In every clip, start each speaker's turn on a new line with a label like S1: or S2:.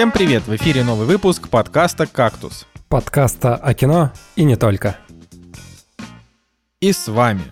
S1: Всем привет! В эфире новый выпуск подкаста «Кактус».
S2: Подкаста о кино и не только.
S1: И с вами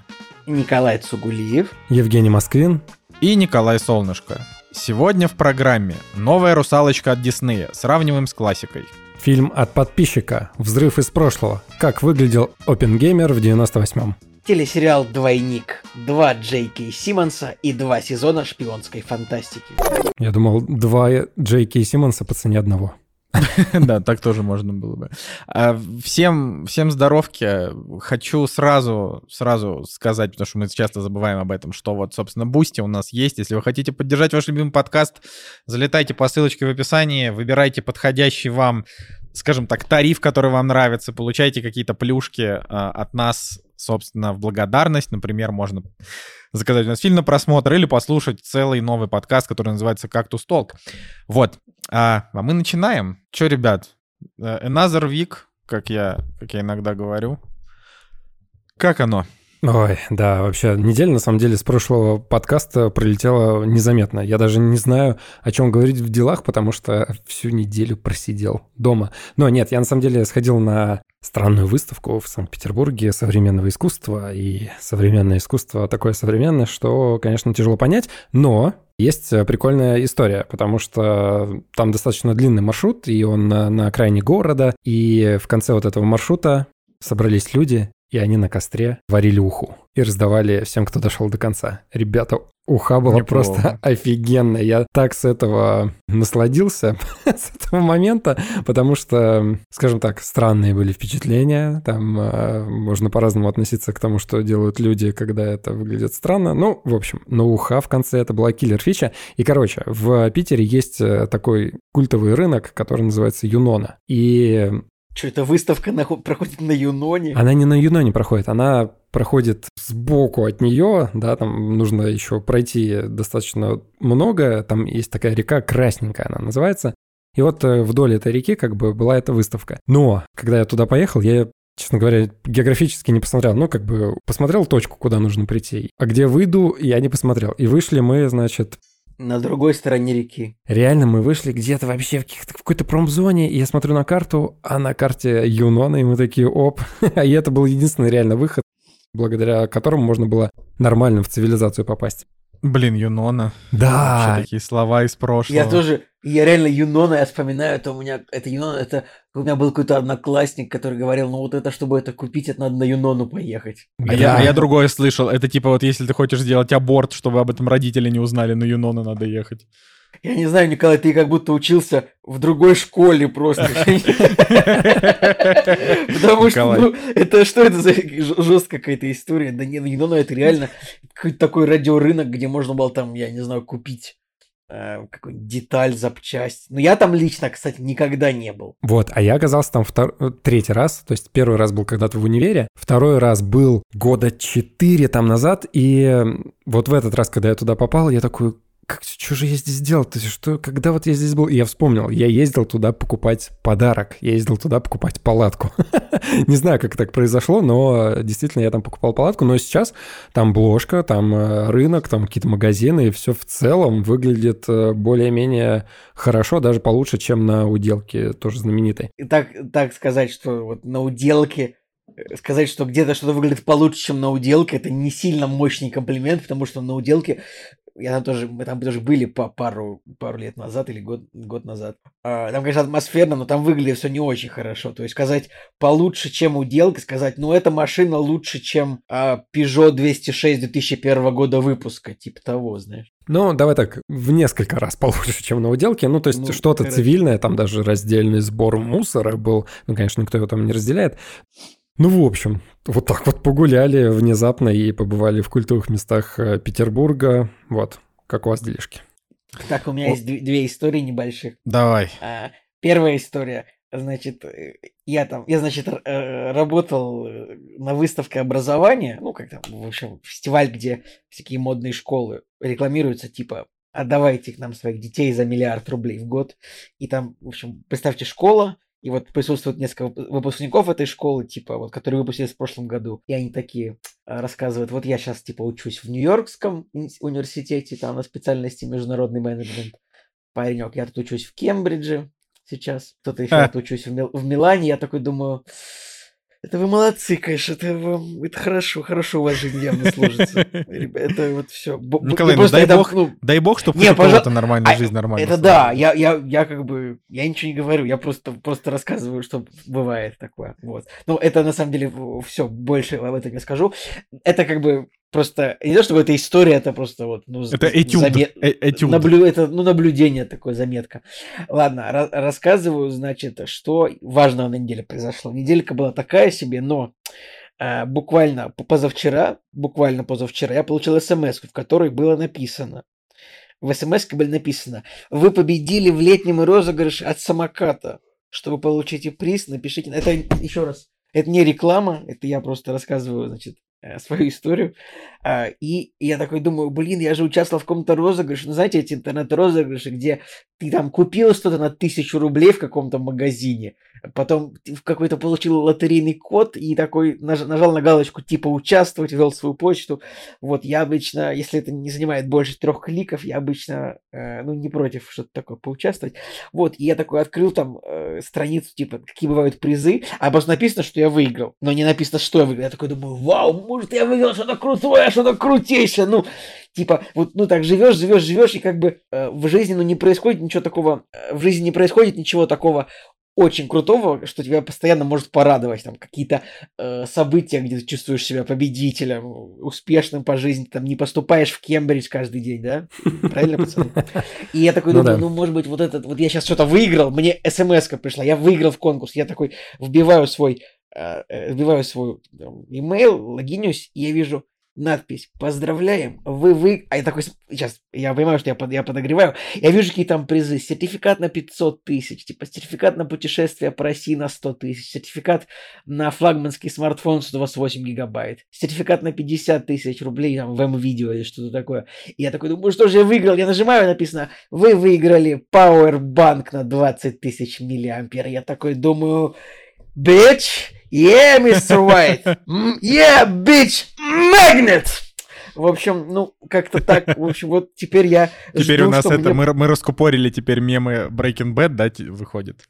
S3: Николай Цугулиев.
S2: Евгений Москвин.
S1: и Николай Солнышко. Сегодня в программе «Новая русалочка от Диснея». Сравниваем с классикой.
S2: Фильм от подписчика «Взрыв из прошлого». Как выглядел Опенгеймер в 98-м.
S3: Телесериал «Двойник». Два Джей Кей Симмонса и два сезона шпионской фантастики.
S2: Я думал, два Джей Кей Симмонса по цене одного.
S1: Да, так тоже можно было бы. А, Всем, всем здоровки. Хочу сразу, сразу сказать, потому что мы часто забываем об этом, что вот, собственно, Boosty у нас есть. Если вы хотите поддержать ваш любимый подкаст, залетайте по ссылочке в описании, выбирайте подходящий вам, скажем так, тариф, который вам нравится, получайте какие-то плюшки а, от нас, собственно, в благодарность. Например, можно заказать у нас фильм на просмотр или послушать целый новый подкаст, который называется «Кактус Толк». Вот. А, а мы начинаем. Че, ребят, э, another week, как я, как я иногда говорю. Как оно?
S2: Ой, да, вообще, неделя, на самом деле, с прошлого подкаста пролетела незаметно. Я даже не знаю, о чем говорить в делах, потому что всю неделю просидел дома. Но нет, я на самом деле сходил на странную выставку в Санкт-Петербурге современного искусства. И современное искусство такое современное, что, конечно, тяжело понять, но есть прикольная история, потому что там достаточно длинный маршрут, и он на, на окраине города, и в конце вот этого маршрута собрались люди, и они на костре варили уху и раздавали всем, кто дошел до конца. Ребята, уха была
S1: Неплохо.
S2: просто офигенная. Я так с этого насладился, с этого момента, потому что, скажем так, странные были впечатления. Там э, можно по-разному относиться к тому, что делают люди, когда это выглядит странно. Ну, в общем, но уха в конце это была киллер-фича. И, короче, в Питере есть э, такой культовый рынок, который называется Юнона. И
S3: Что это выставка нахо- проходит на Юноне?
S2: она не на Юноне проходит, она проходит сбоку от нее, да, там нужно еще пройти достаточно много, там есть такая река красненькая она называется, и вот э, вдоль этой реки как бы была эта выставка. Но, когда я туда поехал, я честно говоря, географически не посмотрел. Ну, как бы посмотрел точку, куда нужно прийти. А где выйду, я не посмотрел. И вышли мы, значит,
S3: На другой стороне реки.
S2: Реально, мы вышли где-то вообще в, в какой-то промзоне, и я смотрю на карту, а на карте Юнона, и мы такие, оп. А и это был единственный реально выход, благодаря которому можно было нормально в цивилизацию попасть.
S1: Блин, Юнона.
S2: Да,
S1: Вообще такие слова из прошлого.
S3: Я тоже, я реально Юнона, я вспоминаю, это у меня, это Юнона, это у меня был какой-то одноклассник, который говорил, ну вот это, чтобы это купить, это надо на Юнону поехать.
S1: А я, а я другое слышал. Это типа вот если ты хочешь сделать аборт, чтобы об этом родители не узнали, на Юнона надо ехать.
S3: Я не знаю, Николай, ты как будто учился в другой школе просто. Потому что, ну, это что это за жесткая какая-то история? Да не, ну, Юнона это реально какой-то такой радиорынок, где можно было там, я не знаю, купить э, какую-нибудь деталь, запчасть. Но я там лично, кстати, никогда не был.
S2: Вот, а я оказался там втор- э, третий раз, то есть первый раз был когда-то в универе, второй раз был года четыре там назад, и вот в этот раз, когда я туда попал, я такой, как, что же я здесь делал? То есть, что, когда вот я здесь был? И я вспомнил, я ездил туда покупать подарок, я ездил туда покупать палатку. Не знаю, как так произошло, но действительно я там покупал палатку, но сейчас там бложка, там э, рынок, там какие-то магазины, и все в целом выглядит э, более-менее хорошо, даже получше, чем на уделке, тоже знаменитой.
S3: И так, так сказать, что вот на уделке э, сказать, что где-то что-то выглядит получше, чем на уделке, это не сильно мощный комплимент, потому что на уделке я там тоже, мы там тоже были по пару, пару лет назад или год, год назад. А, Там, конечно, атмосферно, но там выглядит все не очень хорошо. То есть сказать получше, чем уделка, сказать, ну, эта машина лучше, чем а, Peugeot 206 2001 года выпуска, типа того, знаешь.
S2: Ну, давай так, в несколько раз получше, чем на уделке. Ну, то есть
S3: Ну,
S2: что-то цивильное, там даже раздельный сбор мусора был. Ну, конечно, никто его там не разделяет. Ну, в общем, вот так вот погуляли внезапно и побывали в культовых местах э, Петербурга. Вот, как у вас делишки?
S3: Так, у меня есть две, истории небольших.
S1: Давай.
S3: А, Первая история. Значит, э, я там, я, значит, э, работал на выставке образования, ну, как там, в общем, фестиваль, где всякие модные школы рекламируются, типа, отдавайте к нам своих детей за миллиард рублей в год. И там, в общем, представьте, школа, и вот присутствует несколько выпу- выпускников этой школы, типа, вот, которые выпустились в прошлом году. И они такие а, рассказывают, вот я сейчас, типа, учусь в Нью-Йоркском университете, там на специальности международный менеджмент. Паренек, я тут учусь в Кембридже, сейчас. Кто-то еще а. учусь в, Мил- в Милане. Я такой думаю, это вы молодцы, конечно, это вам, это хорошо, хорошо у вас жизнь явно сложится. Это вот все.
S1: Николай, ну дай бог, ну, дай бог, чтобы не, пожалуйста, нормальная жизнь нормально.
S3: Это да, я, я, я как бы, я ничего не говорю, я просто, просто рассказываю, что бывает такое. Вот. Ну, это на самом деле все, больше об этом не скажу. Это как бы просто не то чтобы это история, это просто вот ну
S1: это этюд, замет... э этюд.
S3: Наблю... это ну наблюдение такое заметка. Ладно, рассказываю, значит, что важного на неделе произошло. Неделька была такая себе, но э, буквально позавчера, буквально позавчера я получил смс, в которой было написано. В смс было написано: вы победили в летнем розыгрыше от самоката. Чтобы получить приз, напишите. Это еще раз. Это не реклама, это я просто рассказываю, значит, свою историю. А, и я такой думаю, блин, я же участвовал в каком-то розыгрыше. Ну, знаете, эти интернет-розыгрыши, где ты там купил что-то на тысячу рублей в каком-то магазине, потом какой-то получил лотерейный код и такой наж, нажал на галочку типа участвовать, ввел свою почту. Вот я обычно, если это не занимает больше трех кликов, я обычно, э, ну, не против что-то такое поучаствовать. Вот, и я такой открыл там э, страницу, типа, какие бывают призы, а просто написано, что я выиграл, но не написано, что я выиграл. Я такой думаю, вау, может, я выиграл что-то крутое, что-то крутейшее, ну, типа, вот, ну, так живешь, живешь, живешь, и как бы э, в жизни, ну, не происходит ничего такого, э, в жизни не происходит ничего такого очень крутого, что тебя постоянно может порадовать. Там какие-то э, события, где ты чувствуешь себя победителем, успешным по жизни, там не поступаешь в Кембридж каждый день, да? Правильно, пацаны? И я такой ну думаю, ну, может быть, вот этот, вот я сейчас что-то выиграл, мне смс пришла, я выиграл в конкурс, я такой вбиваю свой, вбиваю свой имейл, логинюсь, и я вижу надпись «Поздравляем, вы вы...» А я такой, сейчас, я понимаю, что я, под, я подогреваю. Я вижу, какие там призы. Сертификат на 500 тысяч, типа сертификат на путешествие по России на 100 тысяч, сертификат на флагманский смартфон 128 гигабайт, сертификат на 50 тысяч рублей там, в М-видео или что-то такое. И я такой думаю, что же я выиграл? Я нажимаю, написано, вы выиграли Powerbank на 20 тысяч миллиампер. Я такой думаю, bitch, Yeah, Mr. White! Yeah, bitch! Magnet! В общем, ну, как-то так. В общем, вот теперь я
S1: Теперь жду, у нас это, мне... мы, мы раскупорили теперь мемы Breaking Bad, да, выходит?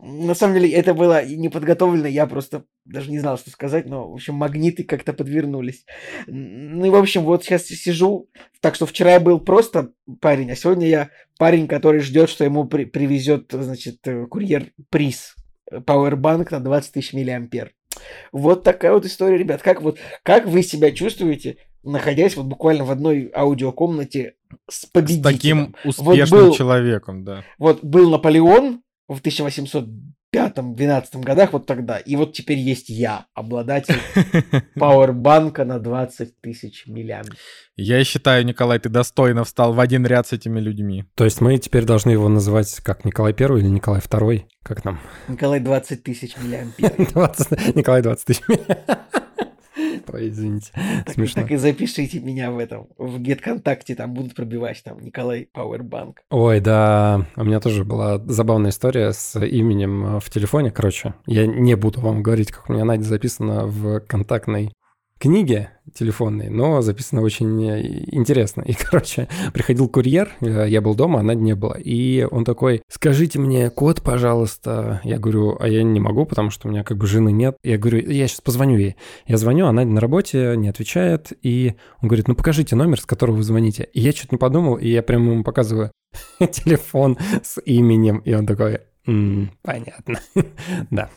S3: На самом деле, это было неподготовлено, я просто даже не знал, что сказать, но, в общем, магниты как-то подвернулись. Ну и, в общем, вот сейчас сижу, так что вчера я был просто парень, а сегодня я парень, который ждет, что ему при привезет, значит, э, курьер приз Powerbank на 20 тысяч миллиампер. Вот такая вот история, ребят. Как вот, как вы себя чувствуете, находясь вот буквально в одной аудиокомнате с победителем? С
S1: таким успешным вот был, человеком, да.
S3: Вот был Наполеон в 1800 пятом-двенадцатом годах, вот тогда. И вот теперь есть я, обладатель пауэрбанка на 20 тысяч миллиампер.
S1: Я считаю, Николай, ты достойно встал в один ряд с этими людьми.
S2: То есть мы теперь должны его называть как Николай Первый или Николай Второй? Как нам?
S3: Николай 20 тысяч миллиампер.
S2: Николай 20 тысяч миллиампер. Ой, извините.
S3: Так, Смешно. так и запишите меня в этом, в GetContact, там будут пробивать, там, Николай Пауэрбанк.
S2: Ой, да, у меня тоже была забавная история с именем в телефоне, короче. Я не буду вам говорить, как у меня Надя записана в контактной книге телефонной, но записано очень э, интересно. И, короче, приходил курьер, э, я был дома, она не было. И он такой, скажите мне код, пожалуйста. Я говорю, а я не могу, потому что у меня как бы жены нет. Я говорю, я сейчас позвоню ей. Я звоню, она на работе, не отвечает. И он говорит, ну покажите номер, с которого вы звоните. И я что-то не подумал, и я прямо ему показываю телефон с именем. И он такой, понятно. Да.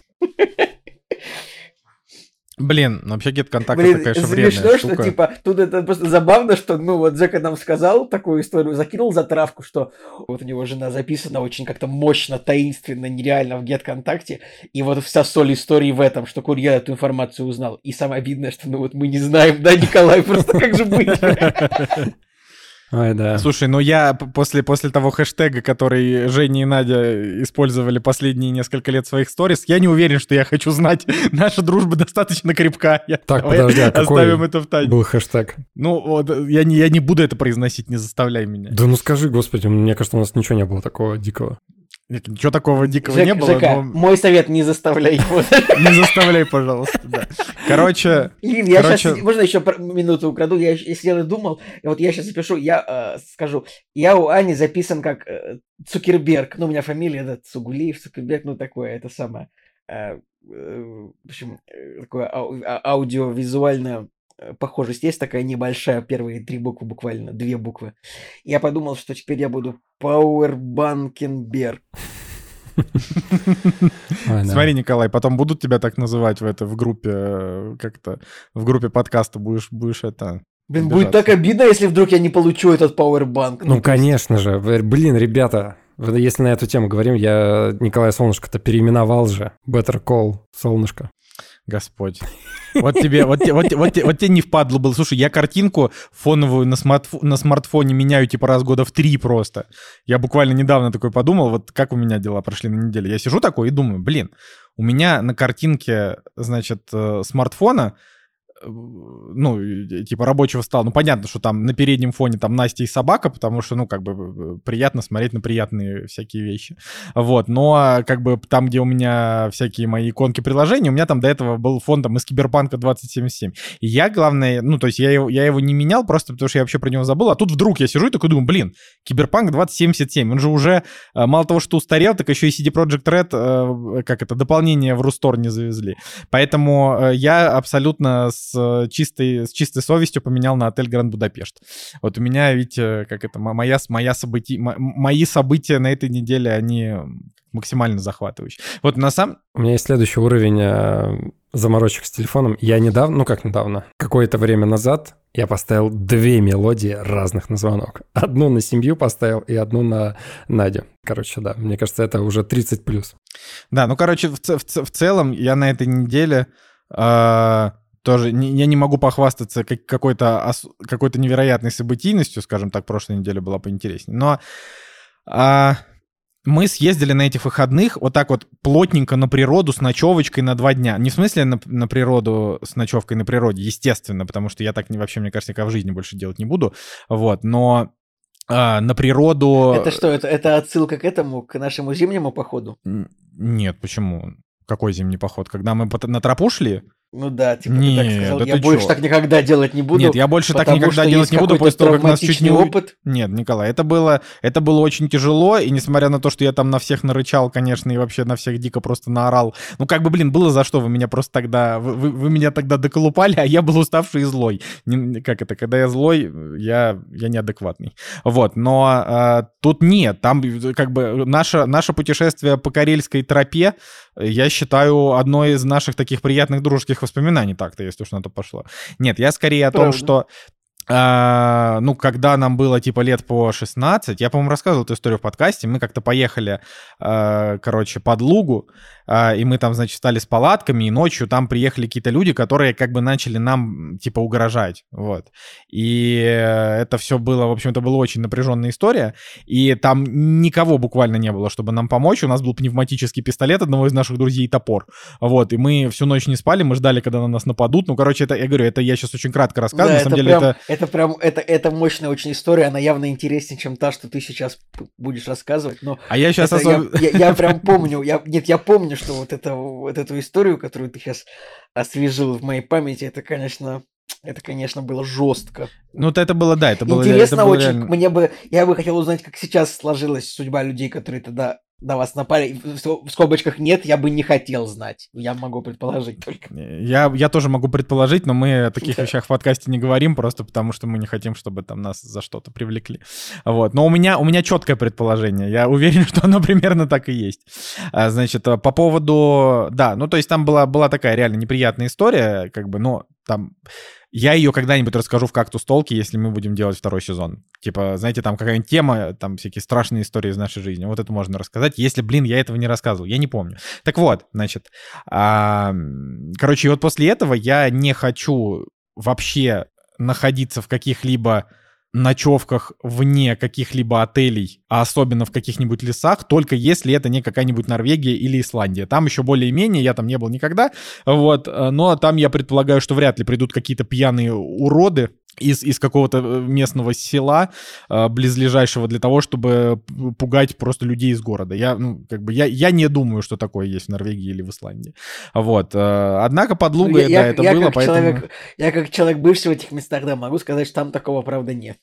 S1: Блин, ну вообще get контакт это, конечно, вредная смешно,
S3: штука. что, типа, тут это просто забавно, что, ну, вот Джека нам сказал такую историю, закинул за травку, что вот у него жена записана очень как-то мощно, таинственно, нереально в get контакте, и вот вся соль истории в этом, что курьер эту информацию узнал. И самое обидное, что, ну, вот мы не знаем, да, Николай, просто как же быть?
S1: Ой, да. Слушай, ну я после, после того хэштега, который Женя и Надя использовали последние несколько лет своих сторис, я не уверен, что я хочу знать. Наша дружба достаточно крепка. Я,
S2: так, подожди, а оставим это в тайне. был хэштег?
S1: Ну, вот, я не, я не буду это произносить, не заставляй меня.
S2: Да ну скажи, господи, мне кажется, у нас ничего не было такого дикого.
S1: Нет, ничего такого дикого
S3: Жек-
S1: не было.
S3: ЖК,
S1: но
S3: мой совет, не заставляй его.
S1: Не заставляй, пожалуйста. да. Короче,
S3: Блин, я сейчас, можно еще минуту украду? Я, сидел и думал, и вот я сейчас запишу, я э, скажу, я у Ани записан как э, Цукерберг, ну, у меня фамилия, это Цугулиев, Цукерберг, ну, такое, это самое, э, в общем, такое а- аудиовизуальная э, похожесть есть такая небольшая, первые три буквы буквально, две буквы. Я подумал, что теперь я буду Пауэрбанкенберг.
S1: Смотри, Николай, потом будут тебя так называть в это в группе э, как-то в группе подкаста будешь будешь это.
S3: Блин, будет так обидно, если вдруг я не получу этот пауэрбанк.
S2: Ну, конечно же. Блин, ребята, если на эту тему говорим, я Николай Солнышко-то переименовал же. Better Call Солнышко.
S1: Господь. Вот тебе, вот, вот, вот, вот тебе не впадло было. Слушай, я картинку фоновую на, смартф- на смартфоне меняю типа раз года в три просто. Я буквально недавно такой подумал, вот как у меня дела прошли на неделе. Я сижу такой и думаю, блин, у меня на картинке, значит, э, смартфона ну, типа рабочего стола. Ну, понятно, что там на переднем фоне там Настя и собака, потому что, ну, как бы э, приятно смотреть на приятные всякие вещи. Вот, но как бы там, где у меня всякие мои иконки приложений, у меня там до этого был фон там из Киберпанка 2077. И я, главное, ну, то есть я его, я его не менял просто потому, что я вообще про него забыл, а тут вдруг я сижу и такой думаю, блин, Киберпанк 2077, он же уже э, мало того, что устарел, так еще и CD Projekt Red, э, как это, дополнение в Рустор не завезли. Поэтому я абсолютно с э, чистой, с чистой совестью поменял на отель Гранд Будапешт. Вот у меня э, как это, мо- моя, с- моя события, мо- мои события на этой неделе, они максимально захватывающие. Вот на самом...
S2: У меня есть следующий уровень э, заморочек с телефоном. Я недавно, ну как недавно, какое-то время назад я поставил две мелодии разных на звонок. Одну на семью поставил и одну на Надю. Короче, да, мне кажется, это уже 30 плюс.
S1: Да, ну, короче, в, в в целом я на этой неделе э, тоже не, я не могу похвастаться как, какой-то какой-то невероятной событийностью, скажем так, прошлой неделе была поинтереснее. Но а, мы съездили на этих выходных вот так вот плотненько на природу с ночевочкой на два дня. Не в смысле на, на природу с ночевкой на природе, естественно, потому что я так не, вообще, мне кажется, никогда в жизни больше делать не буду. Вот, но а, на природу...
S3: Это что, это, это отсылка к этому, к нашему зимнему походу?
S1: Нет, почему? Какой зимний поход? Когда мы на тропу шли?
S3: Ну да, типа ты
S1: Нет,
S3: так сказал,
S1: да
S3: я
S1: ты
S3: больше
S1: чё?
S3: так никогда делать не буду.
S1: Нет, я больше так никогда делать не буду после того, как нас чуть не...
S3: опыт.
S1: Нет, Николай, это было, это было очень тяжело, и несмотря на то, что я там на всех нарычал, конечно, и вообще на всех дико просто наорал, ну как бы, блин, было за что, вы меня просто тогда, вы, вы- вы меня тогда доколупали, а я был уставший и злой. Не- как это, когда я злой, я, я неадекватный. Вот, но а, тут нет, там э, как бы наше, наше путешествие по Карельской тропе, э, я считаю, одно из наших таких приятных дружеских воспоминаний так-то, если уж на то пошло. Нет, я скорее о том, что а, ну, когда нам было типа лет по 16, я, по-моему, рассказывал эту историю в подкасте, мы как-то поехали, а, короче, под Лугу, и мы там, значит, стали с палатками, и ночью там приехали какие-то люди, которые как бы начали нам, типа, угрожать, вот. И э, это все было, в общем, это была очень напряженная история, и там никого буквально не было, чтобы нам помочь, у нас был пневматический пистолет одного из наших друзей и топор, вот, и мы всю ночь не спали, мы ждали, когда на нас нападут, ну, короче, это, я говорю, это я сейчас очень кратко рассказываю,
S3: Да,
S1: на самом
S3: это
S1: деле
S3: прям,
S1: это...
S3: это прям, это, это мощная очень история, она явно интереснее, чем та, что ты сейчас будешь рассказывать, но
S1: А я сейчас
S3: это
S1: особ-
S3: я, я- я прям помню, я, нет, я помню, что вот, это, вот эту историю, которую ты сейчас освежил в моей памяти, это, конечно, это, конечно, было жестко.
S1: Ну, это было, да, это было...
S3: Интересно
S1: это было
S3: очень,
S1: реально-
S3: мне бы, я бы хотел узнать, как сейчас сложилась судьба людей, которые тогда на вас напали. В скобочках нет, я бы не хотел знать. Я могу предположить только.
S1: Я, я тоже могу предположить, но мы о таких
S3: Да.
S1: вещах в подкасте не говорим, просто потому что мы не хотим, чтобы там нас за что-то привлекли. Вот. Но у меня, у меня четкое предположение. Я уверен, что оно примерно так и есть. А, Значит, а, по поводу... Да, ну то есть там была, была такая реально неприятная история, как бы, но там... Я ее когда-нибудь расскажу в «Кактус Толке», если мы будем делать второй сезон. Типа, знаете, там какая-нибудь тема, там всякие страшные истории из нашей жизни. Вот это можно рассказать, если, блин, я этого не рассказывал. Я не помню. Так вот, значит, а, короче, и вот после этого я не хочу вообще находиться в каких-либо ночевках вне каких-либо отелей, а особенно в каких-нибудь лесах, только если это не какая-нибудь Норвегия или Исландия. Там еще более-менее, я там не был никогда, вот, э, но там я предполагаю, что вряд ли придут какие-то пьяные уроды, из, из какого-то э, местного села э, близлежащего для того, чтобы пугать просто людей из города. Я, ну, как бы, я, я не думаю, что такое есть в Норвегии или в Исландии. Вот. Э, однако подлуга,
S3: я,
S1: да, это
S3: я
S1: было,
S3: как
S1: поэтому...
S3: Человек, я как человек бывший в этих местах, да, могу сказать, что там такого, правда, нет.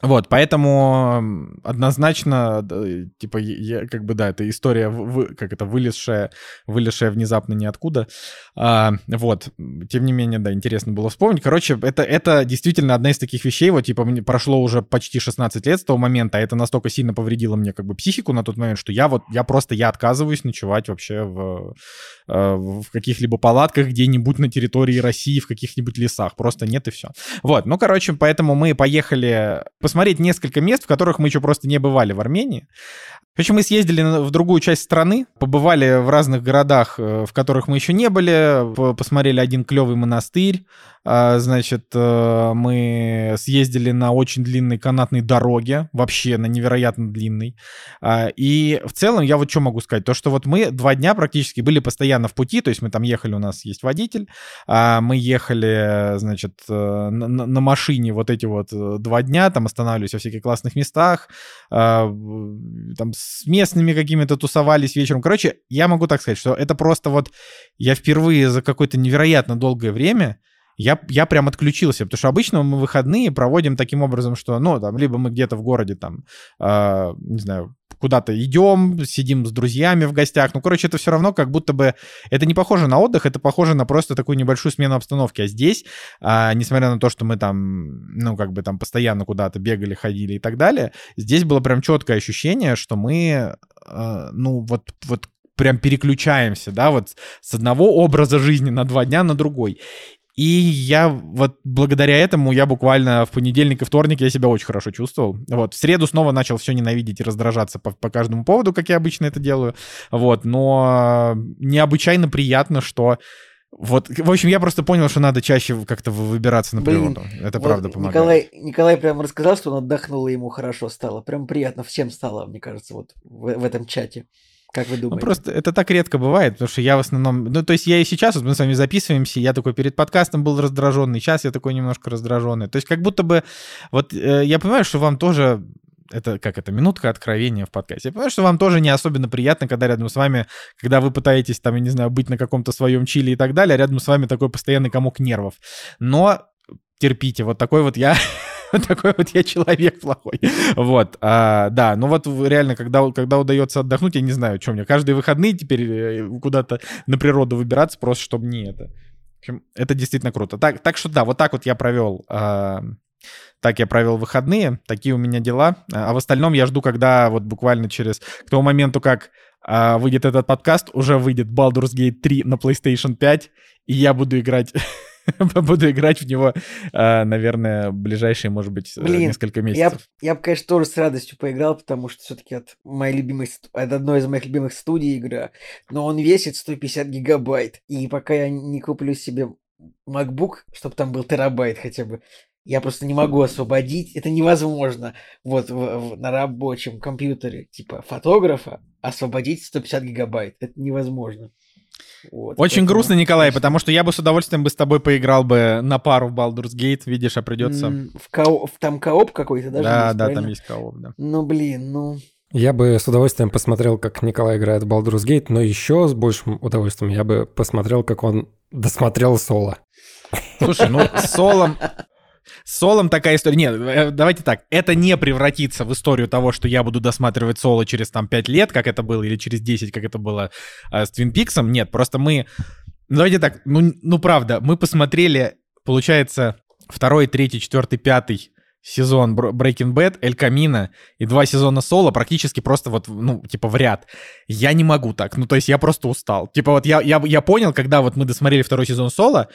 S1: Вот, поэтому однозначно, типа, я, как бы, да, это история, вы, как это, вылезшая, вылезшая внезапно ниоткуда. А, вот, тем не менее, да, интересно было вспомнить. Короче, это, это действительно одна из таких вещей, вот, типа, мне прошло уже почти 16 лет с того момента, а это настолько сильно повредило мне, как бы, психику на тот момент, что я вот, я просто, я отказываюсь ночевать вообще в, э, в каких-либо палатках где-нибудь на территории России, в каких-нибудь лесах. Просто нет и все. Вот, ну, короче, поэтому мы поехали посмотреть несколько мест, в которых мы еще просто не бывали в Армении. Причем мы съездили в другую часть страны, побывали в разных городах, э, в которых мы еще не были, посмотрели один клевый монастырь, а, значит, э, мы съездили на очень длинной канатной дороге, вообще на невероятно длинной. А, и в целом я вот что могу сказать, то что вот мы два дня практически были постоянно в пути, то есть мы там ехали, у нас есть водитель, а, мы ехали, значит, э, на машине вот эти вот два дня, там останавливались во всяких классных местах, там с местными какими-то тусовались вечером. Короче, я могу так сказать, что это просто вот я впервые за какое-то невероятно долгое время я, я прям отключился, потому что обычно мы выходные проводим таким образом, что, ну, там, либо мы где-то в городе, там, э, не знаю, куда-то идем, сидим с друзьями в гостях. Ну, короче, это все равно как будто бы... Это не похоже на отдых, это похоже на просто такую небольшую смену обстановки. А здесь, а, несмотря на то, что мы там, ну, как бы там постоянно куда-то бегали, ходили и так далее, здесь было прям четкое ощущение, что мы, а, ну, вот, вот прям переключаемся, да, вот с одного образа жизни на два дня на другой. И я вот благодаря этому я буквально в понедельник и вторник я себя очень хорошо чувствовал. Вот. В среду снова начал все ненавидеть и раздражаться по, по каждому поводу, как я обычно это делаю. Вот. Но необычайно приятно, что вот, в общем, я просто понял, что надо чаще как-то выбираться на Блин, природу. Это вот правда помогает.
S3: Николай, Николай прям рассказал, что он отдохнул, и ему хорошо стало. Прям приятно всем стало, мне кажется, вот в, в этом чате. Как вы ну, думаете?
S1: Ну, просто это так редко бывает, потому что я в основном... Ну, то есть я и сейчас, вот мы с вами записываемся, я такой перед подкастом был раздраженный, сейчас я такой немножко раздраженный. То есть как будто бы... Вот э, я понимаю, что вам тоже это как это, минутка откровения в подкасте. Я понимаю, что вам тоже не особенно приятно, когда рядом с вами, когда вы пытаетесь, там, я не знаю, быть на каком-то своем чили и так далее, а рядом с вами такой постоянный комок нервов. Но терпите, вот такой вот я такой вот я человек плохой. Вот, а, да, ну вот реально, когда, когда удается отдохнуть, я не знаю, что мне, каждые выходные теперь э, куда-то на природу выбираться, просто чтобы не это. Это действительно круто. Так, так что да, вот так вот я провел а, так я провел выходные, такие у меня дела. А в остальном я жду, когда вот буквально через к тому моменту, как а, выйдет этот подкаст, уже выйдет Baldur's Gate 3 на PlayStation 5, и я буду играть буду играть в него, а, наверное, ближайшие, может быть, э, Блин, несколько месяцев.
S3: Я, я бы, конечно, тоже с радостью поиграл, потому что все-таки от моей любимой, это одно из моих любимых студий игра, но он весит 150 гигабайт, и пока я не куплю себе MacBook, чтобы там был терабайт хотя бы, я просто не могу освободить, это невозможно вот в, в, на рабочем компьютере типа фотографа освободить 150 гигабайт, это невозможно.
S1: Вот, Очень грустно, Николай, потому что я бы с удовольствием бы с тобой поиграл бы на пару в Baldur's Gate, видишь, а придется...
S3: В, ко... в там кооп какой-то даже
S1: Да, есть, да, правильно? там есть кооп, да.
S3: Ну, блин, ну...
S2: Я бы с удовольствием посмотрел, как Николай играет в Baldur's Gate, но еще с большим удовольствием я бы посмотрел, как он досмотрел соло.
S1: Слушай, ну с солом... С Солом такая история. Нет, э, давайте так. Это не превратится в историю того, что я буду досматривать Соло через там 5 лет, как это было, или через 10, как это было э, с Твин Пиксом. Нет, просто мы... Ну, давайте так. Ну, ну, правда, мы посмотрели, получается, второй, третий, четвертый, пятый сезон Breaking Bad, Эль Камина и два сезона Соло практически просто вот, ну, типа в ряд. Я не могу так. Ну, то есть я просто устал. Типа вот я, я, я понял, когда вот мы досмотрели второй сезон Соло,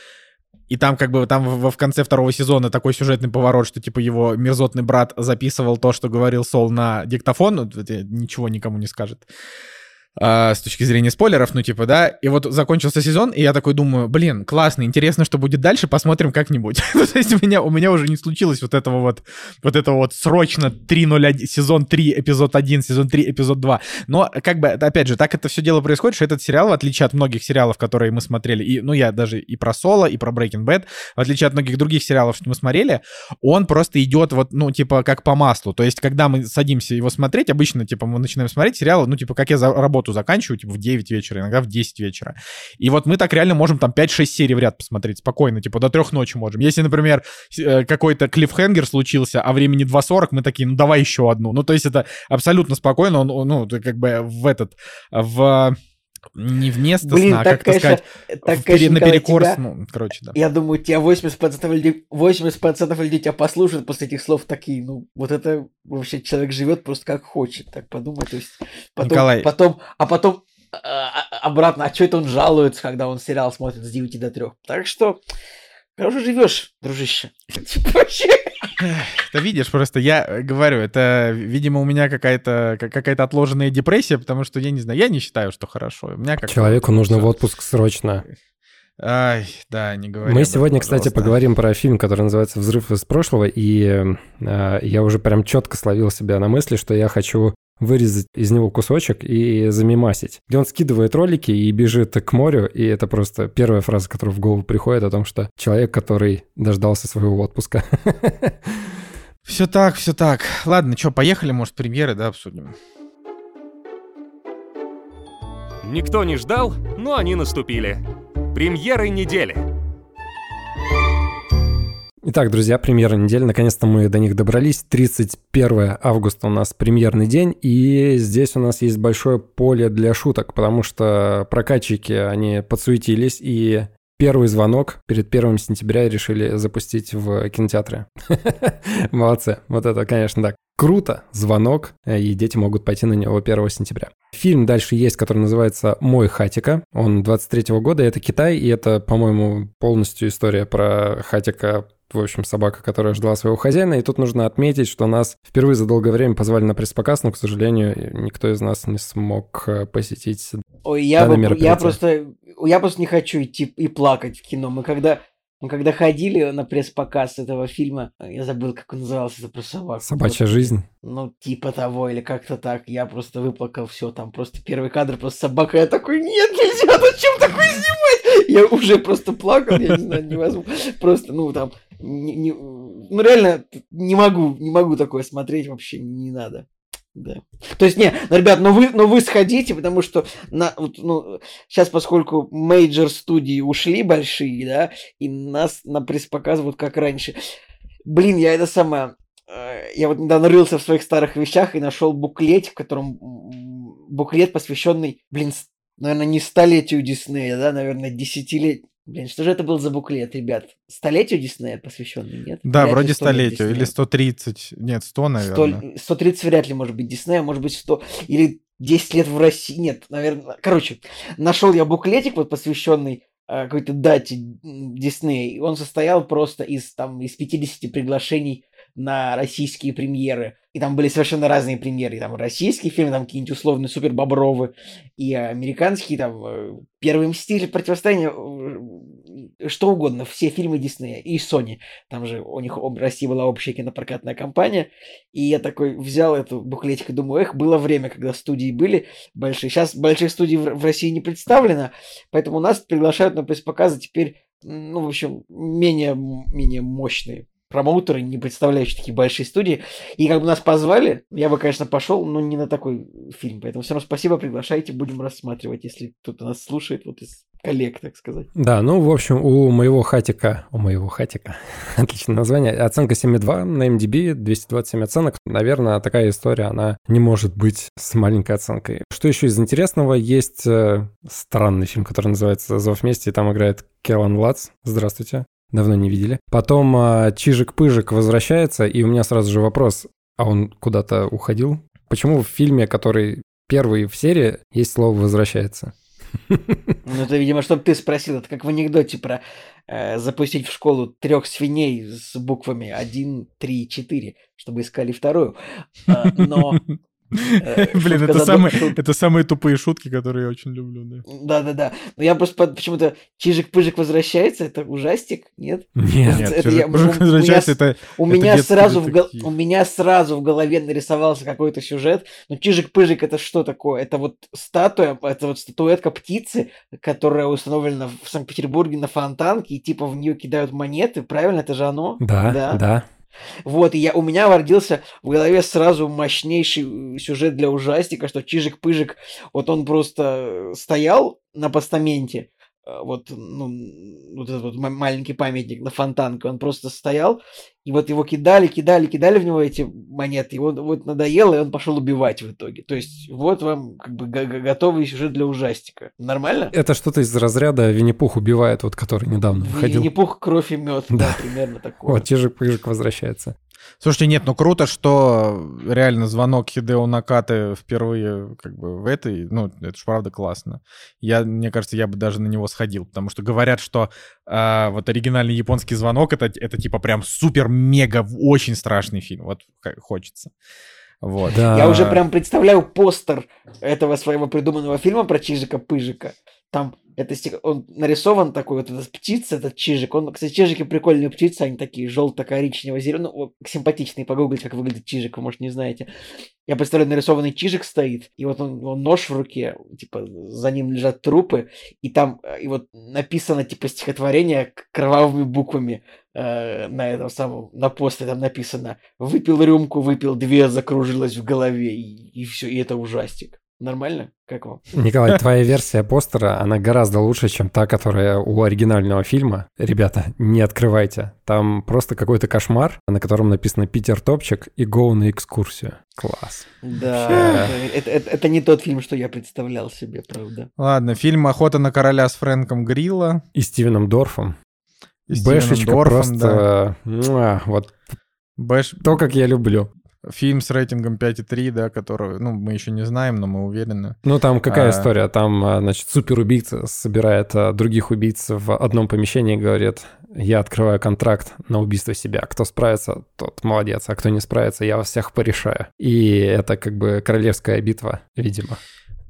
S1: и там как бы там в, в конце второго сезона такой сюжетный поворот, что типа его мерзотный брат записывал то, что говорил Сол на диктофон, ну, ничего никому не скажет. А, с точки зрения спойлеров, ну, типа, да, и вот закончился сезон, и я такой думаю, блин, классно, интересно, что будет дальше, посмотрим как-нибудь. Ну, то есть у меня, у меня уже не случилось вот этого вот, вот этого вот срочно 3.01, сезон 3, эпизод 1, сезон 3, эпизод 2. Но, как бы, опять же, так это все дело происходит, что этот сериал, в отличие от многих сериалов, которые мы смотрели, и, ну, я даже и про Соло, и про Breaking Bad, в отличие от многих других сериалов, что мы смотрели, он просто идет вот, ну, типа, как по маслу. То есть, когда мы садимся его смотреть, обычно, типа, мы начинаем смотреть сериал, ну, типа, как я за работу заканчиваю, типа, в 9 вечера, иногда в 10 вечера. И вот мы так реально можем там 5-6 серий в ряд посмотреть спокойно, типа, до трех ночи можем. Если, например, э, какой-то клиффхенгер случился, а времени 2.40, мы такие, ну, давай еще одну. Ну, то есть это абсолютно спокойно, он, ну, как бы в этот, в не вместо
S3: Блин,
S1: сна, а
S3: так,
S1: как
S3: конечно,
S1: сказать,
S3: так,
S1: в-
S3: конечно,
S1: наперекор
S3: тебя-
S1: сну. Короче, да.
S3: Я думаю, тебя 80% людей, 80% людей тебя послушают после этих слов такие, ну, вот это вообще человек живет просто как хочет, так подумай, то есть потом,
S1: Николай.
S3: потом, а потом а, а, обратно, а что это он жалуется, когда он сериал смотрит с 9 до 3? Так что, хорошо живешь, дружище. Типа вообще.
S1: Ты видишь, просто я э, говорю, это, видимо, у меня какая-то ка- какая-то отложенная депрессия, потому что я не знаю, я не считаю, что хорошо. У меня
S2: Человеку нужно в отпуск срочно.
S1: Ай, да, не говори.
S2: Мы
S1: об этом,
S2: сегодня, кстати, поговорим про фильм, который называется «Взрыв из прошлого», и э, я уже прям четко словил себя на мысли, что я хочу вырезать из него кусочек и замимасить. Где он скидывает ролики и бежит к морю, и это просто первая фраза, которая в голову приходит о том, что человек, который дождался своего отпуска.
S1: Все так, все так. Ладно, что, поехали, может, премьеры, да, обсудим.
S4: Никто не ждал, но они наступили. Премьеры недели.
S2: Итак, друзья, премьера недели. Наконец-то мы до них добрались. 31 августа у нас премьерный день, и здесь у нас есть большое поле для шуток, потому что прокатчики, они подсуетились, и первый звонок перед первым сентября решили запустить в кинотеатры. Молодцы. Вот это, конечно, так. Круто, звонок, э, и дети могут пойти на него 1 сентября. Фильм дальше есть, который называется «Мой Хатика». Он 23 года, это Китай, и это, по-моему, полностью история про Хатика, в общем, собака, которая ждала своего хозяина. И тут нужно отметить, что нас впервые за долгое время позвали на пресс-показ, но, к сожалению, никто из нас не смог э, посетить
S3: Ой, я,
S2: Данное
S3: бы- я просто, я просто не хочу идти и плакать в кино. Мы когда, мы когда ходили на пресс-показ этого фильма, я забыл, как он назывался, это про собаку.
S2: «Собачья жизнь».
S3: Ну, типа того, или как-то так. Я просто выплакал все там. Просто первый кадр, просто собака. Я такой, нет, нельзя, зачем такое снимать? Я уже просто плакал, я не знаю, невозможно. Просто, ну, там, не- не- ну, реально, не могу, не могу такое смотреть, вообще не надо. Да. То есть, не, ну, ребят, ну вы, ну вы сходите, потому что на, вот, ну, сейчас, поскольку major студии ушли большие, да, и нас на пресс-показы зовут как раньше. Блин, я это самое... э, Я вот недавно рылся в своих старых вещах и нашел буклет, в котором буклет, посвященный, блин, наверное, не столетию Диснея, да, наверное, десятилетию. Блин, что же это был за буклет, ребят? Столетию Диснея посвященный, нет?
S1: Да,
S3: Вряд
S1: вроде
S3: 100 лет
S1: столетию, или
S3: Диснея.
S1: 130, нет, 100, наверное.
S3: 100, 130 вряд ли может быть Диснея, может быть 100 или 10 лет в России. Нет, наверное. Короче, нашел я буклетик, вот посвященный э, какой-то дате Диснея. И он состоял просто из, там, из 50 приглашений на российские премьеры. И там были совершенно разные премьеры. И там российские фильмы, там какие-нибудь условные супер бобровы, и американские, там, э, Первый Мститель, Противостояние, э, что угодно, все фильмы Диснея и Sony. Там же у них в России была общая кинопрокатная компания. И я такой взял эту буклетик и думаю, эх, было время, когда студии были большие. Сейчас больших студий в, России не представлено, поэтому нас приглашают на пресс-показы теперь, ну, в общем, менее, менее мощные промоутеры, не представляющие такие большие студии. И как бы нас позвали, я бы, конечно, пошел, но не на такой фильм. Поэтому все равно спасибо, приглашайте, будем рассматривать, если кто-то нас слушает, вот из коллег, так сказать.
S2: Да, ну, в общем, у моего хатика, у моего хатика, отличное название, оценка 7,2 на MDB, 227 оценок. Наверное, такая история, она не может быть с маленькой оценкой. Что еще из интересного? Есть э, странный фильм, который называется «Зов мести», и там играет Келлан Лац. Здравствуйте. Давно не видели. Потом э, Чижик-Пыжик возвращается, и у меня сразу же вопрос, а он куда-то уходил? Почему в фильме, который первый в серии, есть слово «возвращается»?
S3: Ну, это, видимо, чтобы ты спросил. Это как в анекдоте про э, запустить в школу трех свиней с буквами 1, 3, 4, чтобы искали вторую. А, но
S1: Блин,
S3: шутка
S1: это самые, это самые тупые шутки, которые я очень люблю, да.
S3: Да-да-да. Но я просто почему-то Чижик-Пыжик возвращается, это ужастик, нет?
S2: Нет.
S3: Это
S1: «Чужой
S3: я-
S1: мужик
S3: у- у
S1: возвращается, это...
S3: У меня сразу в у меня сразу в голове нарисовался какой-то сюжет. Ну, Чижик-Пыжик это что такое? Это вот статуя, это вот статуэтка птицы, которая установлена в Санкт-Петербурге на фонтанке, и типа в нее кидают монеты, правильно? Это же оно?
S2: Да, да.
S3: Вот, и я, у меня родился в голове сразу мощнейший э, сюжет для ужастика, что Чижик-Пыжик, вот он просто э, стоял на постаменте, вот, ну, вот этот вот ма- маленький памятник на фонтанке, он просто стоял, и вот его кидали, кидали, кидали в него эти монеты, и вот, надоело, и он пошел убивать в итоге. То есть вот вам как бы готовый сюжет для ужастика. Нормально?
S2: Это что-то из разряда Винни-Пух убивает, вот который недавно выходил.
S3: Винни-Пух, кровь и мед, да,
S2: Да.
S3: примерно такое.
S2: Вот, Чижик-Пыжик возвращается.
S1: Слушайте, нет, ну круто, что реально звонок Хидео Накаты впервые как бы в этой, ну, это ж правда классно. Я, мне кажется, я бы даже на него сходил, потому что говорят, что а, вот оригинальный японский звонок это, это типа прям супер-мега очень страшный фильм. Вот хочется. Вот.
S2: Да.
S3: Я уже прям представляю постер этого своего придуманного фильма про Чижика-Пыжика. Там это стих- он нарисован такой вот эта птица, этот чижик. Он, кстати, чижики прикольные птицы, они такие желто-коричнево-зеленые. Ну, симпатичные, погуглить, как выглядит чижик, вы, может, не знаете. Я представляю, нарисованный чижик стоит, и вот он, он нож в руке, типа, за ним лежат трупы, и там, э, и вот написано, типа, стихотворение кровавыми буквами э, на этом самом, на постере там написано «Выпил рюмку, выпил две, закружилось в голове», и, все, и это ужастик. Нормально? Как вам?
S2: Николай, твоя версия постера, она гораздо лучше, чем та, которая у оригинального фильма. Ребята, не открывайте. Там просто какой-то кошмар, на котором написано «Питер Топчик» и «Go на экскурсию». Класс.
S3: Да, это, это- это- не тот фильм, что я представлял себе, правда.
S1: Ладно, фильм «Охота на короля» с Фрэнком Грилла.
S2: И Стивеном Дорфом.
S1: и Стивеном
S2: Бэшечка
S1: Дорфом, да.
S2: просто... муа, вот
S1: Бэш...
S2: то, как я люблю.
S1: Фильм с рейтингом 5,3, да, который, ну, мы еще не знаем, но мы уверены.
S2: Ну, там какая
S1: А.
S2: история? Там, а, значит, суперубийца собирает а, других убийц в одном помещении и говорит, я открываю контракт на убийство себя. Кто справится, тот молодец, а кто не справится, я вас всех порешаю. И это как бы королевская битва, видимо.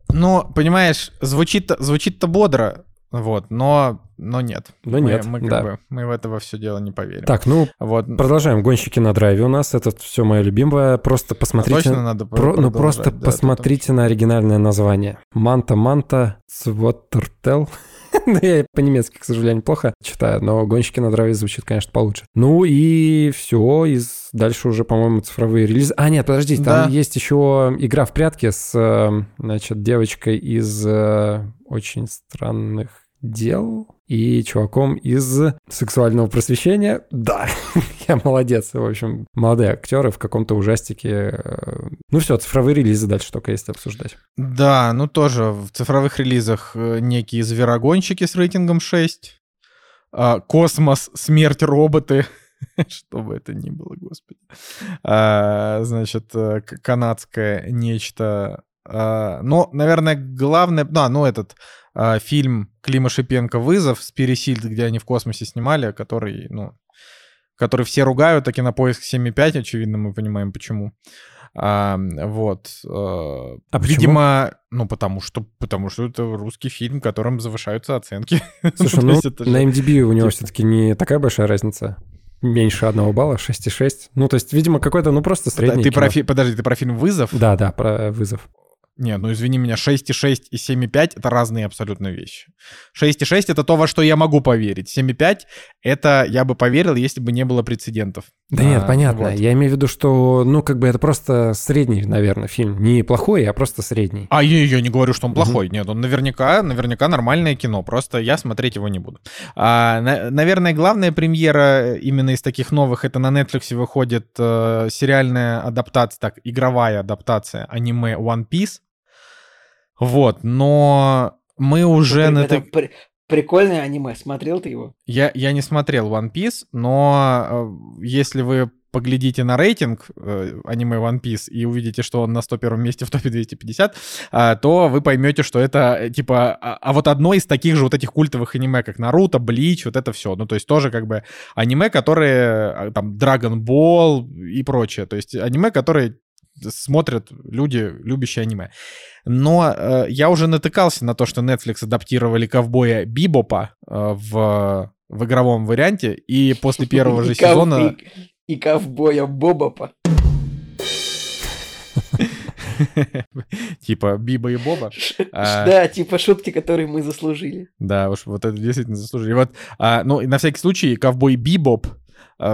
S1: Ну, понимаешь, звучит-то звучит-то бодро, вот, но, но нет.
S2: Но
S1: Мы-
S2: нет,
S1: мы, как
S2: да.
S1: бы, мы в это во все дело не поверим.
S2: Так, ну,
S1: Вот.
S2: продолжаем. Гонщики на драйве у нас. Это все мое любимое. Просто посмотрите...
S1: Точно надо
S2: Про- ну, просто
S1: да,
S2: посмотрите на оригинальное название. Манта-манта Цвотертел. Ну, я по-немецки, к сожалению, плохо читаю, но «Гонщики на драйве» звучит, конечно, получше. Ну и все, из... дальше уже, по-моему, цифровые релизы. А, нет, подождите, там
S1: Да.
S2: есть еще игра в прятки с, э, значит, девочкой из э, «Очень странных дел» и чуваком из «Сексуального просвещения». Да, я молодец. В общем, молодые актеры в каком-то ужастике. э, Ну все, цифровые релизы дальше только есть обсуждать.
S1: Да, ну тоже в цифровых релизах э, некие зверогонщики с рейтингом 6. а, Космос, смерть, роботы. Что бы это ни было, господи. А, Значит, э, канадское нечто. А, Но, наверное, главное... Да, ну этот а, фильм Клима Шипенко «Вызов» с Пересильд, где они в космосе снимали, который, ну, который все ругают, а кинопоиск 7,5, очевидно, мы понимаем, почему. А, вот. э,
S2: А почему?
S1: Видимо, ну, потому что, потому что это русский фильм, которым завышаются оценки.
S2: Слушай, ну
S1: же-
S2: на MDB у него все-таки не такая большая разница. Меньше одного балла, 6,6. Ну, то есть, видимо, какой-то, ну, просто средний
S1: Ты про, фи- подожди, ты про фильм «Вызов»?
S2: Да, да, про вызов.
S1: Не, ну извини меня, 6,6 и 7,5 — это разные абсолютно вещи. 6,6 — это то, во что я могу поверить. 7,5 — это я бы поверил, если бы не было прецедентов.
S2: Да
S1: А,
S2: нет, понятно.
S1: вот.
S2: Я имею в виду, что, ну, как бы это просто средний, наверное, фильм. Не плохой, а просто средний.
S1: А я, я не говорю, что он плохой. Нет, он наверняка, наверняка нормальное кино. Просто я смотреть его не буду. А, на- наверное, главная премьера именно из таких новых это на Netflix выходит э, сериальная адаптация, так, игровая адаптация аниме One Piece. Вот, но мы уже
S3: Это
S1: на
S3: это при- прикольное аниме. Смотрел ты его?
S1: Я, я не смотрел One Piece, но э, если вы поглядите на рейтинг э, аниме One Piece и увидите, что он на 101 месте в топе 250, а, то вы поймете, что это э, типа... А, а вот одно из таких же вот этих культовых аниме, как Наруто, Блич, вот это все. Ну, то есть тоже как бы аниме, которые... э, Там Dragon Ball и прочее. То есть аниме, которые смотрят люди, любящие аниме. Но э, я уже натыкался на то, что Netflix адаптировали ковбоя Бибопа э, в, в игровом варианте, и после первого же сезона...
S3: И, ковбоя Бобопа.
S1: Типа Биба и Боба. А.
S3: Да, типа шутки, которые мы заслужили.
S1: Да, уж вот это действительно заслужили. Вот, а, ну, на всякий случай, ковбой Бибоп,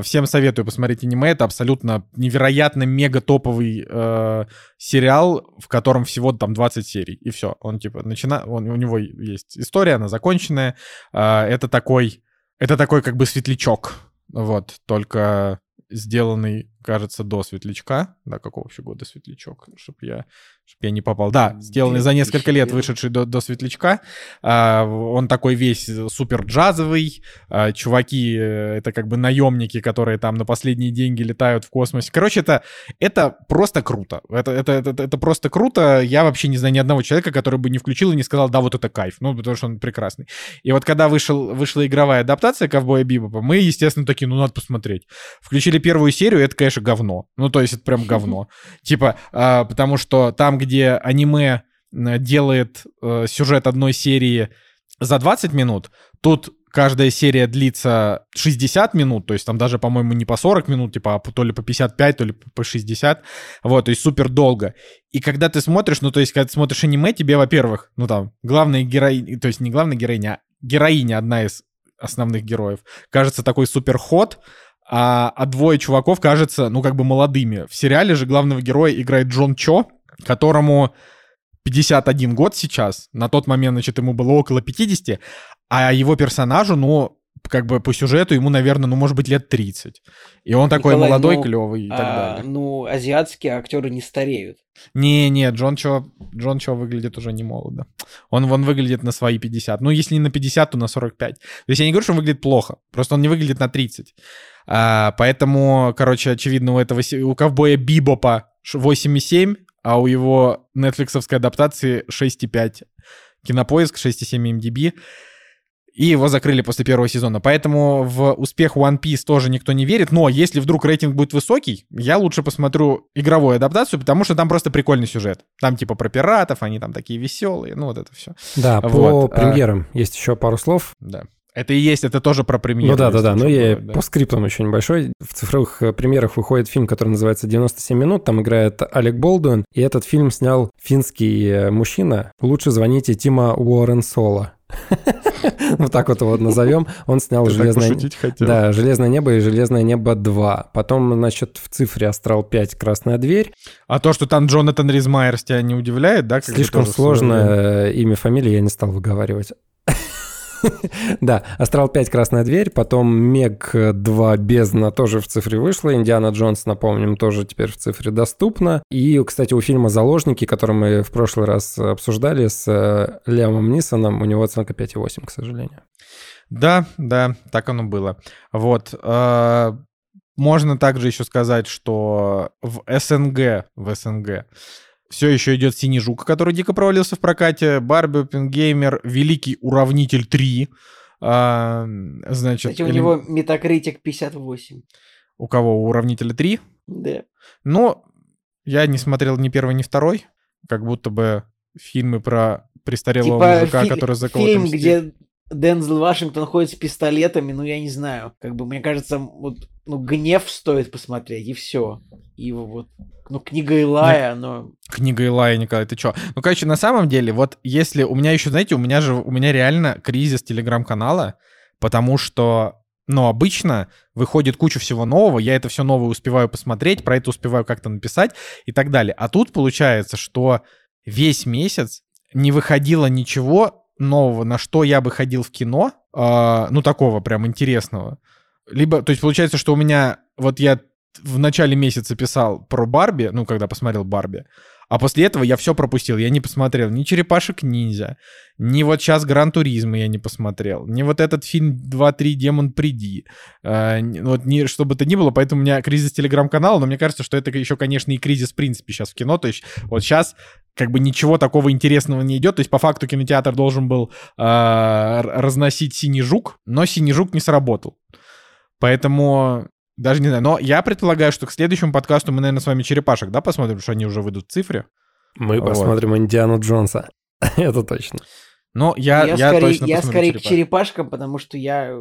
S1: всем советую посмотреть аниме. Это абсолютно невероятно мега топовый э, сериал, в котором всего там 20 серий. И все. Он типа начина... он, у него есть история, она законченная. А, это такой, это такой как бы светлячок. Вот, только сделанный, кажется, до светлячка. Да, какого вообще года светлячок? Чтоб я, чтоб я не попал. Да, сделанный за несколько лет,
S3: 2001.
S1: вышедший до, до светлячка. А, он такой весь супер джазовый. А, чуваки, э, это как бы наемники, которые там на последние деньги летают в космосе. Короче, это, это просто круто. Это, это, это, это просто круто. Я вообще не знаю ни одного человека, который бы не включил и не сказал, да, вот это кайф. Ну, потому что он прекрасный. И вот когда вышел, вышла игровая адаптация Ковбоя Бибопа, мы, естественно, такие, ну, надо посмотреть. Включили первую серию, это, конечно, говно. Ну, то есть это прям говно. Типа, а, потому что там, где аниме делает э, сюжет одной серии за 20 минут, тут каждая серия длится 60 минут, то есть там даже, по-моему, не по 40 минут, типа, а то ли по 55, то ли по 60, вот, то есть супер долго. И когда ты смотришь, ну, то есть, когда ты смотришь аниме, тебе, во-первых, ну, там, главная героиня, то есть не главная героиня, а героиня одна из основных героев, кажется такой супер ход, а, а двое чуваков кажется, ну, как бы молодыми. В сериале же главного героя играет Джон Чо, которому 51 год сейчас. На тот момент, значит, ему было около 50, а его персонажу, ну, как бы по сюжету ему, наверное, ну, может быть, лет 30. И он такой
S3: Николай,
S1: молодой,
S3: ну,
S1: клевый и так
S3: А,
S1: далее.
S3: ну, азиатские актеры не стареют.
S1: Не-не, Джон Чо, Джон Чо выглядит уже не молодо. Он, он выглядит на свои 50. Ну, если не на 50, то на 45. То есть я не говорю, что он выглядит плохо. Просто он не выглядит на 30. А, поэтому, короче, очевидно, у этого у ковбоя Бибопа ш- 8,7, а у его нетфликсовской адаптации 6,5. Кинопоиск 6,7 MDB. И его закрыли после первого сезона. Поэтому в успех One Piece тоже никто не верит. Но если вдруг рейтинг будет высокий, я лучше посмотрю игровую адаптацию, потому что там просто прикольный сюжет. Там типа про пиратов, они там такие веселые, ну вот это все.
S2: Да, по
S1: Вот, а-
S2: премьерам есть еще пару слов.
S1: Да. Это и есть, это тоже про премьеру.
S2: Ну да, да, да.
S1: что
S2: я
S1: да.
S2: по скриптам еще небольшой. В цифровых э, премьерах выходит фильм, который называется «97 минут». Там играет Алек Болдуин. И этот фильм снял финский э, мужчина. Лучше звоните Тима Уоррен Соло. Вот так вот его назовем. Он снял «Железное...» Да, «Железное небо» и «Железное небо 2». Потом, значит, в цифре «Астрал 5. Красная дверь».
S1: А то, что там Джонатан Ризмайерс тебя не удивляет, да?
S2: Слишком сложное имя, фамилия, я не стал выговаривать. Да, «Астрал 5. Красная дверь», потом «Мег 2. Бездна» тоже в цифре вышла, «Индиана Джонс», напомним, тоже теперь в цифре доступна. И, кстати, у фильма «Заложники», который мы в прошлый раз обсуждали с э, Лямом Нисоном, у него оценка 5,8, к сожалению.
S1: Да, да, так оно было. Вот. э, Можно также еще сказать, что в СНГ, в СНГ все еще идет «Синий жук», который дико провалился в прокате, Барби, Оппенгеймер, Великий Уравнитель 3. а, Значит,
S3: Кстати, у
S1: элем-
S3: него метакритик 58.
S1: у кого? У Уравнителя 3?
S3: Да.
S1: Но я не смотрел ни первый, ни второй. Как будто бы фильмы про престарелого
S3: Типа
S1: мужика,
S3: фи-
S1: который за кого-то
S3: фильм,
S1: мстит.
S3: где Дензел Вашингтон ходит с пистолетами, ну, я не знаю. Как бы, мне кажется, вот, ну, гнев стоит посмотреть, и все. И вот, ну, книга Илая, но...
S1: Книга Илая, Николай, ты чё? Ну, короче, на самом деле, вот если... У меня еще, знаете, у меня же... У меня реально кризис телеграм-канала, потому что... Ну, обычно выходит куча всего нового, я это все новое успеваю посмотреть, про это успеваю как-то написать и так далее. А тут получается, что весь месяц не выходило ничего нового, на что я бы ходил в кино, а, ну, такого прям интересного. Либо, то есть получается, что у меня... Вот я в начале месяца писал про Барби, ну, когда посмотрел Барби, а после этого я все пропустил. Я не посмотрел ни «Черепашек ниндзя», ни вот сейчас «Гран Туризма» я не посмотрел, ни вот этот фильм «2-3 Демон, приди». Э, н- вот ни, что бы то ни было, поэтому у меня кризис телеграм-канала, но мне кажется, что это еще, конечно, и кризис в принципе сейчас в кино. То есть вот сейчас как бы ничего такого интересного не идет. То есть по факту кинотеатр должен был э, разносить «Синий жук», но «Синий жук» не сработал. Поэтому Даже не знаю. Но я предполагаю, что к следующему подкасту мы, наверное, с вами черепашек, да, посмотрим, что они уже выйдут в цифре.
S2: Мы
S1: Вот.
S2: посмотрим Индиану Джонса. Это точно.
S1: Но я, я,
S3: скорее,
S1: точно
S3: я скорее к
S1: черепашек.
S3: черепашкам, потому что я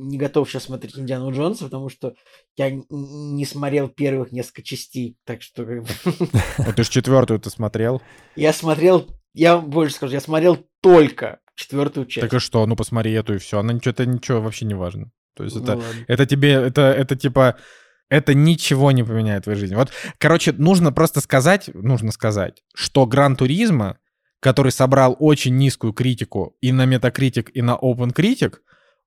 S3: не готов сейчас смотреть Индиану Джонса, потому что я не смотрел первых несколько частей. Так что
S1: Вот ты же четвертую ты смотрел.
S3: я смотрел, я больше скажу, я смотрел только четвертую часть.
S1: Так и что? Ну посмотри эту и все. Она ничего, это ничего вообще не важно. То есть
S3: Ну
S1: это,
S3: ладно.
S1: это тебе, это, это типа, это ничего не поменяет в твоей жизни. Вот, короче, нужно просто сказать, нужно сказать, что Гран Туризма, который собрал очень низкую критику и на Metacritic, и на OpenCritic,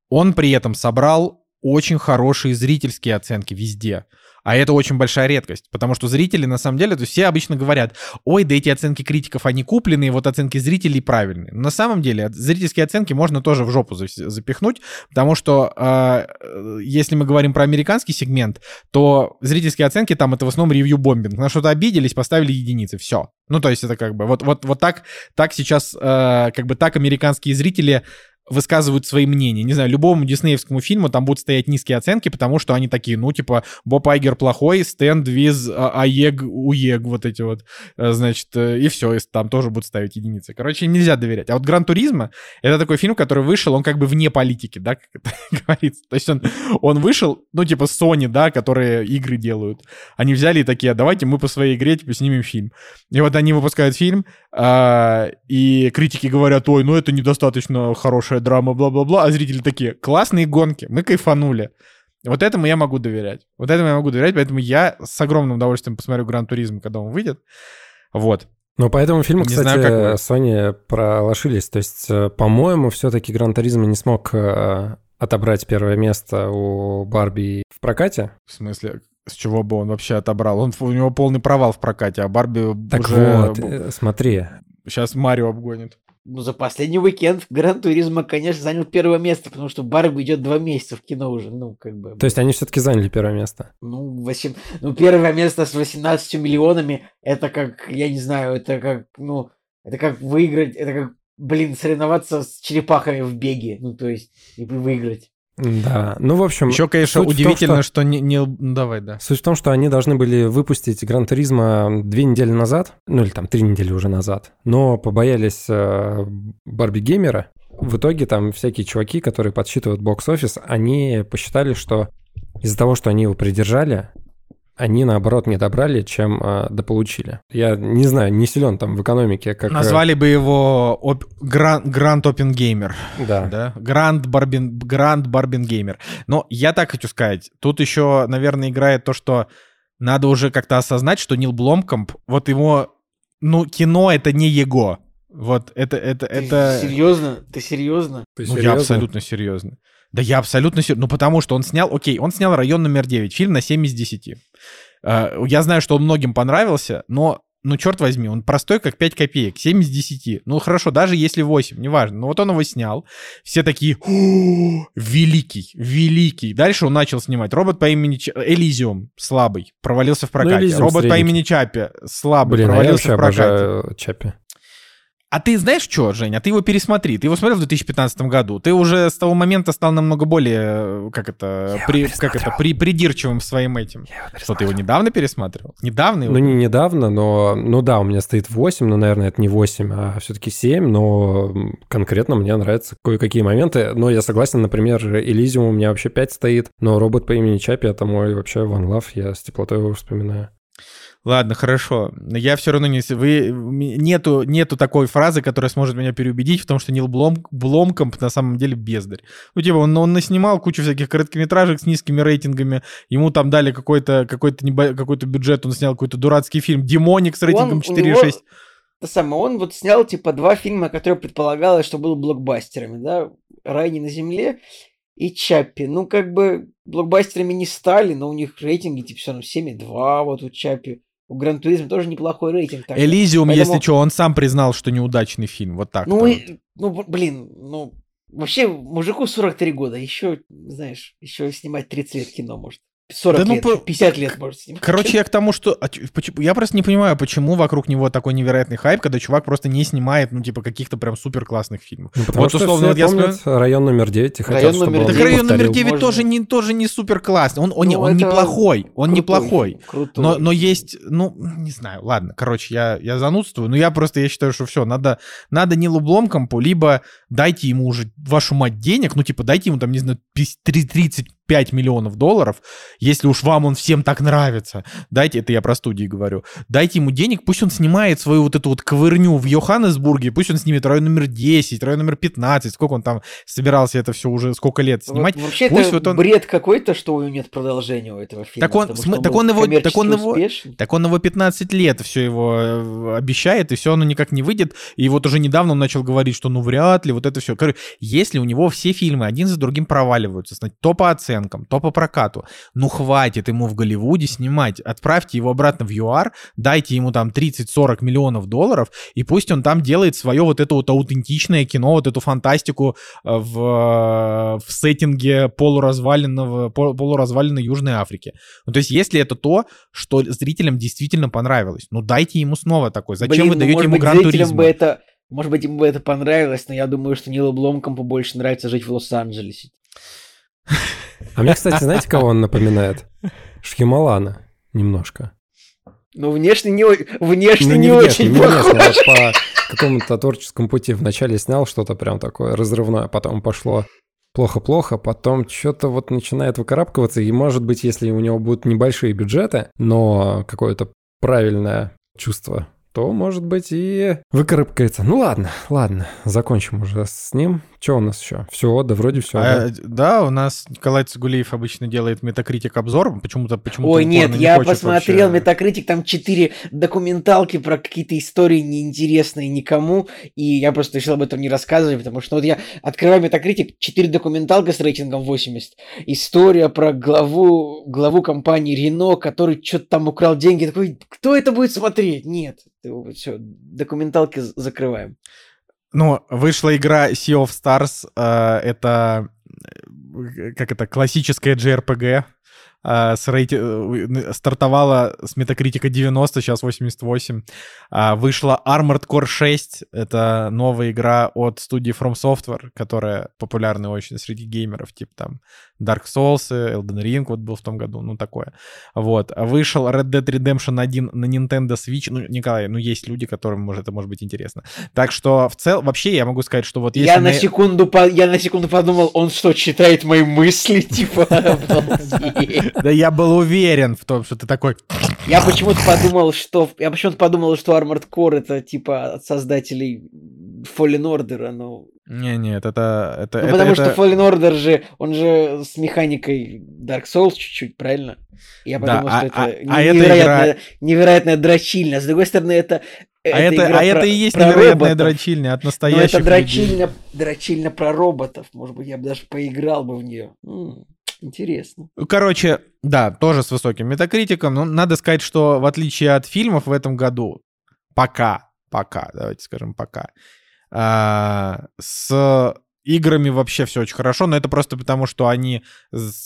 S1: он при этом собрал очень хорошие зрительские оценки везде. А это очень большая редкость, потому что зрители, на самом деле, то есть все обычно говорят, ой, да эти оценки критиков, они купленные, вот оценки зрителей правильные. Но на самом деле зрительские оценки можно тоже в жопу за- запихнуть, потому что э, э, если мы говорим про американский сегмент, то зрительские оценки там это в основном ревью-бомбинг. На что-то обиделись, поставили единицы, все. Ну, то есть это как бы вот, вот, вот так, так сейчас, э, как бы так американские зрители высказывают свои мнения. Не знаю, любому диснеевскому фильму там будут стоять низкие оценки, потому что они такие, ну, типа, Боб Айгер плохой, Стенд, Виз, а- Аег, Уег, вот эти вот, э, значит, э, и все, там тоже будут ставить единицы. Короче, нельзя доверять. А вот Гран Туризма — это такой фильм, который вышел, он как бы вне политики, да, как это говорится. То есть он, он вышел, ну, типа Sony, да, которые игры делают. Они взяли и такие, «А давайте мы по своей игре, типа, снимем фильм. И вот они выпускают фильм, а, и критики говорят, ой, ну это недостаточно хорошая драма, бла-бла-бла, а зрители такие, классные гонки, мы кайфанули. Вот этому я могу доверять. Вот этому я могу доверять, поэтому я с огромным удовольствием посмотрю Гран Туризм, когда он выйдет. Вот.
S2: Ну, по этому фильму,
S1: Не
S2: кстати,
S1: знаю, как.
S2: Sony пролошились. То есть, э, по-моему, все-таки Гран Туризмо не смог э, отобрать первое место у Барби в прокате.
S1: В смысле, с чего бы он вообще отобрал? Он, у него полный провал в прокате, а Барби
S2: Так
S1: уже
S2: вот, э, смотри.
S1: сейчас Марио обгонит.
S3: Ну, за последний уикенд Гран Туризма, конечно, занял первое место, потому что Барби идет два месяца в кино уже. Ну, как бы.
S2: То есть они все-таки заняли первое место.
S3: Ну, восем... ну, первое место с 18 миллионами, это как, я не знаю, это как, ну, это как выиграть, это как, блин, соревноваться с черепахами в беге, ну, то есть, и выиграть.
S2: Да. Ну, в общем,
S1: Еще, конечно,
S2: в том,
S1: удивительно,
S2: что-
S1: что... не, не- ну, давай, да.
S2: Суть в том, что они должны были выпустить Гран Туризмо две недели назад, ну или там три недели уже назад, но побоялись э, Барби Геймера. В итоге там всякие чуваки, которые подсчитывают бокс-офис, они посчитали, что из-за того, что они его придержали, они, наоборот, не добрали, чем э, дополучили. Я не знаю, не силен там в экономике, как... э,
S1: Назвали бы его оп- Гран- Гранд Опен Геймер.
S2: Да.
S1: Да, Гранд Барбин, Гранд Барбин Геймер. Но я так хочу сказать, тут еще, наверное, играет то, что надо уже как-то осознать, что Нил Бломкомп, вот его, ну, кино это не его. Вот это, это, это...
S3: Ты серьезно? Ты серьезно?
S2: Ты
S1: Ну, я
S2: серьезно?
S1: абсолютно серьезно. Да я абсолютно серьезно. Ну, потому что он снял, окей, он снял «Район номер 9», фильм на 7 из 10. Э, Я знаю, что он многим понравился, но, ну, черт возьми, он простой, как 5 копеек, 7 из 10. Ну, хорошо, даже если 8, неважно. Но вот он его снял. Все такие, «О, великий, великий. Дальше он начал снимать. Робот по имени Ч- Элизиум, слабый, провалился в прокате.
S2: «Элизиум»
S1: Робот по
S2: средненький.
S1: имени Чапи, слабый,
S2: Блин, а я
S1: провалился в прокате.
S2: Чапи.
S1: А ты знаешь что, Женя? А ты его пересмотри. Ты его смотрел в 2015 году. Ты уже с того момента стал намного более, э, как это,
S2: Я
S1: при- как это, при, придирчивым своим этим. Что, ты его недавно пересматривал? Недавно его?
S2: Ну, не недавно, но... Ну да, у меня стоит 8, но, наверное, это не 8, а все-таки 7, но конкретно мне нравятся кое-какие моменты. Но я согласен, например, Элизиум у меня вообще 5 стоит, но робот по имени Чапи — это мой вообще one love, я с теплотой его вспоминаю.
S1: Ладно, хорошо. Но я все равно не... Вы... Нету, нету такой фразы, которая сможет меня переубедить в том, что Нил Блом... Бломкомп на самом деле бездарь. Ну, типа, он, он наснимал кучу всяких короткометражек с низкими рейтингами, ему там дали какой-то какой-то небо... какой-то бюджет, он снял какой-то дурацкий фильм «Демоник» с рейтингом
S3: Он- у него-
S1: 4,6.
S3: То самое, он вот снял, типа, два фильма, которые предполагалось, что будут блокбастерами, да? «Рай не на земле» и «Чаппи». Ну, как бы, блокбастерами не стали, но у них рейтинги, типа, все равно 7,2 вот у «Чаппи». У «Гран Туризма» тоже неплохой рейтинг. так
S1: Элизиум,
S3: Поэтому-
S1: если что, он сам признал, что неудачный фильм. Вот так.
S3: Ну, и- ну, блин, ну, вообще, мужику 43 года, еще, знаешь, еще снимать 30 лет кино может. 40
S1: Да ну
S3: лет,
S1: по-
S3: 50 лет может снимать.
S1: Короче, я к тому, что... а Я просто не понимаю, почему вокруг него такой невероятный хайп, когда чувак просто не снимает, ну, типа, каких-то прям супер классных фильмов.
S2: Ну, потому
S1: Вот,
S2: что
S1: условно,
S2: все
S1: вот я
S2: помнят район номер 9 и хотят,
S3: Район
S2: чтобы
S3: номер
S2: он
S1: Так
S3: девять
S1: район номер
S2: повторил.
S1: 9
S3: Можно.
S1: тоже не, тоже не супер классный. Он, он, не-
S3: Ну,
S1: он
S3: это
S1: неплохой. Он
S3: Крутой
S1: неплохой.
S3: крутой.
S1: Но, но есть, ну, не знаю, ладно, короче, я, я занудствую, но я просто, я считаю, что все, надо, надо Нилу Бломкомпу, либо дайте ему уже, вашу мать, денег, ну, типа, дайте ему там, не знаю, пис- три- 35 миллионов долларов, если уж вам он всем так нравится, дайте, это я про студии говорю, дайте ему денег, пусть он снимает свою вот эту вот ковырню в Йоханнесбурге, пусть он снимет район номер 10, район номер 15, сколько он там собирался это все уже сколько лет
S3: Вот
S1: снимать.
S3: вообще
S1: Пусть
S3: это
S1: вот он-
S3: бред какой-то, что у него нет продолжения у этого фильма.
S1: Так он- см-
S3: что
S1: так он его- так он его-
S3: успешен.
S1: Так он его 15 лет все его обещает, и все оно никак не выйдет. И вот уже недавно он начал говорить, что ну вряд ли, вот это все. Короче, если у него все фильмы один за другим проваливаются, значит, то по оценкам, то по прокату, ну хватит ему в Голливуде снимать. Отправьте его обратно в ЮАР, дайте ему там 30-40 миллионов долларов, и пусть он там делает свое вот это вот аутентичное кино, вот эту фантастику э, в, э, в сеттинге полуразваленного, пол- полуразваленной Южной Африки. Ну, то есть, если это то, что зрителям действительно понравилось, ну дайте ему снова такой. Зачем
S3: Блин,
S1: вы
S3: ну,
S1: даете
S3: может
S1: ему гран
S3: бы это, может быть, ему бы это понравилось, но я думаю, что Нилу Бломкомпу больше нравится жить в Лос-Анджелесе.
S2: А мне, кстати, знаете, кого он напоминает? Шхималана немножко.
S3: Ну, внешне не, внешне
S2: Ну,
S3: не,
S2: внешне,
S3: очень
S2: не внешне,
S3: похож.
S2: вот по какому-то творческому пути вначале снял что-то прям такое разрывное, потом пошло плохо-плохо, потом что-то вот начинает выкарабкиваться, и может быть, если у него будут небольшие бюджеты, но какое-то правильное чувство, то, может быть, и выкарабкается. Ну ладно, ладно, закончим уже с ним. Что у нас еще? Все, да вроде все.
S1: А, да, у нас Николай Цигулиев обычно делает метакритик обзор, почему-то почему
S3: Ой, нет,
S1: не
S3: я
S1: хочет
S3: посмотрел
S1: вообще.
S3: Метакритик, там четыре документалки про какие-то истории неинтересные никому, и я просто решил об этом не рассказывать, потому что ну, вот я открываю Метакритик, четыре документалка с рейтингом 80, история про главу, главу компании Рено, который что-то там украл деньги, такой, кто это будет смотреть? Нет, все, документалки закрываем.
S1: Ну, вышла игра Sea of Stars, э, это, э, как это, классическая JRPG, э, с рейти... э, стартовала с метакритика 90, сейчас 88. А, Вышла Armored Core 6, это новая игра от студии From Software, которая популярна очень среди геймеров, типа там Dark Souls, Elden Ring вот был в том году, ну такое. Вот. А Вышел Red Dead Redemption 1 на Nintendo Switch. Ну, Николай, ну есть люди, которым может, это может быть интересно. Так что в целом, вообще я могу сказать, что вот если...
S3: Я на секунду, по- я на секунду подумал, он что, читает мои мысли, типа.
S1: Да я был уверен в том, что ты такой...
S3: Я почему-то подумал, что я почему-то подумал, что Armored Core это типа от создателей Fallen Order, ну,
S1: Не, нет, это... это,
S3: ну,
S1: это-
S3: потому
S1: это-
S3: что Fallen Order же, он же с механикой Dark Souls чуть-чуть, правильно? Я
S1: Да,
S3: подумал,
S1: а-
S3: что это
S1: а- а
S3: невероятная, невероятная дрочильня. С другой стороны, это
S1: А это,
S3: игра
S1: а это
S3: про-
S1: и есть невероятная
S3: роботов.
S1: дрочильня от
S3: Но
S1: настоящих
S3: это
S1: людей.
S3: дрочильня, дрочильня про роботов. Может быть, я бы даже поиграл бы в нее. Интересно.
S1: Короче, да, тоже с высоким метакритиком. Но надо сказать, что в отличие от фильмов в этом году, пока, пока, давайте скажем пока, а, с играми вообще все очень хорошо, но это просто потому, что они,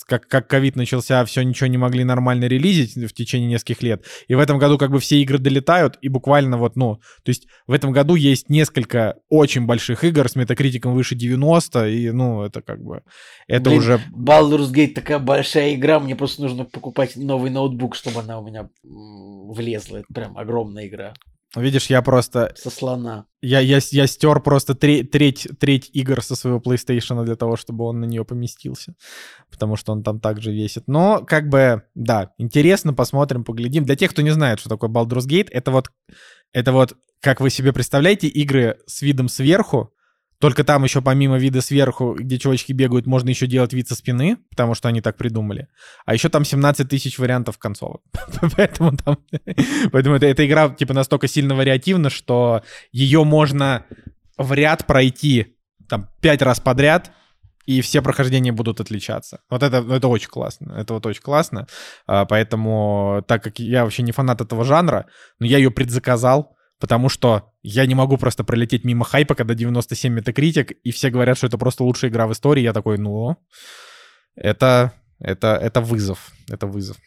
S1: как, как ковид начался, все ничего не могли нормально релизить в течение нескольких лет. И в этом году как бы все игры долетают, и буквально вот, ну, то есть в этом году есть несколько очень больших игр с метакритиком выше 90, и, ну, это как бы, это
S3: Блин,
S1: уже
S3: Baldur's Gate такая большая игра, мне просто нужно покупать новый ноутбук, чтобы она у меня влезла. Это прям огромная игра.
S1: Видишь, я просто...
S3: Со слона.
S1: Я, я, я стер просто треть, треть, треть игр со своего PlayStation для того, чтобы он на нее поместился. Потому что он там также весит. Но, как бы, да, интересно, посмотрим, поглядим. Для тех, кто не знает, что такое Baldur's Gate, это вот, это вот, как вы себе представляете, игры с видом сверху, только там еще помимо вида сверху, где чувачки бегают, можно еще делать вид со спины, потому что они так придумали. А еще там 17 тысяч вариантов концовок. Поэтому там... Поэтому эта, игра типа настолько сильно вариативна, что ее можно в ряд пройти там пять раз подряд, и все прохождения будут отличаться. Вот это, это очень классно. Это вот очень классно. А, Поэтому, так как я вообще не фанат этого жанра, но я ее предзаказал, потому что я не могу просто пролететь мимо хайпа, когда 97 метакритик, и все говорят, что это просто лучшая игра в истории. Я такой, ну, это, Это, это вызов. Это вызов.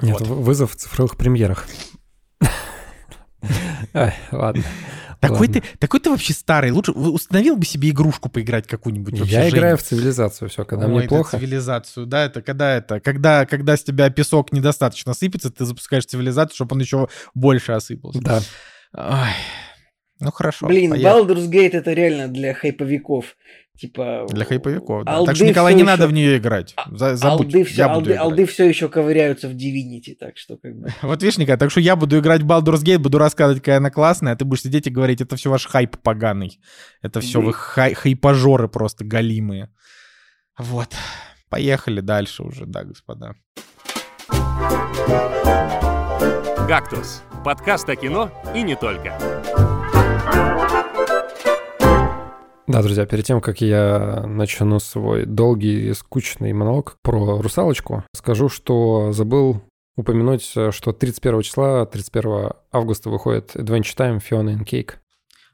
S2: Нет,
S1: Вот.
S2: вызов в цифровых премьерах. Ладно.
S1: Такой ты, такой ты вообще старый. Лучше установил бы себе игрушку поиграть какую-нибудь. вообще,
S2: Я
S1: Женя.
S2: играю в цивилизацию, все, когда
S1: Ой,
S2: мне плохо.
S1: цивилизацию, да, это когда это, когда, когда с тебя песок недостаточно сыпется, ты запускаешь цивилизацию, чтобы он еще больше осыпался.
S2: Да.
S1: Ай, ну хорошо.
S3: Блин,
S1: поехали.
S3: Baldur's Gate это реально для хайповиков. Типа...
S1: Для хайповиков, да.
S3: алды
S1: так что, Николай, не
S3: еще-
S1: надо в нее играть. За- забудь,
S3: Алды все,
S1: я буду
S3: алды,
S1: играть.
S3: алды все еще ковыряются в Divinity, так что как бы...
S1: Вот видишь, Николай, так что я буду играть в Baldur's Gate, буду рассказывать, какая она классная, а ты будешь сидеть и говорить, это все ваш хайп поганый. Это все вы хай- хайпажоры просто галимые. Вот. Поехали дальше уже, да, господа.
S4: «Кактус» — подкаст о кино и не только.
S2: Да, друзья, перед тем, как я начну свой долгий и скучный монолог про русалочку, скажу, что забыл упомянуть, что 31 числа, 31 августа выходит Adventure Time Fiona and Cake.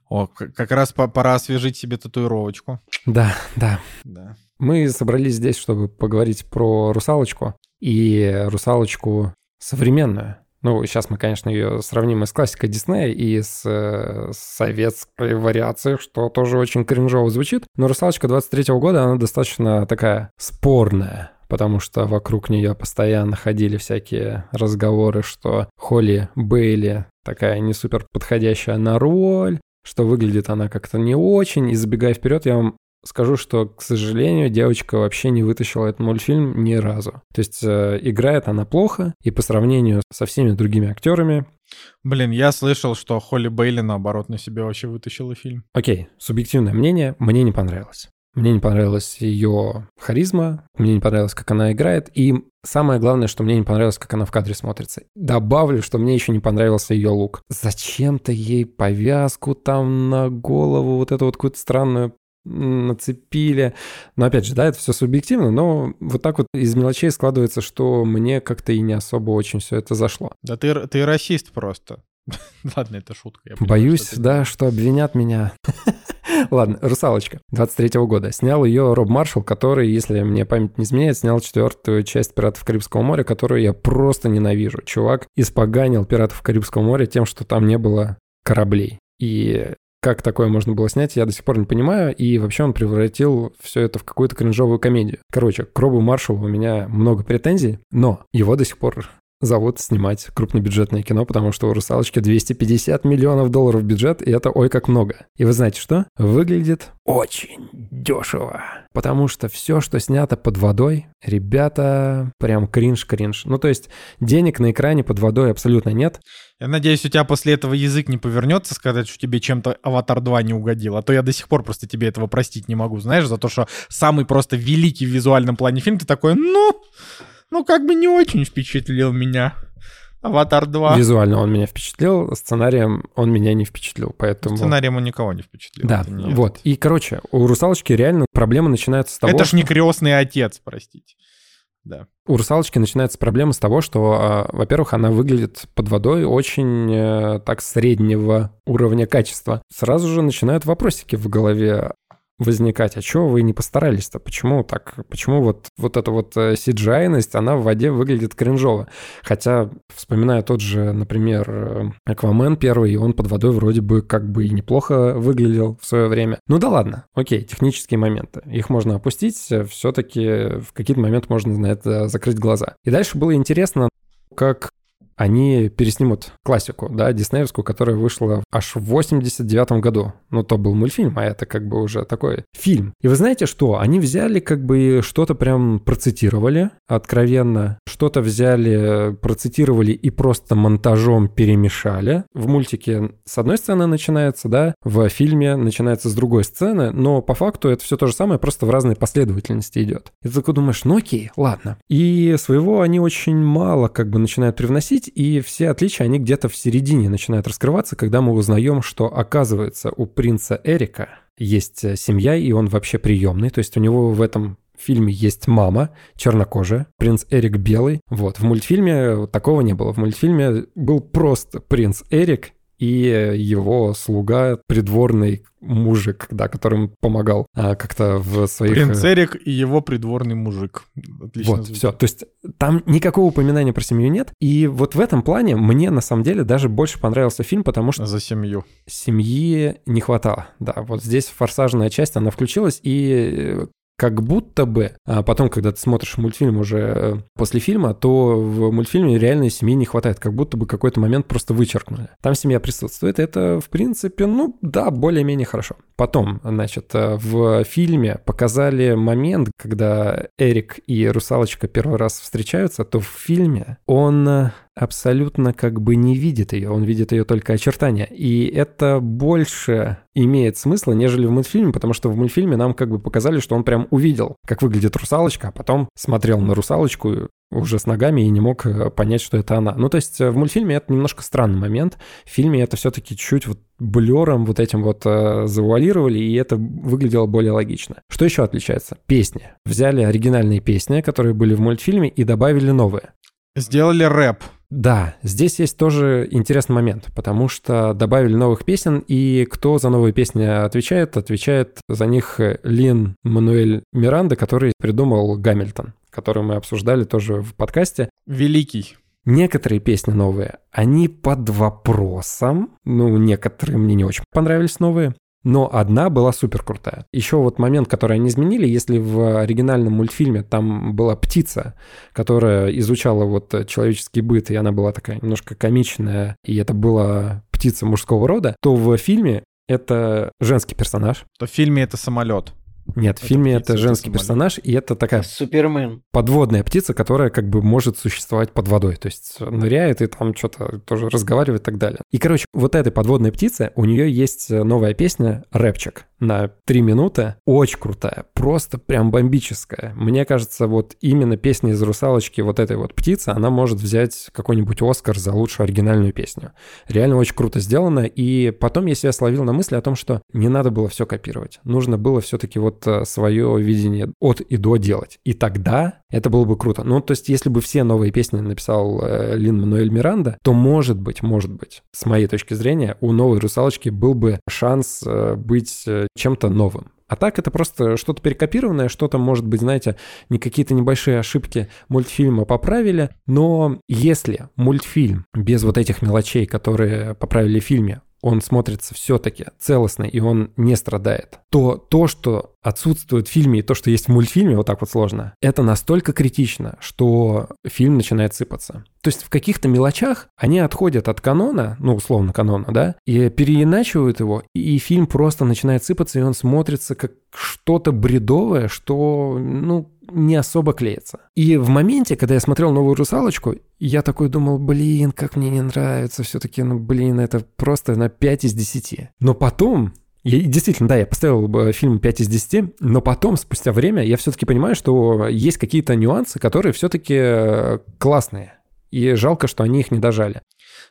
S1: О, как раз по- пора освежить себе татуировочку.
S2: Да, да.
S1: Да.
S2: Мы собрались здесь, чтобы поговорить про русалочку и русалочку современную. Ну, сейчас мы, конечно, ее сравним и с классикой Диснея, и с э, советской вариацией, что тоже очень кринжово звучит. Но «Русалочка» 23 года, она достаточно такая спорная, потому что вокруг нее постоянно ходили всякие разговоры, что Холли Бейли такая не супер подходящая на роль, что выглядит она как-то не очень. И забегая вперед, я вам скажу, что, к сожалению, девочка вообще не вытащила этот мультфильм ни разу. То есть э, играет она плохо, и по сравнению со всеми другими актерами,
S1: Блин, я слышал, что Холли Бейли, наоборот, на себе вообще вытащила фильм.
S2: окей, субъективное мнение, мне не понравилось. Мне не понравилась ее харизма, мне не понравилось, как она играет, и самое главное, что мне не понравилось, как она в кадре смотрится. Добавлю, что мне еще не понравился ее лук. Зачем-то ей повязку там на голову, вот эту вот какую-то странную нацепили. Но опять же, да, это все субъективно, но вот так вот из мелочей складывается, что мне как-то и не особо очень все это зашло.
S1: Да ты, ты расист просто. Ладно, это шутка. я понимаю,
S2: Боюсь,
S1: что ты-
S2: да, что обвинят меня. Ладно, «Русалочка» 23 года. Снял ее Роб Маршалл, который, если мне память не изменяет, снял четвертую часть «Пиратов Карибского моря», которую я просто ненавижу. Чувак испоганил «Пиратов Карибского моря» тем, что там не было кораблей. И как такое можно было снять, я до сих пор не понимаю. И вообще он превратил все это в какую-то кринжовую комедию. Короче, к Робу Маршалу у меня много претензий, но его до сих пор зовут снимать крупнобюджетное кино, потому что у «Русалочки» 250 миллионов долларов бюджет, и это ой как много. И вы знаете что? Выглядит очень дешево. Потому что все, что снято под водой, ребята, прям кринж-кринж. Ну, то есть денег на экране под водой абсолютно нет.
S1: Я надеюсь, у тебя после этого язык не повернется сказать, что тебе чем-то «Аватар 2» не угодил. А то я до сих пор просто тебе этого простить не могу. Знаешь, за то, что самый просто великий в визуальном плане фильм, ты такой, ну, ну как бы не очень впечатлил меня. «Аватар 2».
S2: Визуально он меня впечатлил, сценарием он меня не впечатлил, поэтому...
S1: Сценарием он никого не впечатлил.
S2: Да,
S1: не
S2: вот. И, короче, у «Русалочки» реально проблема начинается с того,
S1: Это ж
S2: что...
S1: не крестный отец, простите. Да.
S2: У русалочки начинается проблема с того, что, а, во-первых, она выглядит под водой очень э, так среднего уровня качества. Сразу же начинают вопросики в голове возникать. А чего вы не постарались-то? Почему так? Почему вот, вот эта вот э, CGI-ность, она в воде выглядит кринжово? Хотя, вспоминая тот же, например, э, Аквамен первый, он под водой вроде бы как бы и неплохо выглядел в свое время. Ну да ладно, окей, технические моменты. Их можно опустить, все-таки в какие-то моменты можно на это закрыть глаза. И дальше было интересно, как они переснимут классику, да, диснеевскую, которая вышла аж в 89 году. Ну, то был мультфильм, а это как бы уже такой фильм. И вы знаете что? Они взяли как бы что-то прям процитировали откровенно, что-то взяли, процитировали и просто монтажом перемешали. В мультике с одной сцены начинается, да, в фильме начинается с другой сцены, но по факту это все то же самое, просто в разной последовательности идет. И ты такой думаешь, ну окей, ладно. И своего они очень мало как бы начинают привносить, и все отличия, они где-то в середине начинают раскрываться, когда мы узнаем, что оказывается у принца Эрика есть э, семья, и он вообще приемный, то есть у него в этом фильме есть мама, чернокожая, принц Эрик белый. Вот, в мультфильме такого не было. В мультфильме был просто принц Эрик и его слуга, придворный мужик, да, которым помогал а, как-то в своих...
S1: Принц Эрик и его придворный мужик. Отлично
S2: вот,
S1: звучит.
S2: все. То есть там никакого упоминания про семью нет. И вот в этом плане мне на самом деле даже больше понравился фильм, потому что
S1: За семью.
S2: семьи не хватало. Да, вот здесь форсажная часть, она включилась, и как будто бы, а потом, когда ты смотришь мультфильм уже э, после фильма, то в мультфильме реально семьи не хватает, как будто бы какой-то момент просто вычеркнули. Там семья присутствует, это, в принципе, ну да, более-менее хорошо. Потом, значит, э, в фильме показали момент, когда Эрик и Русалочка первый раз встречаются, то в фильме он э, абсолютно как бы не видит ее, он видит ее только очертания. И это больше имеет смысла, нежели в мультфильме, потому что в мультфильме нам как бы показали, что он прям увидел, как выглядит русалочка, а потом смотрел на русалочку уже с ногами и не мог э, понять, что это она. Ну, то есть э, в мультфильме это немножко странный момент. В фильме это все-таки чуть вот блером вот этим вот э, завуалировали, и это выглядело более логично. Что еще отличается? Песни. Взяли оригинальные песни, которые были в мультфильме, и добавили новые.
S1: Сделали рэп.
S2: Да, здесь есть тоже интересный момент, потому что добавили новых песен, и кто за новые песни отвечает? Отвечает за них Лин Мануэль Миранда, который придумал Гамильтон, который мы обсуждали тоже в подкасте.
S1: Великий.
S2: Некоторые песни новые, они под вопросом, ну, некоторые мне не очень понравились новые, но одна была супер крутая. Еще вот момент, который они изменили, если в оригинальном мультфильме там была птица, которая изучала вот человеческий быт, и она была такая немножко комичная, и это была птица мужского рода, то в фильме это женский персонаж.
S1: То в фильме это самолет.
S2: Нет, в фильме
S1: птица,
S2: это женский персонаж, и это такая
S3: Супермен.
S2: подводная птица, которая как бы может существовать под водой. То есть ныряет и там что-то тоже разговаривает и так далее. И, короче, вот этой подводной птице у нее есть новая песня «Рэпчик» на три минуты. Очень крутая, просто прям бомбическая. Мне кажется, вот именно песня из «Русалочки» вот этой вот птицы, она может взять какой-нибудь «Оскар» за лучшую оригинальную песню. Реально очень круто сделано. И потом я себя словил на мысли о том, что не надо было все копировать. Нужно было все-таки вот свое видение от и до делать. И тогда это было бы круто. Ну, то есть, если бы все новые песни написал э, Лин Мануэль Миранда, то, может быть, может быть, с моей точки зрения, у новой «Русалочки» был бы шанс э, быть э, чем-то новым. А так это просто что-то перекопированное, что-то, может быть, знаете, не какие-то небольшие ошибки мультфильма поправили, но если мультфильм без вот этих мелочей, которые поправили в фильме, он смотрится все-таки целостно и он не страдает, то то, что отсутствует в фильме и то, что есть в мультфильме, вот так вот сложно, это настолько критично, что фильм начинает сыпаться. То есть в каких-то мелочах они отходят от канона, ну, условно канона, да, и переиначивают его, и фильм просто начинает сыпаться, и он смотрится как что-то бредовое, что, ну, не особо клеится. И в моменте, когда я смотрел «Новую русалочку», я такой думал, блин, как мне не нравится все-таки, ну, блин, это просто на 5 из 10. Но потом я, действительно, да, я поставил бы фильм 5 из 10, но потом, спустя время, я все-таки понимаю, что есть какие-то нюансы, которые все-таки классные. И жалко, что они их не дожали.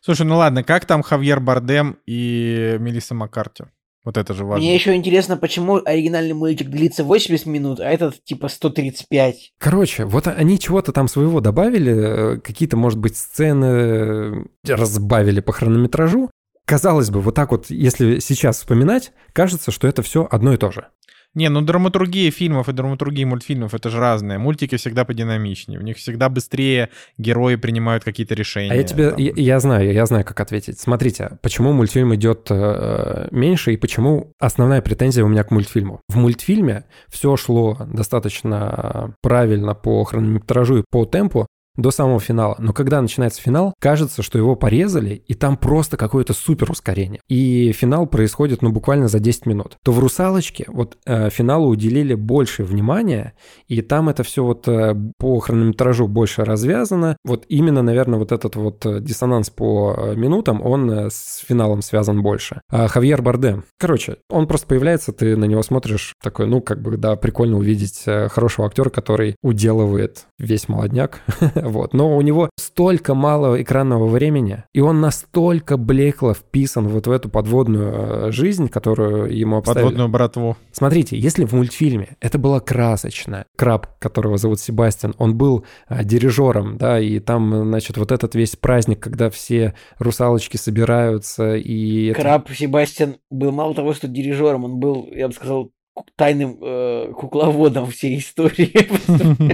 S1: Слушай, ну ладно, как там Хавьер Бардем и Мелисса Маккарти? Вот это же важно.
S3: Мне еще интересно, почему оригинальный мультик длится 80 минут, а этот типа 135.
S2: Короче, вот они чего-то там своего добавили, э, какие-то, может быть, сцены э, разбавили по хронометражу. Казалось бы, вот так вот, если сейчас вспоминать, кажется, что это все одно и то же.
S1: Не, ну драматургия фильмов и драматургия мультфильмов это же разные. Мультики всегда подинамичнее. В них всегда быстрее герои принимают какие-то решения.
S2: А я тебе,
S1: там.
S2: я, я знаю, я знаю, как ответить. Смотрите, почему мультфильм идет э, меньше и почему основная претензия у меня к мультфильму. В мультфильме все шло достаточно правильно по хронометражу и по темпу, до самого финала. Но когда начинается финал, кажется, что его порезали, и там просто какое-то супер ускорение. И финал происходит, ну, буквально за 10 минут. То в «Русалочке» вот э, финалу уделили больше внимания, и там это все вот э, по хронометражу больше развязано. Вот именно, наверное, вот этот вот э, диссонанс по э, минутам, он э, с финалом связан больше. А Хавьер Бардем. Короче, он просто появляется, ты на него смотришь, такой, ну, как бы, да, прикольно увидеть э, хорошего актера, который уделывает весь молодняк Вот. Но у него столько мало экранного времени, и он настолько блекло вписан вот в эту подводную э, жизнь, которую ему обставили.
S1: Подводную братву.
S2: Смотрите, если в мультфильме это было красочно, краб, которого зовут Себастьян, он был а, дирижером, да, и там, значит, вот этот весь праздник, когда все русалочки собираются и... это-
S3: Краб Себастьян был мало того, что дирижером, он был, я бы сказал, тайным э, кукловодом всей истории.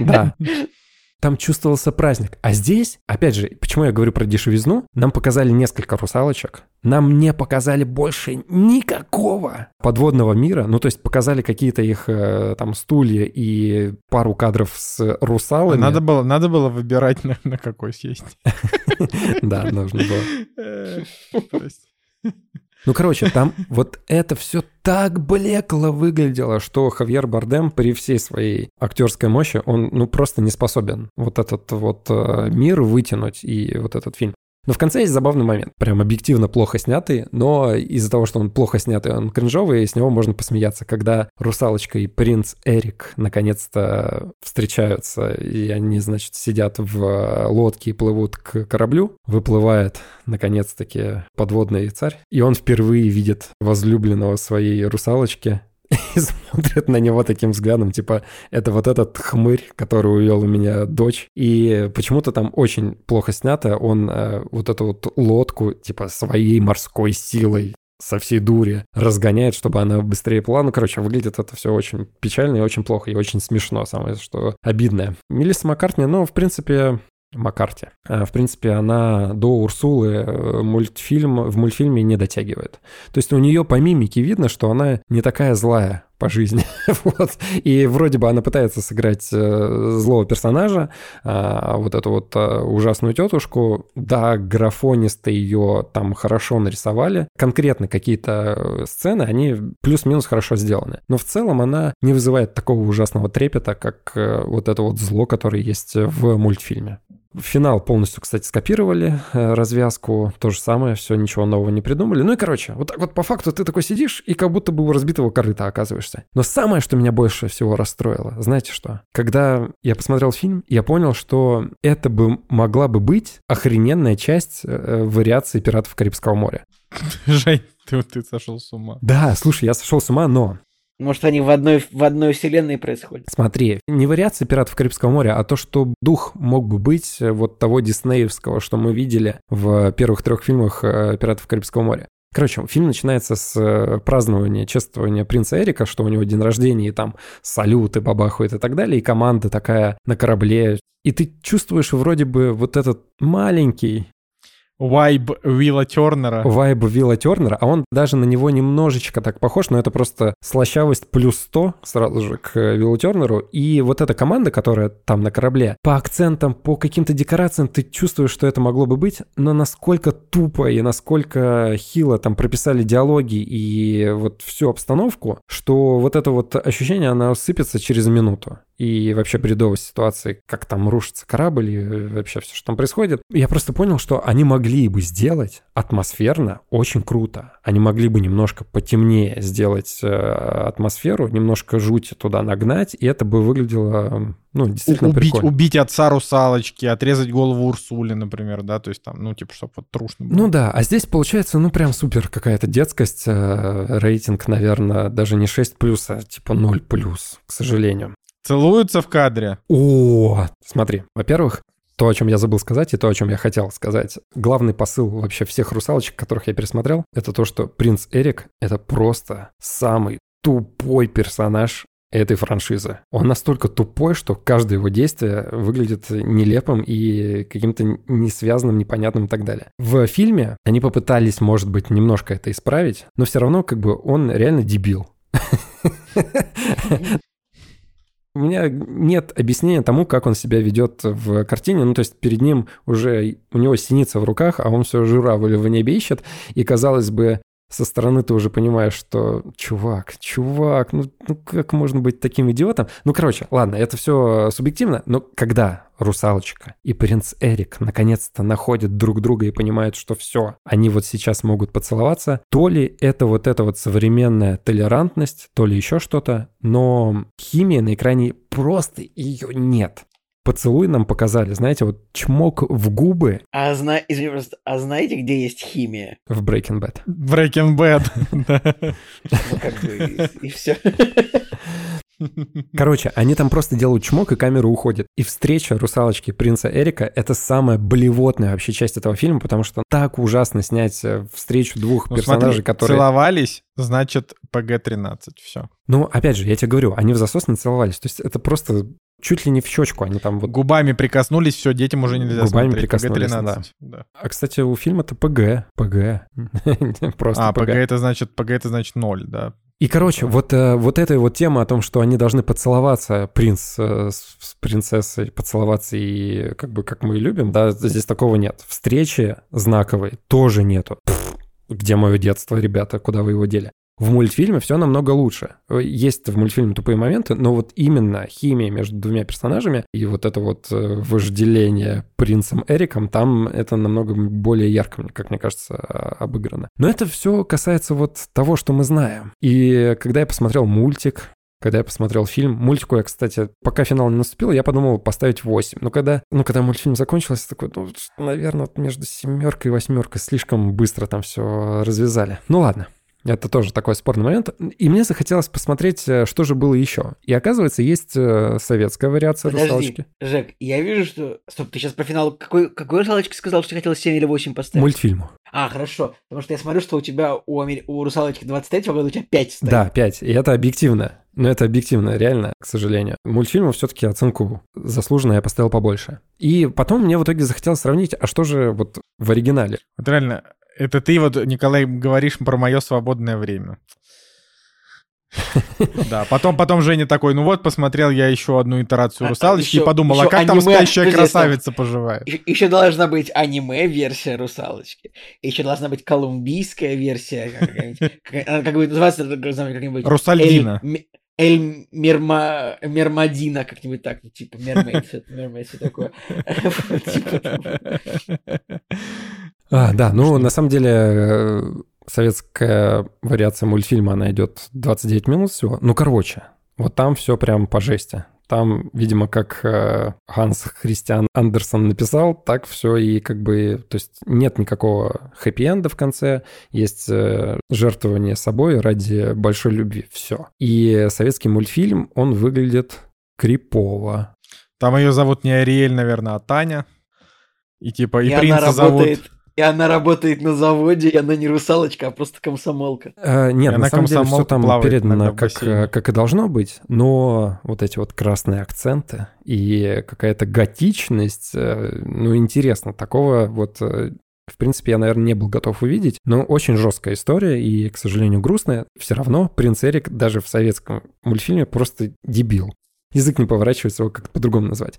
S2: Да. Там чувствовался праздник. А здесь, опять же, почему я говорю про дешевизну, нам показали несколько русалочек, нам не показали больше никакого подводного мира, ну то есть показали какие-то их э, там стулья и пару кадров с русалами.
S1: Надо было, надо было выбирать, на, на какой съесть.
S2: Да, нужно было. Ну, короче, там вот это все так блекло выглядело, что Хавьер Бардем при всей своей актерской мощи, он ну просто не способен вот этот вот э, мир вытянуть и вот этот фильм. Но в конце есть забавный момент, прям объективно плохо снятый, но из-за того, что он плохо снятый, он кринжовый, и с него можно посмеяться, когда русалочка и принц Эрик наконец-то встречаются, и они, значит, сидят в э, лодке и плывут к кораблю, выплывает наконец-таки подводный царь, и он впервые видит возлюбленного своей русалочки, и смотрит на него таким взглядом, типа, это вот этот хмырь, который увел у меня дочь. И почему-то там очень плохо снято, он э, вот эту вот лодку, типа, своей морской силой со всей дури разгоняет, чтобы она быстрее плыла. Ну, короче, выглядит это все очень печально и очень плохо, и очень смешно, самое что обидное. Мелисса Маккартни, ну, в принципе, Маккарти. Э, В принципе, она до Урсулы э, мультфильм, в мультфильме не дотягивает. То есть у нее по мимике видно, что она не такая злая по жизни. вот. И вроде бы она пытается сыграть э, злого персонажа, а, вот эту вот а, ужасную тетушку. Да, графонисто ее там хорошо нарисовали. Конкретно какие-то сцены, они плюс-минус хорошо сделаны. Но в целом она не вызывает такого ужасного трепета, как вот это вот зло, которое есть в мультфильме. Финал полностью, кстати, скопировали, э, развязку, то же самое, все, ничего нового не придумали. Ну и, короче, вот так вот по факту ты такой сидишь и как будто бы у разбитого корыта оказываешься. Но самое, что меня больше всего расстроило, знаете что? Когда я посмотрел фильм, я понял, что это бы могла бы быть охрененная часть э, вариации «Пиратов Карибского моря».
S1: Жень, ты, ты сошел с ума.
S2: Да, слушай, я сошел с ума, но
S3: Может, они в одной, в одной вселенной происходят.
S2: Смотри, не вариация «Пиратов Карибского моря», а то, что дух мог бы быть вот того диснеевского, что мы видели в первых трех фильмах э, «Пиратов Карибского моря». Короче, фильм начинается с э, празднования, чествования принца Эрика, что у него день рождения, и там салюты бабахают и так далее, и команда такая на корабле. И ты чувствуешь вроде бы вот этот маленький
S1: Вайб Уилла Тернера.
S2: вайб Вилла Тернера, а он даже на него немножечко так похож, но это просто слащавость плюс 100 сразу же к э, Виллу Тернеру. И вот эта команда, которая там на корабле, по акцентам, по каким-то декорациям ты чувствуешь, что это могло бы быть, но насколько тупо и насколько хило там прописали диалоги и вот всю обстановку, что вот это вот ощущение, оно сыпется через минуту и вообще бредовость ситуации, как там рушится корабль и э, вообще все, что там происходит. Я просто понял, что они могли бы сделать атмосферно очень круто. Они могли бы немножко потемнее сделать э, атмосферу, немножко жути туда нагнать, и это бы выглядело, ну, действительно
S1: убить,
S2: прикольно.
S1: убить отца русалочки, отрезать голову Урсули, например, да, то есть там, ну, типа, чтобы вот трушно было.
S2: Ну да, а здесь получается, ну, прям супер какая-то детскость. э, Рейтинг, наверное, даже не 6 плюс, а типа 0 плюс, к сожалению.
S1: Целуются в кадре.
S2: О, смотри, во-первых, то, о чем я забыл сказать, и то, о чем я хотел сказать. Главный посыл вообще всех русалочек, которых я пересмотрел, это то, что принц Эрик — это просто самый тупой персонаж этой франшизы. Он настолько тупой, что каждое его действие выглядит нелепым и каким-то несвязанным, непонятным и так далее. В фильме они попытались, может быть, немножко это исправить, но все равно как бы он реально дебил. У меня нет объяснения тому, как он себя ведет в картине. Ну, то есть перед ним уже у него синица в руках, а он все журавля в небе ищет. И, казалось бы, со стороны ты уже понимаешь, что чувак, чувак, ну, ну как можно быть таким идиотом? Ну, короче, ладно, это все субъективно, но когда русалочка и принц Эрик наконец-то находят друг друга и понимают, что все, они вот сейчас могут поцеловаться, то ли это вот эта вот современная толерантность, то ли еще что-то, но химия на экране просто ее нет. Поцелуй нам показали, знаете, вот чмок в губы
S3: А, зна... Извини, просто, а знаете, где есть химия?
S2: в Breaking Bad.
S1: Breaking Bad. Да.
S3: Ну, как бы, и, все.
S2: Короче, они там просто делают чмок, и камера уходит. И встреча русалочки принца Эрика — это самая блевотная вообще часть этого фильма, потому что так ужасно снять э, встречу двух
S1: Ну,
S2: персонажей,
S1: смотри,
S2: которые...
S1: целовались, значит, ПГ-13, все.
S2: Ну, опять же, я тебе говорю, они в засос не целовались. То есть это просто чуть ли не в щечку. Они там вот...
S1: Губами прикоснулись, все, детям уже нельзя
S2: Губами
S1: смотреть.
S2: прикоснулись,
S1: ПГ-13. Да.
S2: А, кстати, у фильма-то ПГ. ПГ. Просто
S1: А, ПГ. это значит, ПГ это значит ноль, да.
S2: И, короче, вот, э, вот эта вот тема о том, что они должны поцеловаться, принц э, с, принцессой, поцеловаться и как бы как мы и любим, да, здесь такого нет. Встречи знаковой тоже нету. Пф, где мое детство, ребята, куда вы его дели? В мультфильме все намного лучше. Есть в мультфильме тупые моменты, но вот именно химия между двумя персонажами и вот это вот э, вожделение принцем Эриком, там это намного более ярко, как мне кажется, а- обыграно. Но это все касается вот того, что мы знаем. И когда я посмотрел мультик, когда я посмотрел фильм, мультику я, кстати, пока финал не наступил, я подумал поставить 8. Но когда, ну, когда мультфильм закончился, такой, ну, наверное, между семеркой и восьмеркой слишком быстро там все развязали. Ну ладно. Это тоже такой спорный момент. И мне захотелось посмотреть, э, что же было еще. И оказывается, есть э, советская вариация
S3: Подожди,
S2: русалочки.
S3: Жек, я вижу, что... Стоп, ты сейчас про финал... Какой, какой русалочки сказал, что ты хотел 7 или 8 поставить?
S2: Мультфильму.
S3: А, хорошо. Потому что я смотрю, что у тебя у, Амер... у русалочки 23 года у тебя 5 стоит.
S2: Да, 5. И это объективно. Но это объективно, реально, к сожалению. Мультфильму все-таки оценку заслуженно я поставил побольше. И потом мне в итоге захотелось сравнить, а что же вот в оригинале?
S1: Вот реально, это ты вот, Николай, говоришь про мое свободное время. Да, потом, потом Женя такой, ну вот, посмотрел я еще одну итерацию
S3: А, а
S1: русалочки и подумал, а как там спящая красавица поживает?
S3: Еще, должна быть аниме-версия русалочки. Еще должна быть колумбийская версия. Как, должна быть как-нибудь...
S1: Русальдина.
S3: Эль, Мерма, Мермадина, как-нибудь так, типа Мермейд, все такое.
S2: А, да, ну, на самом деле, э, советская вариация мультфильма, она идет 29 минут всего. Ну, короче, вот там все прям по жести. Там, видимо, как э, Ханс Христиан Андерсон написал, так все и как бы... То есть нет никакого хэппи-энда в конце, есть э, жертвование собой ради большой любви. Все. И советский мультфильм, он выглядит крипово.
S1: Там ее зовут не Ариэль, наверное, а Таня. И типа, и,
S3: И
S1: принца зовут...
S3: и она работает на заводе, и она не русалочка, а просто комсомолка.
S2: Э, нет,
S1: И
S2: на
S1: она
S2: самом деле все там передано как, э, как и должно быть, но вот эти вот красные акценты и какая-то готичность, э, ну, интересно, такого вот... В принципе, я, наверное, не был готов увидеть, но очень жесткая история и, к сожалению, грустная. Все равно принц Эрик даже в советском мультфильме просто дебил. Язык не поворачивается его как-то по-другому назвать.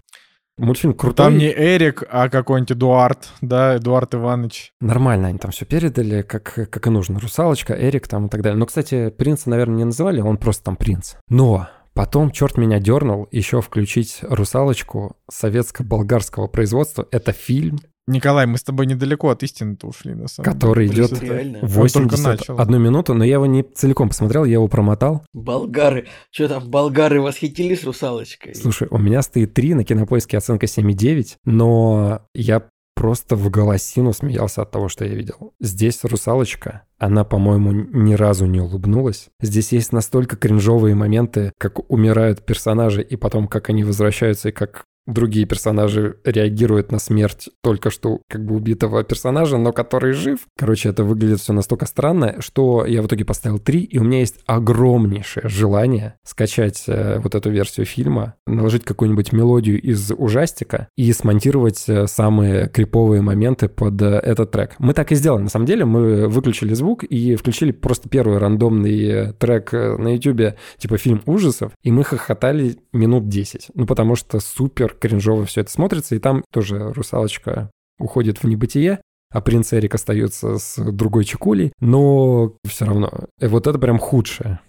S2: Мультфильм крутой.
S1: Там не Эрик, а какой-нибудь Эдуард, да, Эдуард Иванович.
S2: Нормально они там все передали, как, как и нужно. Русалочка, Эрик там и так далее. Но, кстати, принца, наверное, не называли, он просто там принц. Но потом черт меня дернул еще включить русалочку советско-болгарского производства. Это фильм,
S1: Николай, мы с тобой недалеко от истины-то ушли, на самом
S2: который
S1: деле.
S2: идет
S3: Реально.
S2: 81 минуту, но я его не целиком посмотрел, я его промотал.
S3: Болгары. Что там, болгары восхитились русалочкой?
S2: Слушай, у меня стоит 3, на кинопоиске оценка 7,9, но я просто в голосину смеялся от того, что я видел. Здесь русалочка, она, по-моему, ни разу не улыбнулась. Здесь есть настолько кринжовые моменты, как умирают персонажи, и потом как они возвращаются, и как другие персонажи реагируют на смерть только что как бы убитого персонажа, но который жив. Короче, это выглядит все настолько странно, что я в итоге поставил 3, и у меня есть огромнейшее желание скачать э, вот эту версию фильма, наложить какую-нибудь мелодию из ужастика и смонтировать э, самые криповые моменты под э, этот трек. Мы так и сделали. На самом деле мы выключили звук и включили просто первый рандомный э, трек э, на YouTube, типа фильм ужасов, и мы хохотали минут 10. Ну, потому что супер кринжово все это смотрится, и там тоже русалочка уходит в небытие, а принц Эрик остается с другой чекулей, но все равно, э, вот это прям худшее.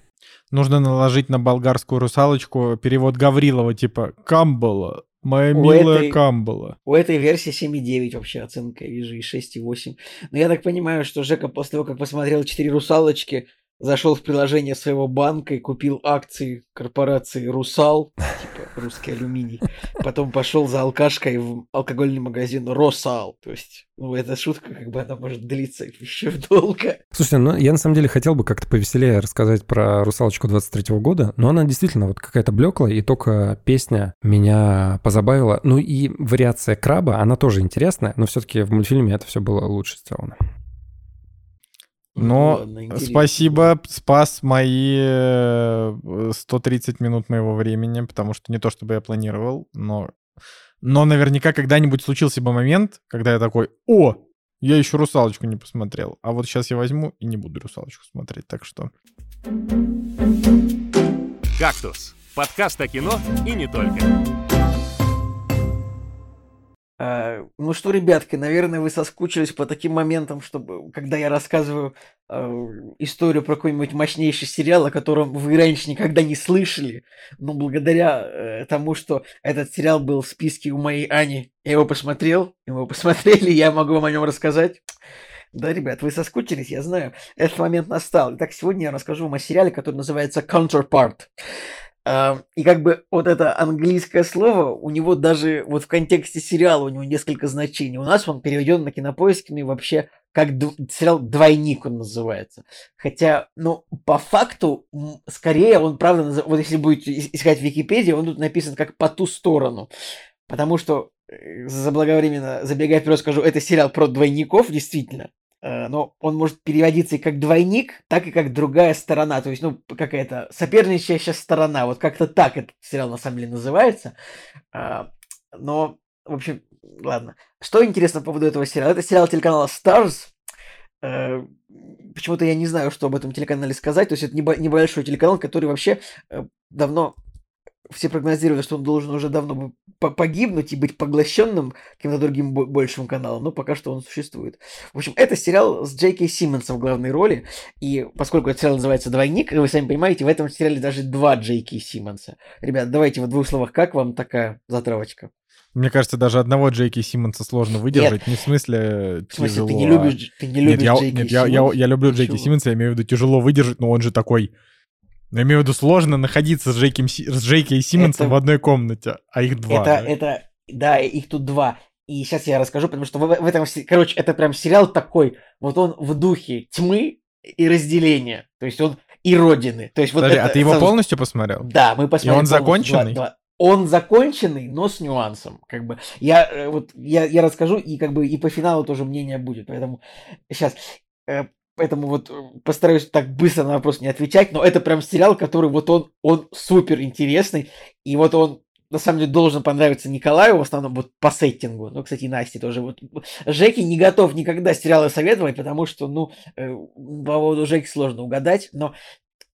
S1: Нужно наложить на болгарскую русалочку перевод Гаврилова, типа «Камбала, моя
S3: У
S1: милая
S3: этой-
S1: Камбала».
S3: У этой версии 7,9 вообще оценка, я вижу, и 6,8. Но я так понимаю, что Жека после того, как посмотрел «Четыре русалочки», зашел в приложение своего банка и купил акции корпорации «Русал». Типа, русский алюминий. Потом пошел за алкашкой в алкогольный магазин Росал. То есть, ну, эта шутка, как бы она может длиться еще долго.
S2: Слушайте, ну, я на самом деле хотел бы как-то повеселее рассказать про «Русалочку» 23 года, но она действительно вот какая-то блеклая, и только песня меня позабавила. Ну и вариация краба, она тоже интересная, но все-таки в мультфильме это все было лучше сделано.
S1: Но Ладно, спасибо, спас мои 130 э, минут моего времени, потому что не то, чтобы я планировал, но, но наверняка когда-нибудь случился бы момент, когда я такой, о, я еще «Русалочку» не посмотрел, а вот сейчас я возьму и не буду «Русалочку» смотреть, так что...
S4: «Кактус» — подкаст о кино и не только.
S3: А, ну что, ребятки, наверное, вы соскучились по таким моментам, чтобы, когда я рассказываю э, историю про какой-нибудь мощнейший сериал, о котором вы раньше никогда не слышали, но благодаря э, тому, что этот сериал был в списке у моей Ани, я его посмотрел, его посмотрели, я могу вам о нем рассказать. Да, ребят, вы соскучились, я знаю. Этот момент настал. Итак, сегодня я расскажу вам о сериале, который называется Counterpart. И как бы вот это английское слово, у него даже вот в контексте сериала у него несколько значений. У нас он переведен на кинопоиске, ну и вообще как сериал «Двойник» он называется. Хотя, ну, по факту, скорее он, правда, назов... вот если будете искать в Википедии, он тут написан как «По ту сторону». Потому что, э, заблаговременно забегая вперед, скажу, это сериал про двойников, действительно. Э, но он может переводиться и как двойник, так и как другая сторона, то есть, ну, какая-то соперничающая сторона, вот как-то так этот сериал на самом деле называется. А, но, в общем, ладно. Что интересно по поводу этого сериала? Это сериал телеканала Stars. Э, почему-то я не знаю, что об этом телеканале сказать. То есть это небольшой телеканал, который вообще э, давно все прогнозировали, что он должен уже давно погибнуть и быть поглощенным каким-то другим большим каналом, но пока что он существует. В общем, это сериал с Джей Кей Симмонсом в главной роли, и поскольку этот сериал называется «Двойник», вы сами понимаете, в этом сериале даже два Джей Кей Симмонса. Ребят, давайте в двух словах, как вам такая затравочка?
S1: Мне кажется, даже одного Джейки Симмонса сложно выдержать. Нет. Не в смысле
S3: В смысле, ты не любишь, ты не любишь
S1: нет,
S3: Джейки
S1: я, нет, я, я, я люблю Джейки Симмонса, я имею в виду тяжело выдержать, но он же такой я имею в виду, сложно находиться с Джейки, с Джейки и Симмонсом это... в одной комнате, а их два.
S3: Это, да? это, да, их тут два. И сейчас я расскажу, потому что в, в этом, короче, это прям сериал такой, вот он в духе тьмы и разделения. То есть он и родины. То есть вот
S1: Подожди,
S3: это,
S1: а ты его сразу... полностью посмотрел?
S3: Да, мы посмотрели.
S1: И он законченный?
S3: Два, два. Он законченный, но с нюансом. Как бы я э, вот я, я расскажу, и как бы и по финалу тоже мнение будет. Поэтому сейчас э, Поэтому вот э, постараюсь так быстро на вопрос не отвечать, но это прям сериал, который вот он, он супер интересный, и вот он на самом деле должен понравиться Николаю, в основном вот по сеттингу. Ну, кстати, Насте тоже. Вот Жеки не готов никогда сериалы советовать, потому что, ну, э, по поводу Жеки сложно угадать. Но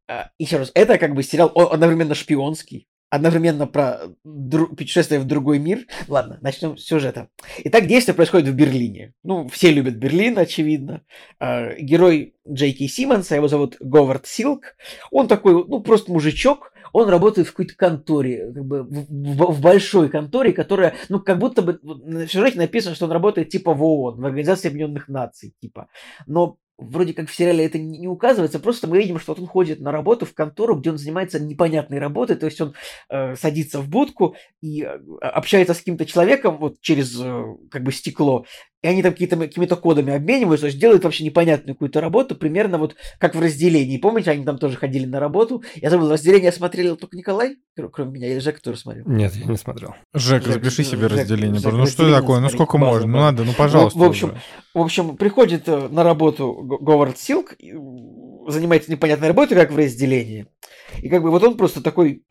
S3: э, еще раз, это как бы сериал он одновременно шпионский, одновременно про дру- путешествие в другой мир. Ладно, начнем с сюжета. Итак, действие происходит в Берлине. Ну, все любят Берлин, очевидно. Э, герой Джейки Симмонса, его зовут Говард Силк. Он такой, ну, просто мужичок, он работает в какой-то конторе, как бы в, в, в большой конторе, которая, ну, как будто бы в сюжете написано, что он работает типа в ООН, в Организации Объединенных Наций, типа. Но вроде как в сериале это не указывается, просто мы видим, что вот он ходит на работу в контору, где он занимается непонятной работой, то есть он э, садится в будку и э, общается с каким-то человеком вот через э, как бы стекло, и они там какие-то, какими-то кодами обмениваются, то есть делают вообще непонятную какую-то работу, примерно вот как в разделении. Помните, они там тоже ходили на работу? Я забыл, разделение смотрели только Николай, кроме меня, или Жека тоже смотрел?
S2: Нет, я не смотрел.
S1: Жек, Жек запиши себе Жек, разделение. Жек, ну что это такое? Ну сколько можно? Ну надо, ну пожалуйста.
S3: В, в общем, в общем, приходит э, на работу Говард Силк, занимается непонятной работой, как в разделении. И как бы вот он просто такой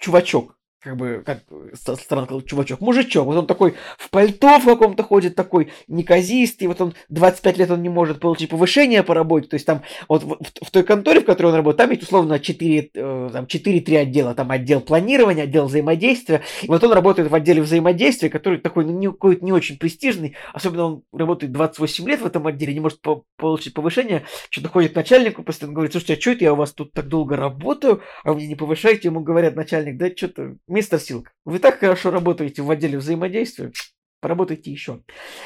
S3: чувачок, как бы, как странно сказал, чувачок, мужичок, вот он такой в пальто в каком-то ходит, такой неказистый, вот он 25 лет он не может получить повышение по работе, то есть там вот в, в той конторе, в которой он работает, там есть условно 4, э, там 4-3 отдела, там отдел планирования, отдел взаимодействия, и вот он работает в отделе взаимодействия, который такой, ну, не, какой-то не очень престижный, особенно он работает 28 лет в этом отделе, не может по получить повышение, что-то ходит к начальнику, постоянно говорит, слушайте, а что это я у вас тут так долго работаю, а вы мне не повышаете, ему говорят начальник, да что-то мистер Силк, вы так хорошо работаете в отделе взаимодействия, поработайте еще.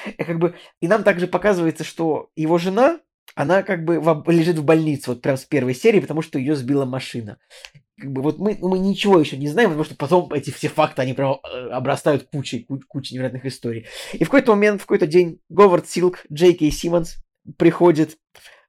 S3: И как бы, и нам также показывается, что его жена, она как бы лежит в больнице вот прям с первой серии, потому что ее сбила машина. Как бы вот мы, мы ничего еще не знаем, потому что потом эти все факты, они прям э, обрастают кучей, кучей невероятных историй. И в какой-то момент, в какой-то день Говард Силк, Джей Кей Симмонс приходит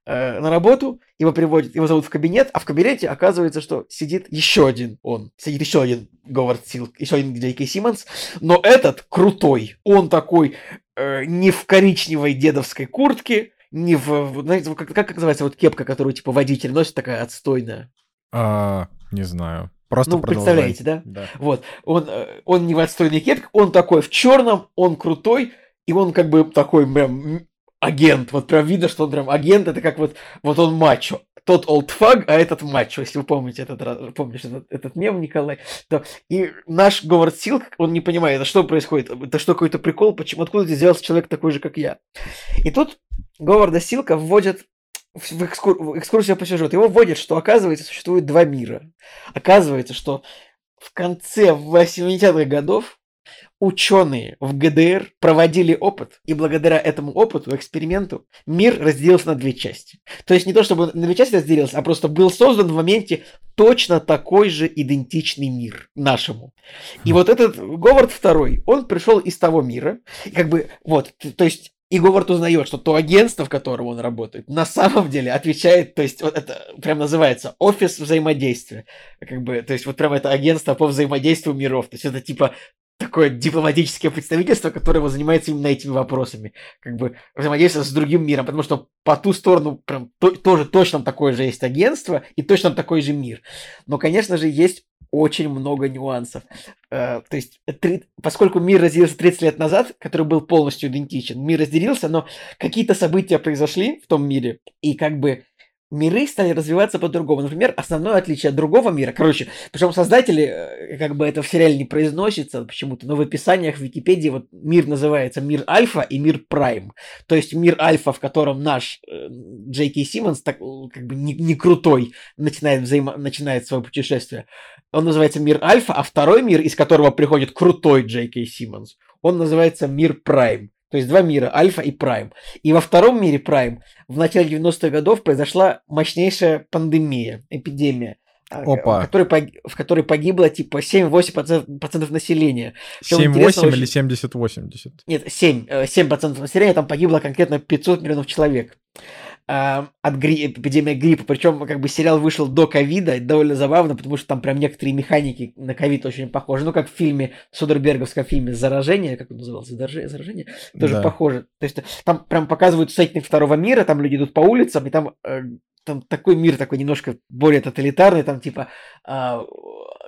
S3: э, на работу, его приводят, его зовут в кабинет, а в кабинете оказывается, что сидит еще один он, сидит еще один Говард Силк, еще один Джей Кей Симмонс, но этот крутой, он такой э, не в коричневой дедовской куртке, не в, знаете, как, как называется вот кепка, которую типа водитель носит, такая отстойная.
S1: А, не знаю. Просто
S3: ну, представляете, да? да? Вот. Он, э, он не в отстойной кепке, он такой в черном, он крутой, и он как бы такой прям агент. Вот прям видно, что он прям агент, это как вот, вот он мачо. Тот олдфаг, а этот мачо, если вы помните этот, помнишь этот, этот мем, Николай. То, и наш Говард Силк, он не понимает, это что происходит, это что какой-то прикол, почему, откуда здесь взялся человек такой же, как я. И тут Говарда Силка вводят в, экскур... в экскурсию по сюжету. Его вводят, что оказывается существует два мира. Оказывается, что в конце 80-х годов ученые в ГДР проводили опыт, и благодаря этому опыту, эксперименту, мир разделился на две части. То есть не то, чтобы на две части разделился, а просто был создан в моменте точно такой же идентичный мир нашему. И вот этот Говард второй, он пришел из того мира, как бы, вот, то есть и Говард узнает, что то агентство, в котором он работает, на самом деле отвечает, то есть вот это прям называется офис взаимодействия. Как бы, то есть вот прям это агентство по взаимодействию миров. То есть это типа такое дипломатическое представительство, которое занимается именно этими вопросами. Как бы взаимодействие с другим миром, потому что по ту сторону прям то, тоже точно такое же есть агентство и точно такой же мир. Но, конечно же, есть очень много нюансов. Э, то есть, три, поскольку мир разделился 30 лет назад, который был полностью идентичен, мир разделился, но какие-то события произошли в том мире, и как бы миры стали развиваться по-другому. Например, основное отличие от другого мира, короче, причем создатели, э, как бы это в сериале не произносится почему-то, но в описаниях в Википедии вот мир называется мир Альфа и мир Прайм. То есть мир Альфа, в котором наш э, Джей Симмонс так, как бы не, не крутой начинает, взаимо... начинает свое путешествие. Он называется мир Альфа, а второй мир, из которого приходит крутой Джей Кей Симмонс, он называется мир Прайм. То есть два мира, Альфа и Прайм. И во втором мире Прайм в начале 90-х годов произошла мощнейшая пандемия, эпидемия. А, Опа. В которой, в которой погибло типа 7-8% населения.
S1: 7-8 или 70-80?
S3: Нет, 7, 7% э, населения, там погибло конкретно 500 миллионов человек от гри... эпидемия гриппа. Причем, как бы сериал вышел до ковида, довольно забавно, потому что там прям некоторые механики на ковид очень похожи. Ну, как в фильме, Судерберговском фильме «Заражение», как он назывался, «Заражение», тоже да. похоже. То есть там прям показывают сеттинг второго мира, там люди идут по улицам, и там э, там такой мир такой немножко более тоталитарный, там типа э,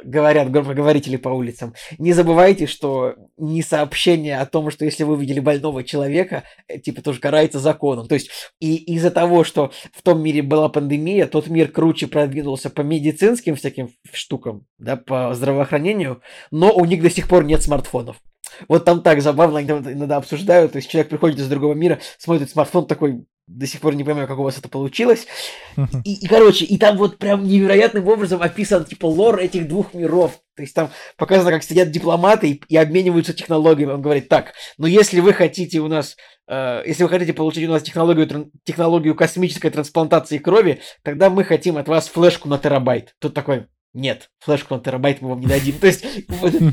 S3: говорят громкоговорители по улицам. Не забывайте, что не сообщение о том, что если вы увидели больного человека, э, типа тоже карается законом. То есть и из-за того, что в том мире была пандемия, тот мир круче продвинулся по медицинским всяким штукам, да, по здравоохранению, но у них до сих пор нет смартфонов. Вот там так забавно, они там иногда обсуждают, то есть человек приходит из другого мира, смотрит смартфон такой, до сих пор не понимаю, как у вас это получилось. И, и, короче, и там вот прям невероятным образом описан, типа, лор этих двух миров. То есть там показано, как сидят дипломаты и, и обмениваются технологиями. Он говорит, так, но если вы хотите у нас, э, если вы хотите получить у нас технологию, технологию космической трансплантации крови, тогда мы хотим от вас флешку на терабайт. Тут такой, нет, флешку на терабайт мы вам не дадим. То есть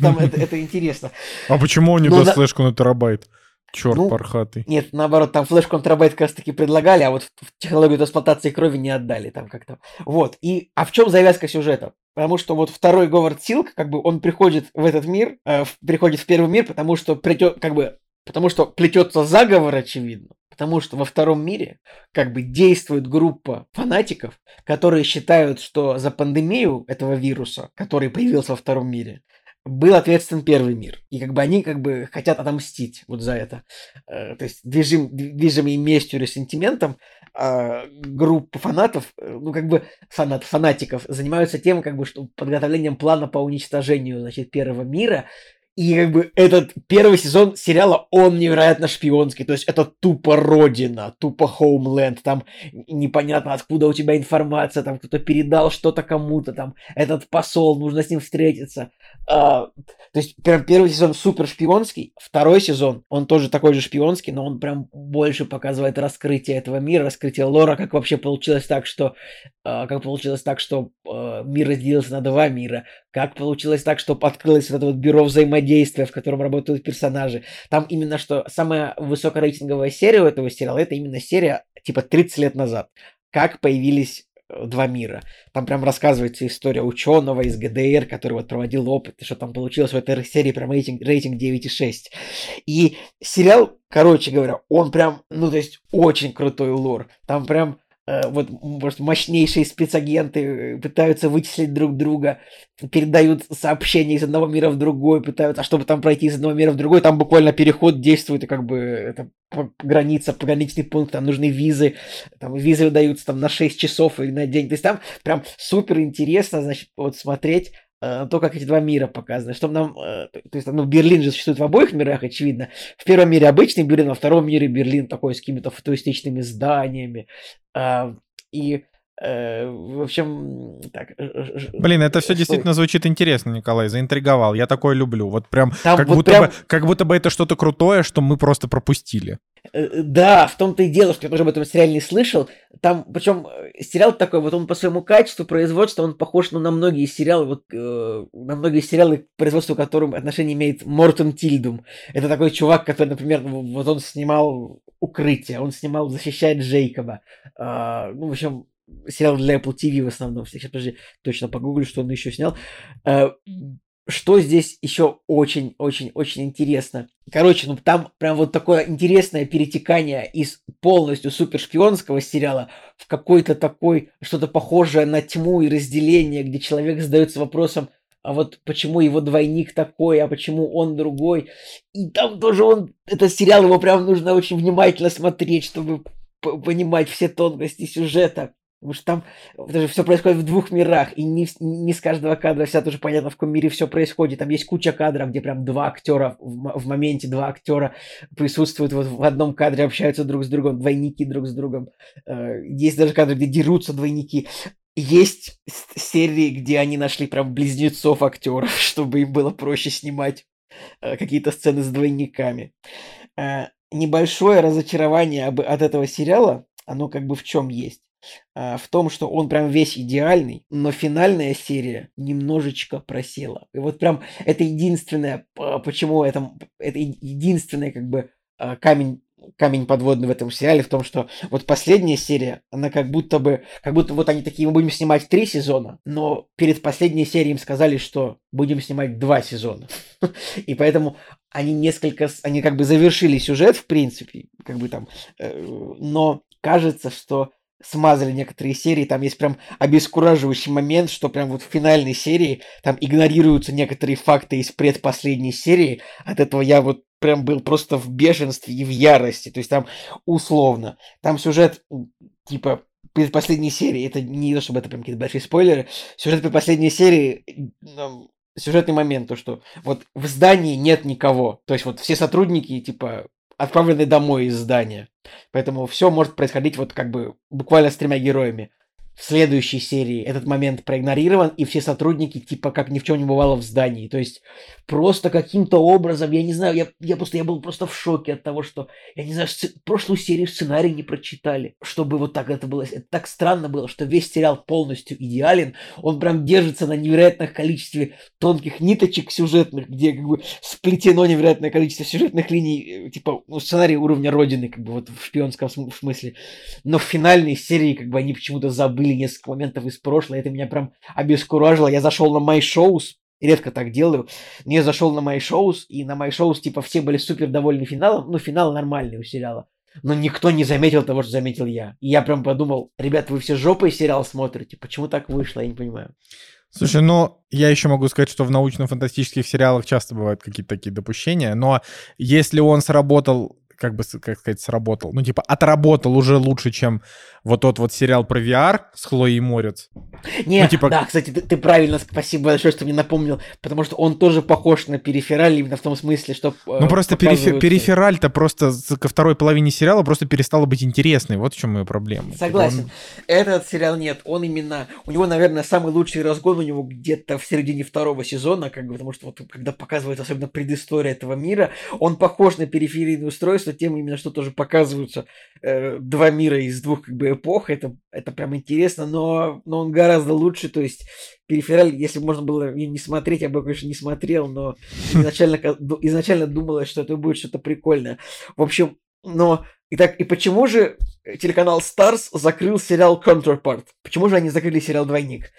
S3: там это интересно.
S1: А почему он не даст флешку на терабайт? Черт ну, пархатый.
S3: Нет, наоборот, там флеш контрабайт как раз таки предлагали, а вот в технологию трансплантации крови не отдали там как-то. Вот. И, а в чем завязка сюжета? Потому что вот второй Говард Силк, как бы он приходит в этот мир, э, приходит в первый мир, потому что плетет, как бы, потому что плетется заговор, очевидно. Потому что во втором мире как бы действует группа фанатиков, которые считают, что за пандемию этого вируса, который появился во втором мире, был ответственен первый мир. И как бы они как бы хотят отомстить вот за это. Э, то есть движим, движимые местью или сентиментом а, группа фанатов, э, ну как бы фанат, фанатиков занимаются тем, как бы, что подготовлением плана по уничтожению значит, первого мира И как бы этот первый сезон сериала, он невероятно шпионский. То есть это тупо родина, тупо Homeland. Там непонятно, откуда у тебя информация. Там кто-то передал что-то кому-то. Там этот посол, нужно с ним встретиться. А, то есть прям первый сезон супер шпионский. Второй сезон, он тоже такой же шпионский, но он прям больше показывает раскрытие этого мира, раскрытие лора, как вообще получилось так, что а, как получилось так, что а, мир разделился на два мира, как получилось так, что открылось вот это вот бюро взаимодействия, в котором работают персонажи. Там именно что самая высокорейтинговая серия у этого сериала, это именно серия типа 30 лет назад. Как появились э, два мира. Там прям рассказывается история ученого из ГДР, который вот проводил опыт, и что там получилось в этой серии прям рейтинг, рейтинг 9,6. И сериал, короче говоря, он прям, ну то есть очень крутой лор. Там прям вот, может, мощнейшие спецагенты э, пытаются вычислить друг друга, передают сообщения из одного мира в другой, пытаются, а чтобы там пройти из одного мира в другой, там буквально переход действует, и как бы это граница, пограничный пункт, там нужны визы, там визы выдаются там на 6 часов или на день, то есть там прям супер интересно, значит, вот смотреть, Э, то, как эти два мира показаны, чтобы нам, э, то есть, ну, Берлин же существует в обоих мирах, очевидно. В первом мире обычный Берлин, во втором мире Берлин такой с какими-то футуристичными зданиями. А, и Э, в общем, так.
S1: Блин, это все действительно звучит интересно, Николай, заинтриговал. Я такое люблю. Вот прям, Там как, вот будто прям... Бы, как будто бы это что-то крутое, что мы просто пропустили.
S3: Э, да, в том-то и дело, что я тоже об этом сериале не слышал. Там, причем э, сериал такой, вот он по своему качеству производства, он похож ну, на многие сериалы, вот э, на многие сериалы, производству которым отношение имеет Мортон Тильдум. Это такой чувак, который, например, вот он снимал «Укрытие», он снимал «Защищает Джейкоба». Э, ну, в общем, сериал для Apple TV в основном. Сейчас, подожди, точно погуглю, что он еще снял. Э, что здесь еще очень-очень-очень интересно. Короче, ну там прям вот такое интересное перетекание из полностью супершпионского сериала в какой-то такой, что-то похожее на тьму и разделение, где человек задается вопросом, а вот почему его двойник такой, а почему он другой. И там тоже он, этот сериал, его прям нужно очень внимательно смотреть, чтобы понимать все тонкости сюжета. Потому что там даже все происходит в двух мирах, и не, не с каждого кадра вся тоже понятно, в каком мире все происходит. Там есть куча кадров, где прям два актера в, в моменте, два актера присутствуют вот в одном кадре, общаются друг с другом, двойники друг с другом. Э, есть даже кадры, где дерутся двойники. Есть серии, где они нашли прям близнецов актеров, чтобы им было проще снимать э, какие-то сцены с двойниками. Э, небольшое разочарование от этого сериала, оно как бы в чем есть в том, что он прям весь идеальный, но финальная серия немножечко просела. И вот прям это единственное, почему это, это единственный как бы а, камень камень подводный в этом сериале в том, что вот последняя серия, она как будто бы, как будто вот они такие, мы будем снимать три сезона, но перед последней серией им сказали, что будем снимать два сезона. И поэтому они несколько, они как бы завершили сюжет, в принципе, как бы там, э, но кажется, что смазали некоторые серии, там есть прям обескураживающий момент, что прям вот в финальной серии там игнорируются некоторые факты из предпоследней серии, от этого я вот прям был просто в бешенстве и в ярости, то есть там условно, там сюжет типа предпоследней серии, это не то, чтобы это прям какие-то большие спойлеры, сюжет предпоследней серии, сюжетный момент, то что вот в здании нет никого, то есть вот все сотрудники типа отправлены домой из здания. Поэтому все может происходить вот как бы буквально с тремя героями в следующей серии этот момент проигнорирован, и все сотрудники типа как ни в чем не бывало в здании. То есть просто каким-то образом, я не знаю, я, я просто я был просто в шоке от того, что, я не знаю, сци- прошлую серию сценарий не прочитали, чтобы вот так это было. Это так странно было, что весь сериал полностью идеален, он прям держится на невероятных количестве тонких ниточек сюжетных, где как бы сплетено невероятное количество сюжетных линий, э, типа ну, сценарий уровня Родины, как бы вот в шпионском смысле. Но в финальной серии как бы они почему-то забыли были несколько моментов из прошлого, это меня прям обескуражило. Я зашел на My Shows, редко так делаю, но я зашел на My Shows, и на My Shows, типа, все были супер довольны финалом, ну, финал нормальный у сериала. Но никто не заметил того, что заметил я. И я прям подумал, ребят, вы все жопой сериал смотрите, почему так вышло, я не понимаю.
S1: Слушай, ну, я еще могу сказать, что в научно-фантастических сериалах часто бывают какие-то такие допущения, но если он сработал как бы, как сказать, сработал. Ну, типа, отработал уже лучше, чем вот тот вот сериал про VR с Хлоей Морец.
S3: Не, ну, типа... да, кстати, ты, ты правильно, спасибо большое, что мне напомнил, потому что он тоже похож на перифераль именно в том смысле, что...
S1: Ну просто показываются... перифераль-то просто ко второй половине сериала просто перестала быть интересной, вот в чем ее проблема.
S3: Согласен. Типа он... Этот сериал нет, он именно... У него, наверное, самый лучший разгон у него где-то в середине второго сезона, как бы, потому что вот когда показывается особенно предыстория этого мира, он похож на периферийное устройство, тем именно что тоже показываются э, два мира из двух как бы эпох, это, это прям интересно, но, но он гораздо лучше, то есть перифераль, если можно было не смотреть, я бы, конечно, не смотрел, но изначально, изначально думалось, что это будет что-то прикольное. В общем, но Итак, и почему же телеканал Stars закрыл сериал Counterpart? Почему же они закрыли сериал Двойник?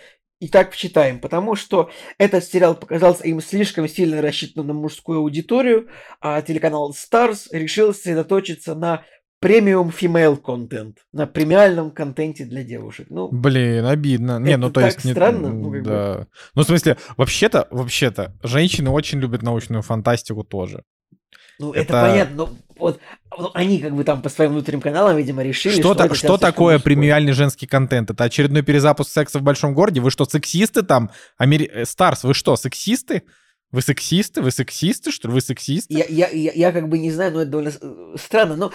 S3: Итак, читаем. Потому что этот сериал показался им слишком сильно рассчитанным на мужскую аудиторию, а телеканал Stars решил сосредоточиться на премиум female контент, на премиальном контенте для девушек. Ну,
S1: Блин, обидно. Не, ну то
S3: так
S1: есть...
S3: странно. Ну,
S1: как да. Бы... Ну, в смысле, вообще-то, вообще-то, женщины очень любят научную фантастику тоже.
S3: Ну, это, это понятно, но вот они как бы там по своим внутренним каналам, видимо, решили,
S1: что, что, что такое премиальный женский контент? Это очередной перезапуск секса в большом городе? Вы что, сексисты там? Амери... Э, Старс, вы что, сексисты? Вы сексисты? Вы сексисты, что ли? Вы сексисты?
S3: Я, я, я, я как бы не знаю, но это довольно э, странно. Но,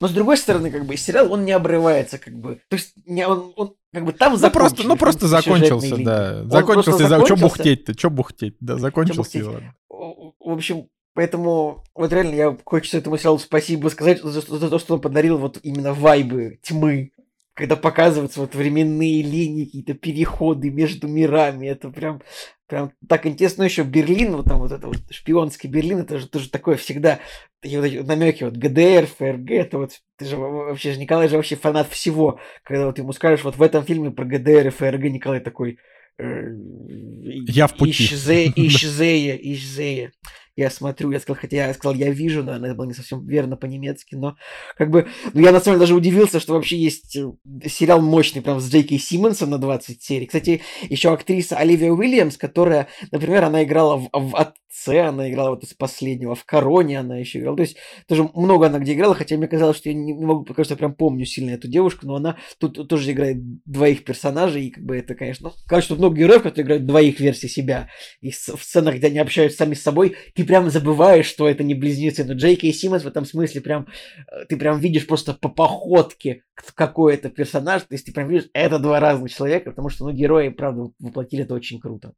S3: но с другой стороны, как бы сериал, он не обрывается, как бы. То есть не, он, он как бы там
S1: ну, просто, ну просто закончился, да. Он закончился. За... Что бухтеть-то? Что бухтеть? Да, закончился.
S3: В общем, Поэтому вот реально я хочется этому сериалу спасибо сказать за, за, то, что он подарил вот именно вайбы тьмы, когда показываются вот временные линии, какие-то переходы между мирами. Это прям, прям так интересно. Еще Берлин, вот там вот это вот шпионский Берлин, это же тоже такое всегда, такие вот эти намеки, вот ГДР, ФРГ, это вот, ты же вообще, же Николай же вообще фанат всего. Когда вот ему скажешь, вот в этом фильме про ГДР и ФРГ Николай такой... Э,
S1: я в пути.
S3: Исчезея, исчезея, исчезея я смотрю, я сказал, хотя я сказал, я вижу, наверное, это было не совсем верно по-немецки, но как бы, ну, я на самом деле даже удивился, что вообще есть э, сериал мощный, прям с Джейки Симмонсом на 20 серий. Кстати, еще актриса Оливия Уильямс, которая, например, она играла в, в отце, она играла вот из последнего, в Короне она еще играла. То есть тоже много она где играла, хотя мне казалось, что я не, могу сказать, что прям помню сильно эту девушку, но она тут тоже играет двоих персонажей, и как бы это, конечно, ну, тут много героев, которые играют двоих версий себя. И в сценах, где они общаются сами с собой, и прям забываешь, что это не близнецы. Но Джейки и Симмонс в этом смысле прям, э, ты прям видишь просто по походке, какой это персонаж. То есть ты прям видишь, это два разных человека, потому что, ну, герои, правда, воплотили это очень круто.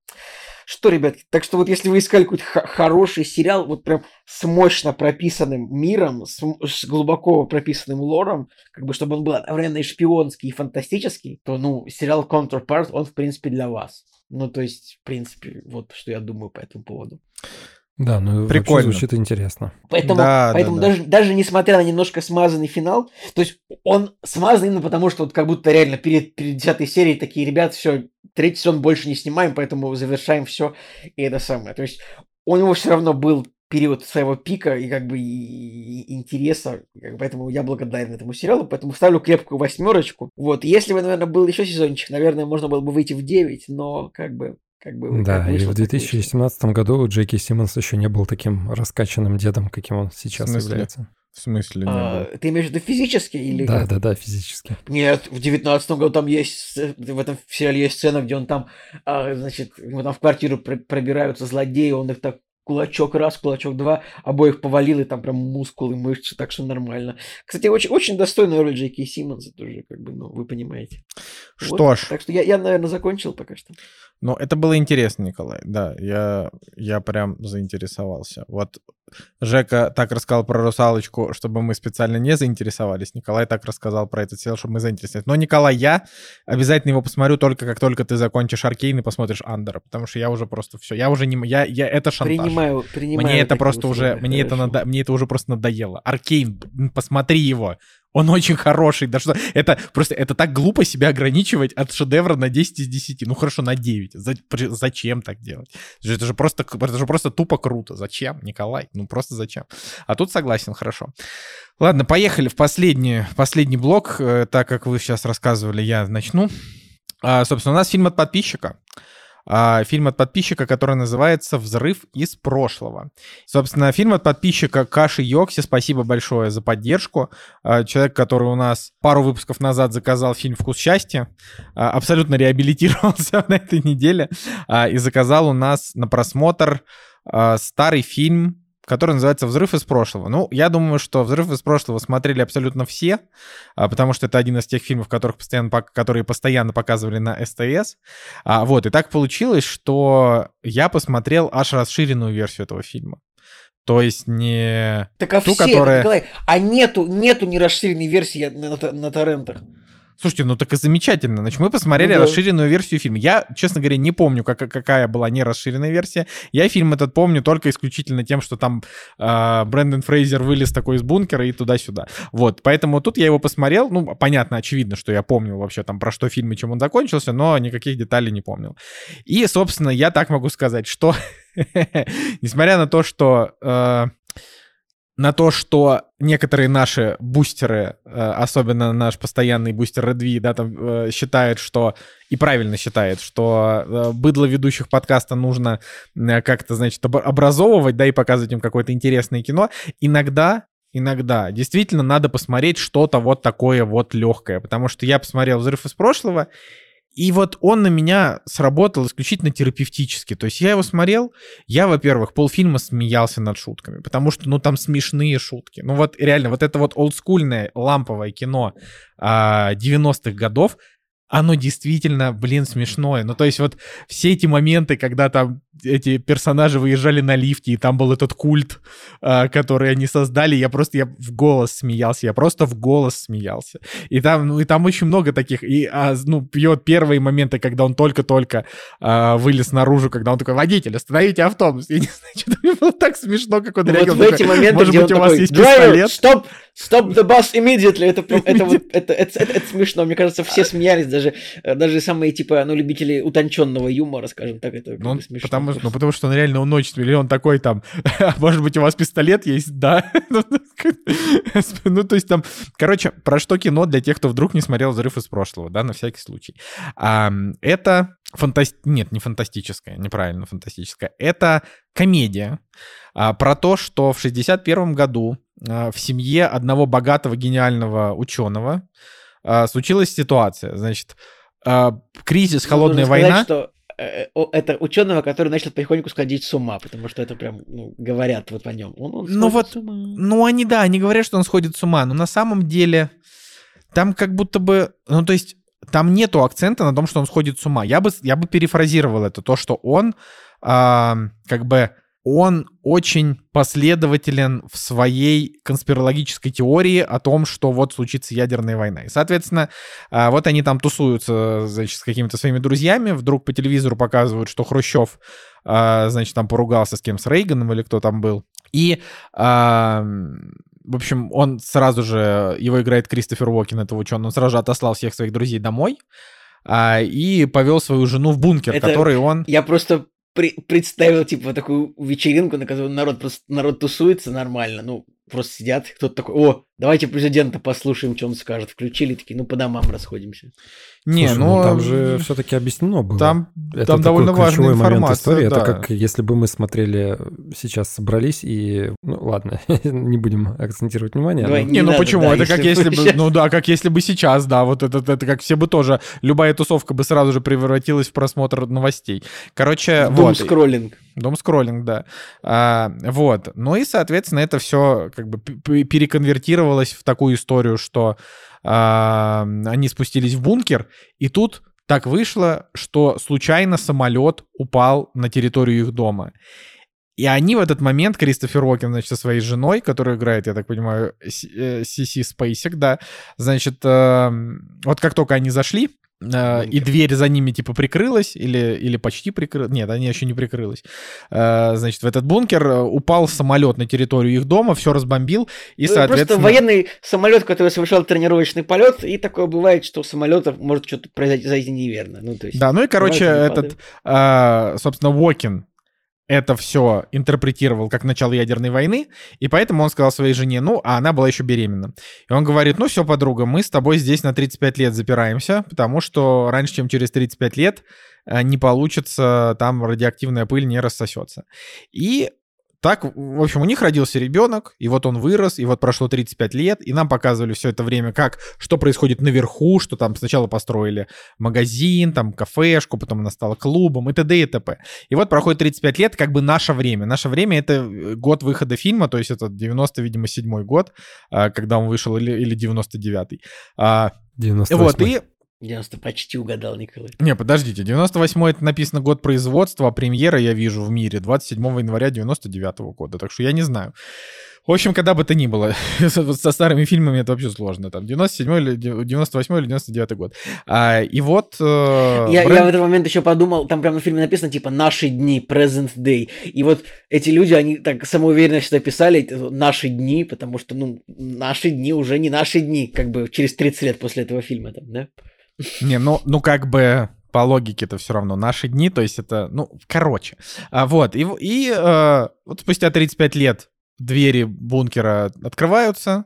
S3: Что, ребятки, так что вот если вы искали какой-то хороший сериал, вот прям с мощно прописанным миром, с, с глубоко прописанным лором, как бы чтобы он был одновременно и шпионский, и фантастический, то, ну, сериал Counterpart, он, в принципе, для вас. Ну, то есть, в принципе, вот что я думаю по этому поводу.
S2: Да, ну Прикольно. звучит интересно.
S3: Поэтому, да, поэтому да, даже, да. даже несмотря на немножко смазанный финал, то есть он смазан именно потому, что вот как будто реально перед, перед десятой серией такие ребята, все, третий сезон больше не снимаем, поэтому завершаем все и это самое. То есть у него все равно был период своего пика и как бы и, и интереса, поэтому я благодарен этому сериалу, поэтому ставлю крепкую восьмерочку. Вот, если бы, наверное, был еще сезончик, наверное, можно было бы выйти в 9, но как бы как бы,
S2: да,
S3: как вышло,
S2: и в 2017 году Джеки Симмонс еще не был таким раскачанным дедом, каким он сейчас является.
S1: В смысле не
S3: а, Ты имеешь в виду физически или
S2: Да, да, да, физически.
S3: Нет, в девятнадцатом году там есть, в этом сериале есть сцена, где он там, а, значит, ему там в квартиру пробираются злодеи, он их так кулачок раз, кулачок два, обоих повалил, и там прям мускулы, мышцы, так что нормально. Кстати, очень, очень достойная роль Джейки Симмонса тоже, как бы, ну, вы понимаете.
S1: Что вот. ж.
S3: Так что я, я, наверное, закончил пока что.
S1: Ну, это было интересно, Николай, да, я, я прям заинтересовался. Вот Жека так рассказал про русалочку, чтобы мы специально не заинтересовались. Николай так рассказал про этот сериал, чтобы мы заинтересовались. Но, Николай, я обязательно его посмотрю только как только ты закончишь Аркейн и посмотришь Андера, потому что я уже просто все, я уже не, я, я это шантаж.
S3: Принимаю, принимаю.
S1: Мне это просто уже, мне это, надо, мне это уже просто надоело. Аркейн, посмотри его. Он очень хороший. Да что это просто это так глупо себя ограничивать от шедевра на 10 из 10. Ну хорошо, на 9. Зачем так делать? Это же просто, это же просто тупо круто. Зачем, Николай? Ну просто зачем? А тут согласен, хорошо. Ладно, поехали в последний, последний блок. Э, так как вы сейчас рассказывали, я начну. А, собственно, у нас фильм от подписчика. А, фильм от подписчика, который называется «Взрыв из прошлого». Собственно, фильм от подписчика Каши Йокси, спасибо большое за поддержку. А, человек, который у нас пару выпусков назад заказал фильм «Вкус счастья», а, абсолютно реабилитировался на этой неделе и заказал у нас на просмотр старый фильм который называется «Взрыв из прошлого». Ну, я думаю, что «Взрыв из прошлого» смотрели абсолютно все, а, потому что это один из тех фильмов, которых постоянно, которые постоянно показывали на СТС. А, вот, и так получилось, что я посмотрел аж расширенную версию этого фильма. То есть не
S3: так, а
S1: ту,
S3: все,
S1: которая...
S3: Николай, а нету, нету нерасширенной версии на, на, на торрентах.
S1: Слушайте, ну так и замечательно. Значит, мы посмотрели ну, да. расширенную версию фильма. Я, честно говоря, не помню, как, какая была не расширенная версия. Я фильм этот помню только исключительно тем, что там э, Брэндон Фрейзер вылез такой из бункера и туда-сюда. Вот, поэтому тут я его посмотрел. Ну, понятно, очевидно, что я помнил вообще там про что фильм и чем он закончился, но никаких деталей не помнил. И, собственно, я так могу сказать, что несмотря на то, что... Э, на то, что некоторые наши бустеры, э, особенно наш постоянный бустер Redvi, да, там э, считают, что и правильно считает, что э, быдло ведущих подкаста нужно как-то, значит, образовывать, да, и показывать им какое-то интересное кино. Иногда Иногда. Действительно, надо посмотреть что-то вот такое вот легкое. Потому что я посмотрел «Взрыв из прошлого», и вот он на меня сработал исключительно терапевтически. То есть я его смотрел, я, во-первых, полфильма смеялся над шутками, потому что, ну, там смешные шутки. Ну, вот реально, вот это вот олдскульное ламповое кино а, 90-х годов, оно действительно, блин, смешное. Ну, то есть вот все эти моменты, когда там эти персонажи выезжали на лифте, и там был этот культ, э, который они создали, я просто, я в голос смеялся, я просто в голос смеялся. И там, ну, и там очень много таких, и, а, ну, пьет первые моменты, когда он только-только э, вылез наружу, когда он такой, водитель, остановите автобус. Я не знаю, что-то мне было так смешно, как он
S3: вот
S1: реагировал.
S3: в эти моменты,
S1: Может быть, у вас
S3: такой,
S1: есть пистолет?
S3: Stop, stop the bus immediately. Это, это, вот, это, это, это, это смешно. Мне кажется, все смеялись, даже, даже самые, типа, ну, любители утонченного юмора, скажем так, это
S1: ну,
S3: смешно.
S1: Потому, ну, потому что он реально он очень или он такой там, может быть, у вас пистолет есть, да? ну, то есть там, короче, про что кино для тех, кто вдруг не смотрел «Взрыв из прошлого», да, на всякий случай. А, это фантаст... Нет, не фантастическая, неправильно фантастическая. Это комедия а, про то, что в 61 году а, в семье одного богатого гениального ученого а, случилась ситуация. Значит, а, кризис, холодная
S3: Нужно
S1: война.
S3: Сказать, что Э, это ученого, который начал потихоньку сходить с ума, потому что это прям, ну, говорят вот о нем. Он, он
S1: ну вот, ну они, да, они говорят, что он сходит с ума, но на самом деле там как будто бы, ну то есть там нету акцента на том, что он сходит с ума. Я бы, я бы перефразировал это, то, что он а, как бы он очень последователен в своей конспирологической теории о том, что вот случится ядерная война. И, соответственно, а, вот они там тусуются, значит, с какими-то своими друзьями, вдруг по телевизору показывают, что Хрущев, а, значит, там поругался с кем, с Рейганом или кто там был. И а, в общем, он сразу же, его играет Кристофер Уокен, этого ученого, он сразу же отослал всех своих друзей домой и повел свою жену в бункер,
S3: Это
S1: который он...
S3: Я просто представил, типа, такую вечеринку, на которой народ просто народ тусуется нормально, ну, просто сидят, кто-то такой, о, давайте президента послушаем, что он скажет. Включили, такие, ну, по домам расходимся.
S2: Не, Слушай, ну, ну там же все-таки объяснено было.
S1: Там, это там довольно важная информация. Истории.
S2: Да. Это как если бы мы смотрели, сейчас собрались и, ну ладно, не будем акцентировать внимание.
S1: Давай, но... Не, не ну надо, почему? Да, это как если бы, сейчас... ну да, как если бы сейчас, да, вот это, это, это как все бы тоже, любая тусовка бы сразу же превратилась в просмотр новостей. Короче,
S3: Дум вот. скроллинг.
S1: Дом скроллинг, да. А, вот. Ну и, соответственно, это все как бы переконвертировалось в такую историю, что а, они спустились в бункер, и тут так вышло, что случайно самолет упал на территорию их дома. И они в этот момент, Кристофер Уокен, значит, со своей женой, которую играет, я так понимаю, Сиси Спейсик, да, значит, э, вот как только они зашли, Uh, и дверь за ними типа прикрылась или, или почти прикрылась. Нет, они еще не прикрылась. Uh, значит, в этот бункер э, упал самолет на территорию их дома, все разбомбил. И, ну, соответственно...
S3: Просто военный самолет, который совершал тренировочный полет, и такое бывает, что у самолетов может что-то произойти неверно. Ну, то есть,
S1: да, ну и, короче, этот, uh, собственно, Уокин, это все интерпретировал как начало ядерной войны, и поэтому он сказал своей жене, ну, а она была еще беременна. И он говорит, ну все, подруга, мы с тобой здесь на 35 лет запираемся, потому что раньше, чем через 35 лет, э, не получится, там радиоактивная пыль не рассосется. И так, в общем, у них родился ребенок, и вот он вырос, и вот прошло 35 лет, и нам показывали все это время, как, что происходит наверху, что там сначала построили магазин, там кафешку, потом она стала клубом и т.д. и т.п. И вот проходит 35 лет, как бы наше время. Наше время — это э, год выхода фильма, то есть это 90, видимо, седьмой год, а, когда он вышел, или, или 99-й.
S2: 98
S1: Вот, и
S3: 90 почти угадал, Николай.
S1: не, подождите, 98 это написано год производства, а премьера я вижу в мире 27 января 99 года, так что я не знаю. В общем, когда бы то ни было, со старыми фильмами это вообще сложно, там 97 или 98 или 99 год. А, и вот... э,
S3: Я,
S1: Брэд-
S3: я в этот момент еще подумал, там прямо на фильме написано, типа, «Наши дни», «Present Day». И вот эти люди, они так самоуверенно всегда писали «Наши дни», потому что, ну, наши дни уже не наши дни, как бы через 30 лет после этого фильма, там, да?
S1: Не, ну, ну как бы по логике это все равно наши дни, то есть это, ну, короче. А, вот, и, и э, вот спустя 35 лет двери бункера открываются,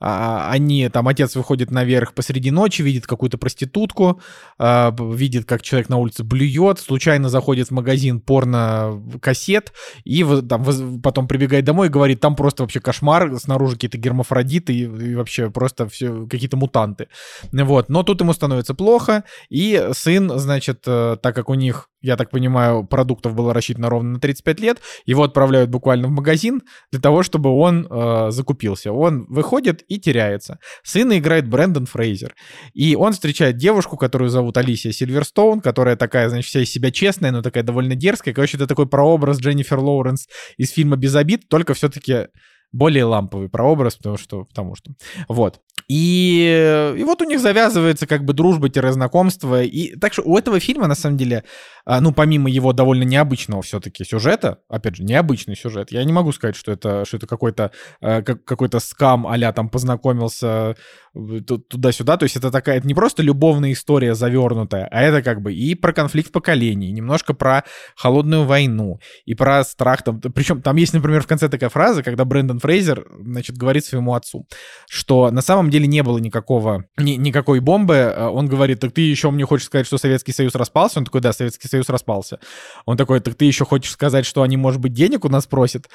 S1: они, там, отец выходит наверх посреди ночи, видит какую-то проститутку, а, видит, как человек на улице блюет, случайно заходит в магазин порно-кассет, и там потом прибегает домой и говорит, там просто вообще кошмар, снаружи какие-то гермафродиты и, и вообще просто все какие-то мутанты. Вот, но тут ему становится плохо, и сын, значит, э, так как у них, я так понимаю, продуктов было рассчитано ровно на 35 лет, его отправляют буквально в магазин для того, чтобы он э, закупился. Он выходит и теряется. Сына играет Брэндон Фрейзер. И он встречает девушку, которую зовут Алисия Сильверстоун, которая такая, значит, вся из себя честная, но такая довольно дерзкая. Короче, это такой прообраз Дженнифер Лоуренс из фильма «Без обид», только все-таки более ламповый прообраз, потому что, потому что, вот. И, и вот у них завязывается как бы дружба-знакомство. И так что у этого фильма, на самом деле, а, ну, помимо его довольно необычного все-таки сюжета, опять же, необычный сюжет, я не могу сказать, что это, что это какой-то как- какой-то скам а там познакомился туда-сюда. То есть это такая, это не просто любовная история завернутая, а это как бы и про конфликт поколений, немножко про холодную войну, и про страх. Там, причем там есть, например, в конце такая фраза, когда Брэндон Фрейзер, значит, говорит своему отцу, что на самом деле не было никакого, ни- никакой бомбы. Э, Он говорит, так ты еще мне хочешь сказать, что Советский Союз распался? Он такой, да, Советский Союз распался. Он такой, так ты еще хочешь сказать, что они, может быть, денег у нас просят?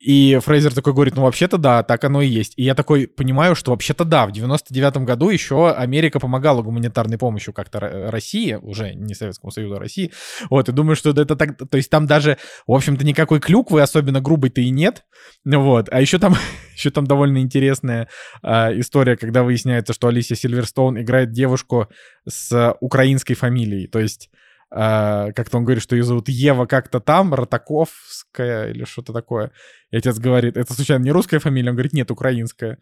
S1: И Фрейзер такой говорит, ну вообще-то да, так оно и есть. И я такой понимаю, что вообще-то да, в 99-м году еще Америка помогала гуманитарной помощью как-то Ро- России, уже не Советскому Союзу, а России. Вот, и думаю, что это так, то есть там даже, в общем-то, никакой клюквы особенно грубой-то и нет. Вот, а еще там, еще там довольно интересная а, история, когда выясняется, что Алисия Сильверстоун играет девушку с украинской фамилией, то есть а, как-то он говорит, что ее зовут Ева как-то там, Ротаковская или что-то такое. И отец говорит, это случайно не русская фамилия? Он говорит, нет, украинская.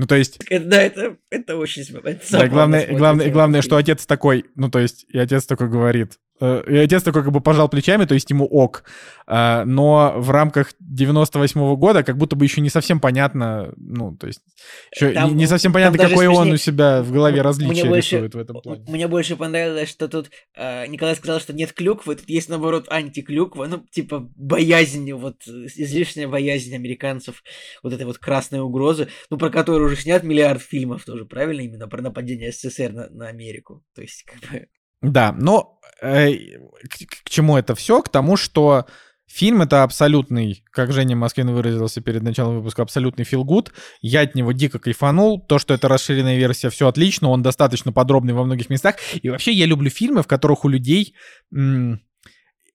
S1: Ну, то есть,
S3: да, это, это очень... это
S1: да, главное, главное, главное, что отец такой, ну, то есть, и отец такой говорит, и отец такой как бы пожал плечами, то есть ему ок, А, но в рамках 98 года как будто бы еще не совсем понятно, ну, то есть, еще
S3: Там-
S1: не, совсем понятно, какой он
S3: смешнее.
S1: у себя в голове различия
S3: мне больше-
S1: рисует в этом плане.
S3: Мне больше понравилось, что тут э, Николай сказал, что нет клюквы, тут есть, наоборот, антиклюква, ну, типа, боязнь, вот, э, излишняя боязнь американцев, вот этой вот красной угрозы, ну, про которую уже снят миллиард фильмов тоже, правильно? Именно про нападение СССР на, на Америку. То есть, как бы...
S1: Да, но э, к, к чему это все? К тому, что фильм это абсолютный, как Женя Москвин выразился перед началом выпуска, абсолютный филгуд. Я от него дико кайфанул. То, что это расширенная версия, все отлично. Он достаточно подробный во многих местах. И вообще я люблю фильмы, в которых у людей м,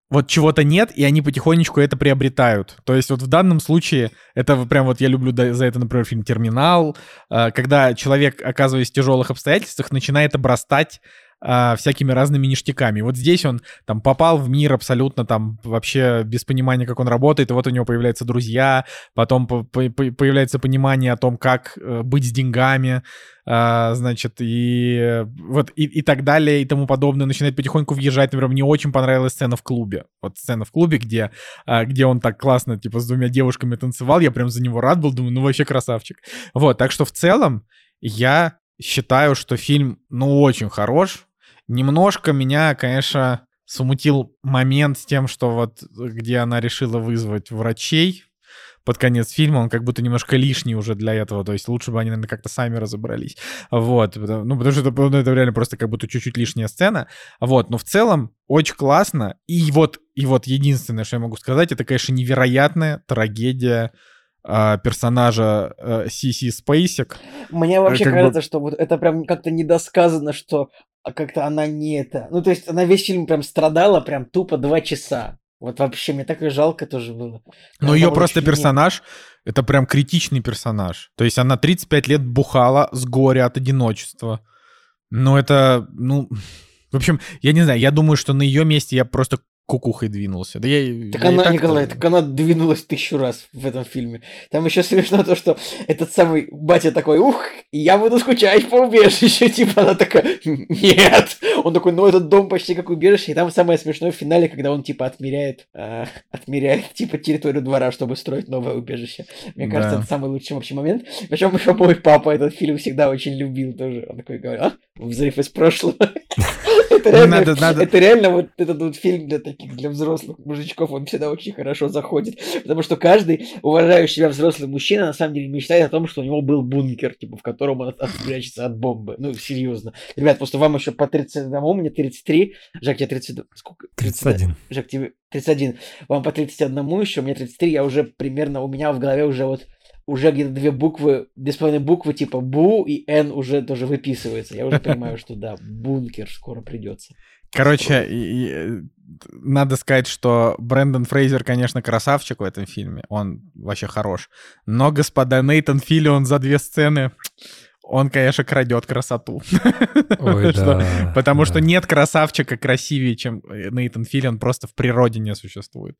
S1: вот чего-то нет, и они потихонечку это приобретают. То есть вот в данном случае это прям вот я люблю за это, например, фильм «Терминал», э, когда человек, оказываясь в тяжелых обстоятельствах, начинает обрастать а, всякими разными ништяками. Вот здесь он там попал в мир абсолютно там вообще без понимания, как он работает, и вот у него появляются друзья, потом по- по- по- появляется понимание о том, как э, быть с деньгами, а, значит, и э, вот и, и так далее, и тому подобное, начинает потихоньку въезжать. Например, мне очень понравилась сцена в клубе. Вот сцена в клубе, где, а, где он так классно, типа, с двумя девушками танцевал, я прям за него рад был, думаю, ну вообще красавчик. Вот, так что в целом я считаю, что фильм, ну, очень хорош. Немножко меня, конечно, смутил момент с тем, что вот где она решила вызвать врачей, под конец фильма, он как будто немножко лишний уже для этого, то есть лучше бы они, наверное, как-то сами разобрались. Вот, ну, потому что это, ну, это реально просто как будто чуть-чуть лишняя сцена. Вот, но в целом очень классно. И вот, и вот единственное, что я могу сказать, это, конечно, невероятная трагедия персонажа Сиси э, Спейсик.
S3: Мне вообще как кажется, бы... что вот это прям как-то недосказано, что а как-то она не это... Ну, то есть она весь фильм прям страдала прям тупо два часа. Вот вообще, мне так и жалко тоже было.
S1: Но ее просто персонаж, не... это прям критичный персонаж. То есть она 35 лет бухала с горя от одиночества. Но это, ну... В общем, я не знаю, я думаю, что на ее месте я просто кукухой двинулся. Да я,
S3: так
S1: я
S3: она, так Николай, так она двинулась тысячу раз в этом фильме. Там еще смешно то, что этот самый батя такой, ух, я буду скучать по убежищу. Типа она такая, нет. Он такой, ну этот дом почти как убежище. И там самое смешное в финале, когда он типа отмеряет, э, отмеряет типа территорию двора, чтобы строить новое убежище. Мне кажется, да. это самый лучший вообще момент. Причем еще мой папа этот фильм всегда очень любил тоже. Он такой говорит, а, взрыв из прошлого. Это реально, надо, надо... это реально вот этот вот фильм для таких, для взрослых мужичков, он всегда очень хорошо заходит. Потому что каждый уважающий себя взрослый мужчина на самом деле мечтает о том, что у него был бункер, типа, в котором он спрячется от бомбы. Ну, серьезно. Ребят, просто вам еще по 31, мне 33. Жак, тебе 32. Сколько?
S2: 31.
S3: Жак, тебе 31. Вам по 31 еще, мне 33. Я уже примерно, у меня в голове уже вот уже где-то две буквы, две с половиной буквы типа Бу и Н уже тоже выписывается. Я уже понимаю, что да, бункер скоро придется.
S1: Короче, и, и, э, надо сказать, что Брэндон Фрейзер, конечно, красавчик в этом фильме. Он вообще хорош. Но, господа, Нейтан Филлион за две сцены он, конечно, крадет красоту. Ой, да, потому да. что нет красавчика красивее, чем Нейтан Филлион, просто в природе не существует.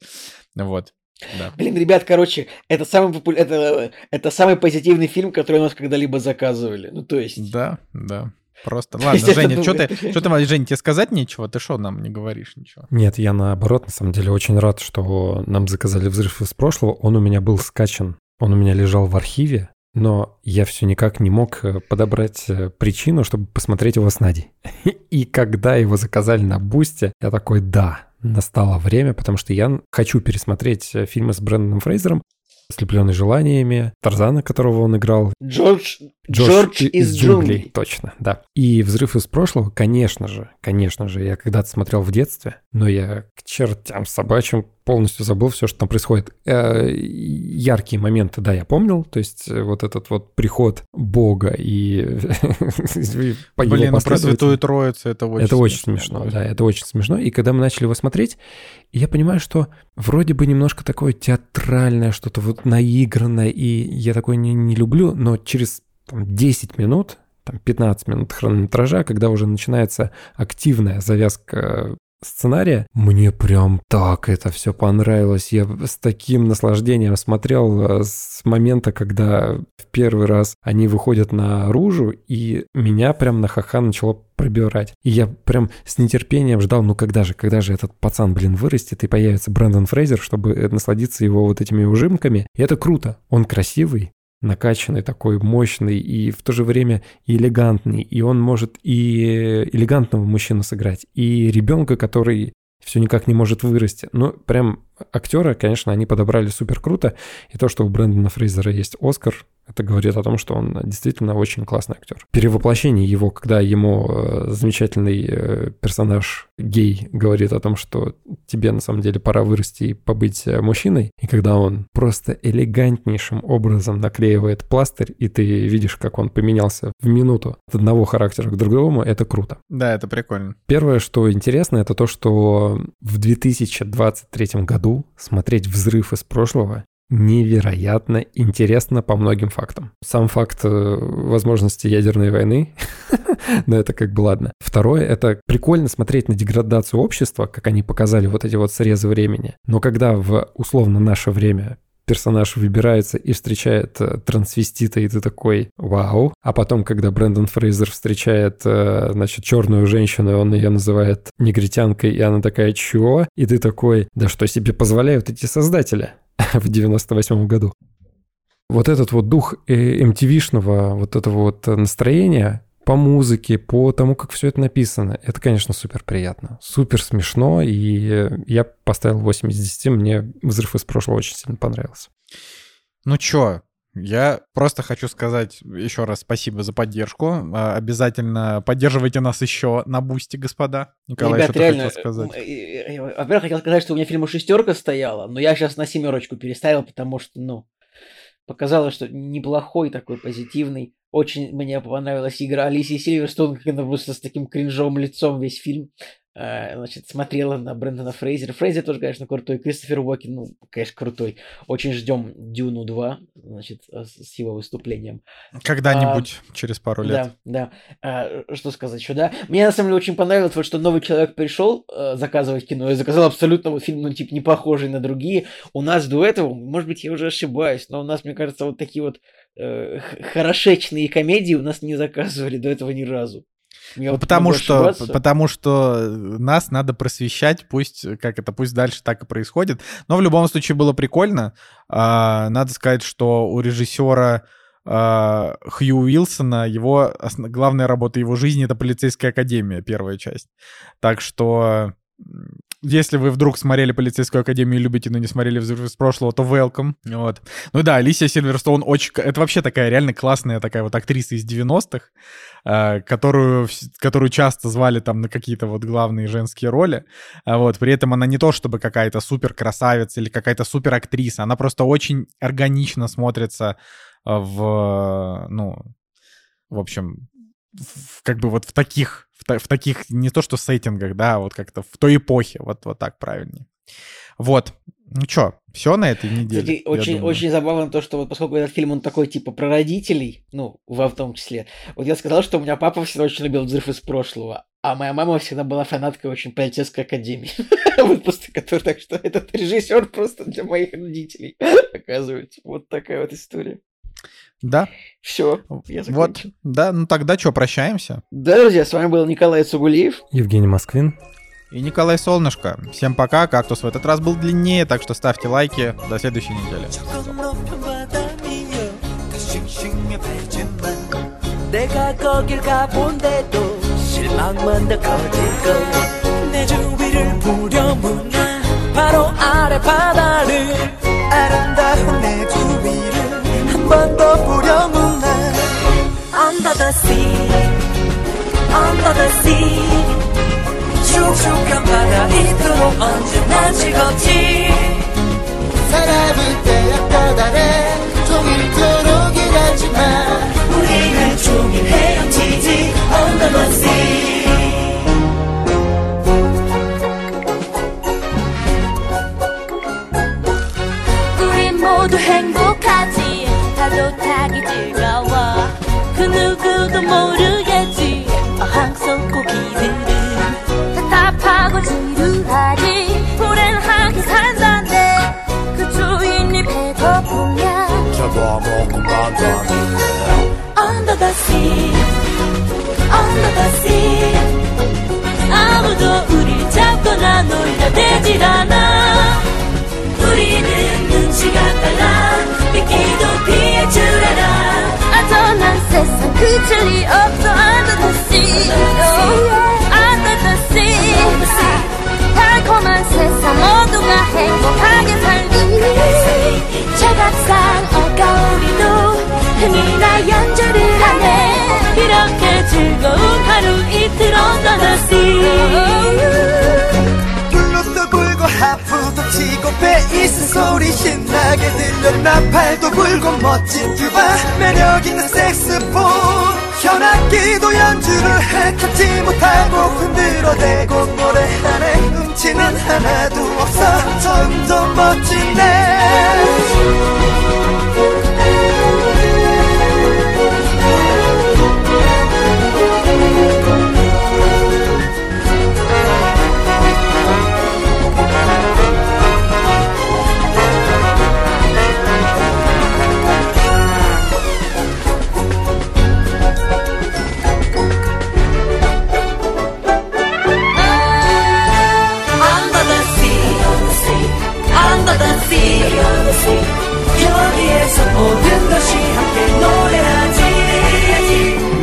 S1: Вот.
S3: Да. Блин, ребят, короче, это самый популя... это, это самый позитивный фильм, который у нас когда-либо заказывали. Ну, то есть.
S1: Да, да. Просто. Ладно, Женя, что ты, что ты, Жень, тебе сказать нечего? Ты что нам не говоришь ничего?
S2: Нет, я наоборот, на самом деле, очень рад, что нам заказали взрыв из прошлого. Он у меня был скачан. Он у меня лежал в архиве, но я все никак не мог э, подобрать э, причину, чтобы посмотреть его с Надей. И когда его заказали на Бусте, я такой, да, настало время, потому что я хочу пересмотреть э, фильмы с Брэндоном Фрейзером, «Ослепленный желаниями», Тарзана, которого он играл.
S3: Джордж, Джордж, Джордж из, из джунглей. джунглей.
S2: Точно, да. И «Взрыв из прошлого», конечно же, конечно же, я когда-то смотрел в детстве, но я к чертям собачьим полностью забыл все, что там происходит. Э, яркие моменты, да, я помнил, то есть э, вот этот вот приход Бога и
S1: Блин, ну про Святую Троицу это очень
S2: Это очень смешно, да, это очень смешно. И когда мы начали его смотреть, я понимаю, что вроде бы немножко такое театральное, что-то вот наигранное, и я такое не, не люблю, но через там, 10 минут там 15 минут хронометража, когда уже начинается активная завязка сценария. Мне прям так это все понравилось. Я с таким наслаждением смотрел э, с момента, когда в первый раз они выходят наружу, и меня прям на ха-ха начало пробирать. И я прям с нетерпением ждал, ну когда же, когда же этот пацан, блин, вырастет и появится Брэндон Фрейзер, чтобы насладиться его вот этими ужимками. И это круто. Он красивый, накачанный, такой мощный и в то же время элегантный. И он может и элегантного мужчину сыграть, и ребенка, который все никак не может вырасти. Ну, прям актера, конечно, они подобрали супер круто. И то, что у Брэндона Фрейзера есть Оскар, это говорит о том, что он действительно очень классный актер. Перевоплощение его, когда ему э, замечательный э, персонаж гей говорит о том, что тебе на самом деле пора вырасти и побыть э, мужчиной, и когда он просто элегантнейшим образом наклеивает пластырь, и ты видишь, как он поменялся в минуту от одного характера к другому, это круто.
S1: Да, это прикольно.
S2: Первое, что интересно, это то, что в 2023 году смотреть «Взрыв из прошлого» невероятно интересно по многим фактам. Сам факт э, возможности ядерной войны, но это как бы ладно. Второе, это прикольно смотреть на деградацию общества, как они показали вот эти вот срезы времени. Но когда в условно наше время персонаж выбирается и встречает э, трансвестита, и ты такой «Вау!». А потом, когда Брэндон Фрейзер встречает, э, значит, черную женщину, и он ее называет негритянкой, и она такая «Чего?», и ты такой «Да что себе позволяют эти создатели?» в 98 году. Вот этот вот дух MTV-шного э, вот этого вот настроения по музыке, по тому, как все это написано, это, конечно, супер приятно. Супер смешно, и я поставил 8 из 10, мне «Взрыв из прошлого» очень сильно понравился.
S1: Ну чё, я просто хочу сказать еще раз спасибо за поддержку. А, Обязательно поддерживайте нас еще на бусте, господа. Николай,
S3: Ребят,
S1: что
S3: реально,
S1: хотел сказать?
S3: м, э, э, во-первых, хотел сказать, что у меня фильма шестерка стояла, но я сейчас на семерочку переставил, потому что, ну, показалось, что неплохой такой, позитивный. Очень мне понравилась игра Алисии Сильверстон, как она просто с таким кринжовым лицом весь фильм э, значит, смотрела на Брэндона Фрейзера. Фрейзер тоже, конечно, крутой. Кристофер Уокен, ну, конечно, крутой. Очень ждем Дюну 2, значит, э, с его выступлением.
S1: Когда-нибудь, через пару лет.
S3: Да, да. А, что сказать еще, да? Мне на самом деле очень понравилось, вот, что новый человек пришел э, заказывать кино и заказал абсолютно вот фильм, ну, типа, не похожий на другие. У нас до этого, может быть, я уже ошибаюсь, но у нас, мне кажется, вот такие вот э, хорошечные комедии у нас не заказывали до этого ни разу. Я
S1: Ну, потому что,
S3: ошибаться.
S1: потому что нас надо просвещать, пусть, как это, пусть дальше так и происходит. Но в любом случае было прикольно. А, надо сказать, что у режиссера а, Хью Уилсона его основ- главная работа его жизни это полицейская академия, первая часть. Так что если вы вдруг смотрели полицейскую академию и любите, но не смотрели «Взрыв из прошлого», то welcome. Вот. Ну да, Алисия Сильверстоун очень... Это вообще такая реально классная такая вот актриса из 90-х, э, которую, которую часто звали там на какие-то вот главные женские роли. А Вот. При этом она не то чтобы какая-то супер красавица или какая-то супер актриса, она просто очень органично смотрится в, ну, в общем, как бы вот в таких, в, та- в таких, не то что сеттингах, да, а вот как-то в той эпохе, вот, вот так правильнее. Вот. Ну чё, все на этой неделе?
S3: Кстати, очень,
S1: думаю.
S3: очень забавно то, что вот поскольку этот фильм, он такой, типа, про родителей, ну, во в том числе. Вот я сказал, что у меня папа всегда очень любил «Взрыв из прошлого», а моя мама всегда была фанаткой очень полицейской академии. Вот просто, который, так что этот режиссер просто для моих родителей, оказывается. Вот такая вот история.
S1: Да,
S3: Все, я
S1: вот,
S3: закончил.
S1: да, ну тогда что, прощаемся?
S3: Да, друзья, с вами был Николай Цугулиев.
S2: Евгений Москвин.
S1: И Николай Солнышко. Всем пока, кактус в этот раз был длиннее, так что ставьте лайки. До следующей недели.
S5: 조금 높은 바다 위여 더 싱싱해지만 내가 거길 가본데도 실망만 더 커지고 내 주위를 부려문나 바로 아래 바다를 아름다운 내 주위를 한번더 부려문나 Under the sea Under the sea. 축축한 바다 이토록 언제나 즐겁지. 사람은 때약바다에 종일토록 일하지만 우리는 종일 헤엄치지. Under the sea.
S6: 우리 모두 행복하지 파도 타기 즐거워. 그 누구도 모르겠지. 어항 속 고기들은 답답하고 지루하지 불행하게 산다네 그 주인이 배고프면
S5: Under the sea Under the sea
S6: 아무도 우릴 잡거나 놀려대질 않아
S5: 우리는 눈치가 빨라. 미끼도 피할 줄 알아
S6: 안전한 세상 그칠 리 없어 Under the sea Under the sea 달콤한 세상 모두가 행복하게 살기 철갑산 어가우리도 흥이나 연주를 하네. 이렇게 즐거운 하루 이틀 Under the sea
S5: 하프도 치고 베이스 소리 신나게 들렸나 팔도 굴고 멋진 큐바. 매력있는 섹스폰. 현악기도 연주를 해. 찾지 못하고 흔들어대고 노래하네 눈치는 하나도 없어. 점점 멋진데 여기에서 모든 것이 함께 노래하지.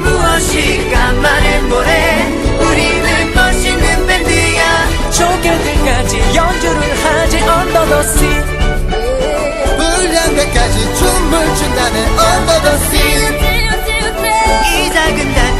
S5: 무엇일까 말해보래. 우리는 멋있는 밴드야. 조결들까지 연주를 하지 언더더시
S7: 불량배까지 춤을 춘다는 언더더시
S5: 이 작은 단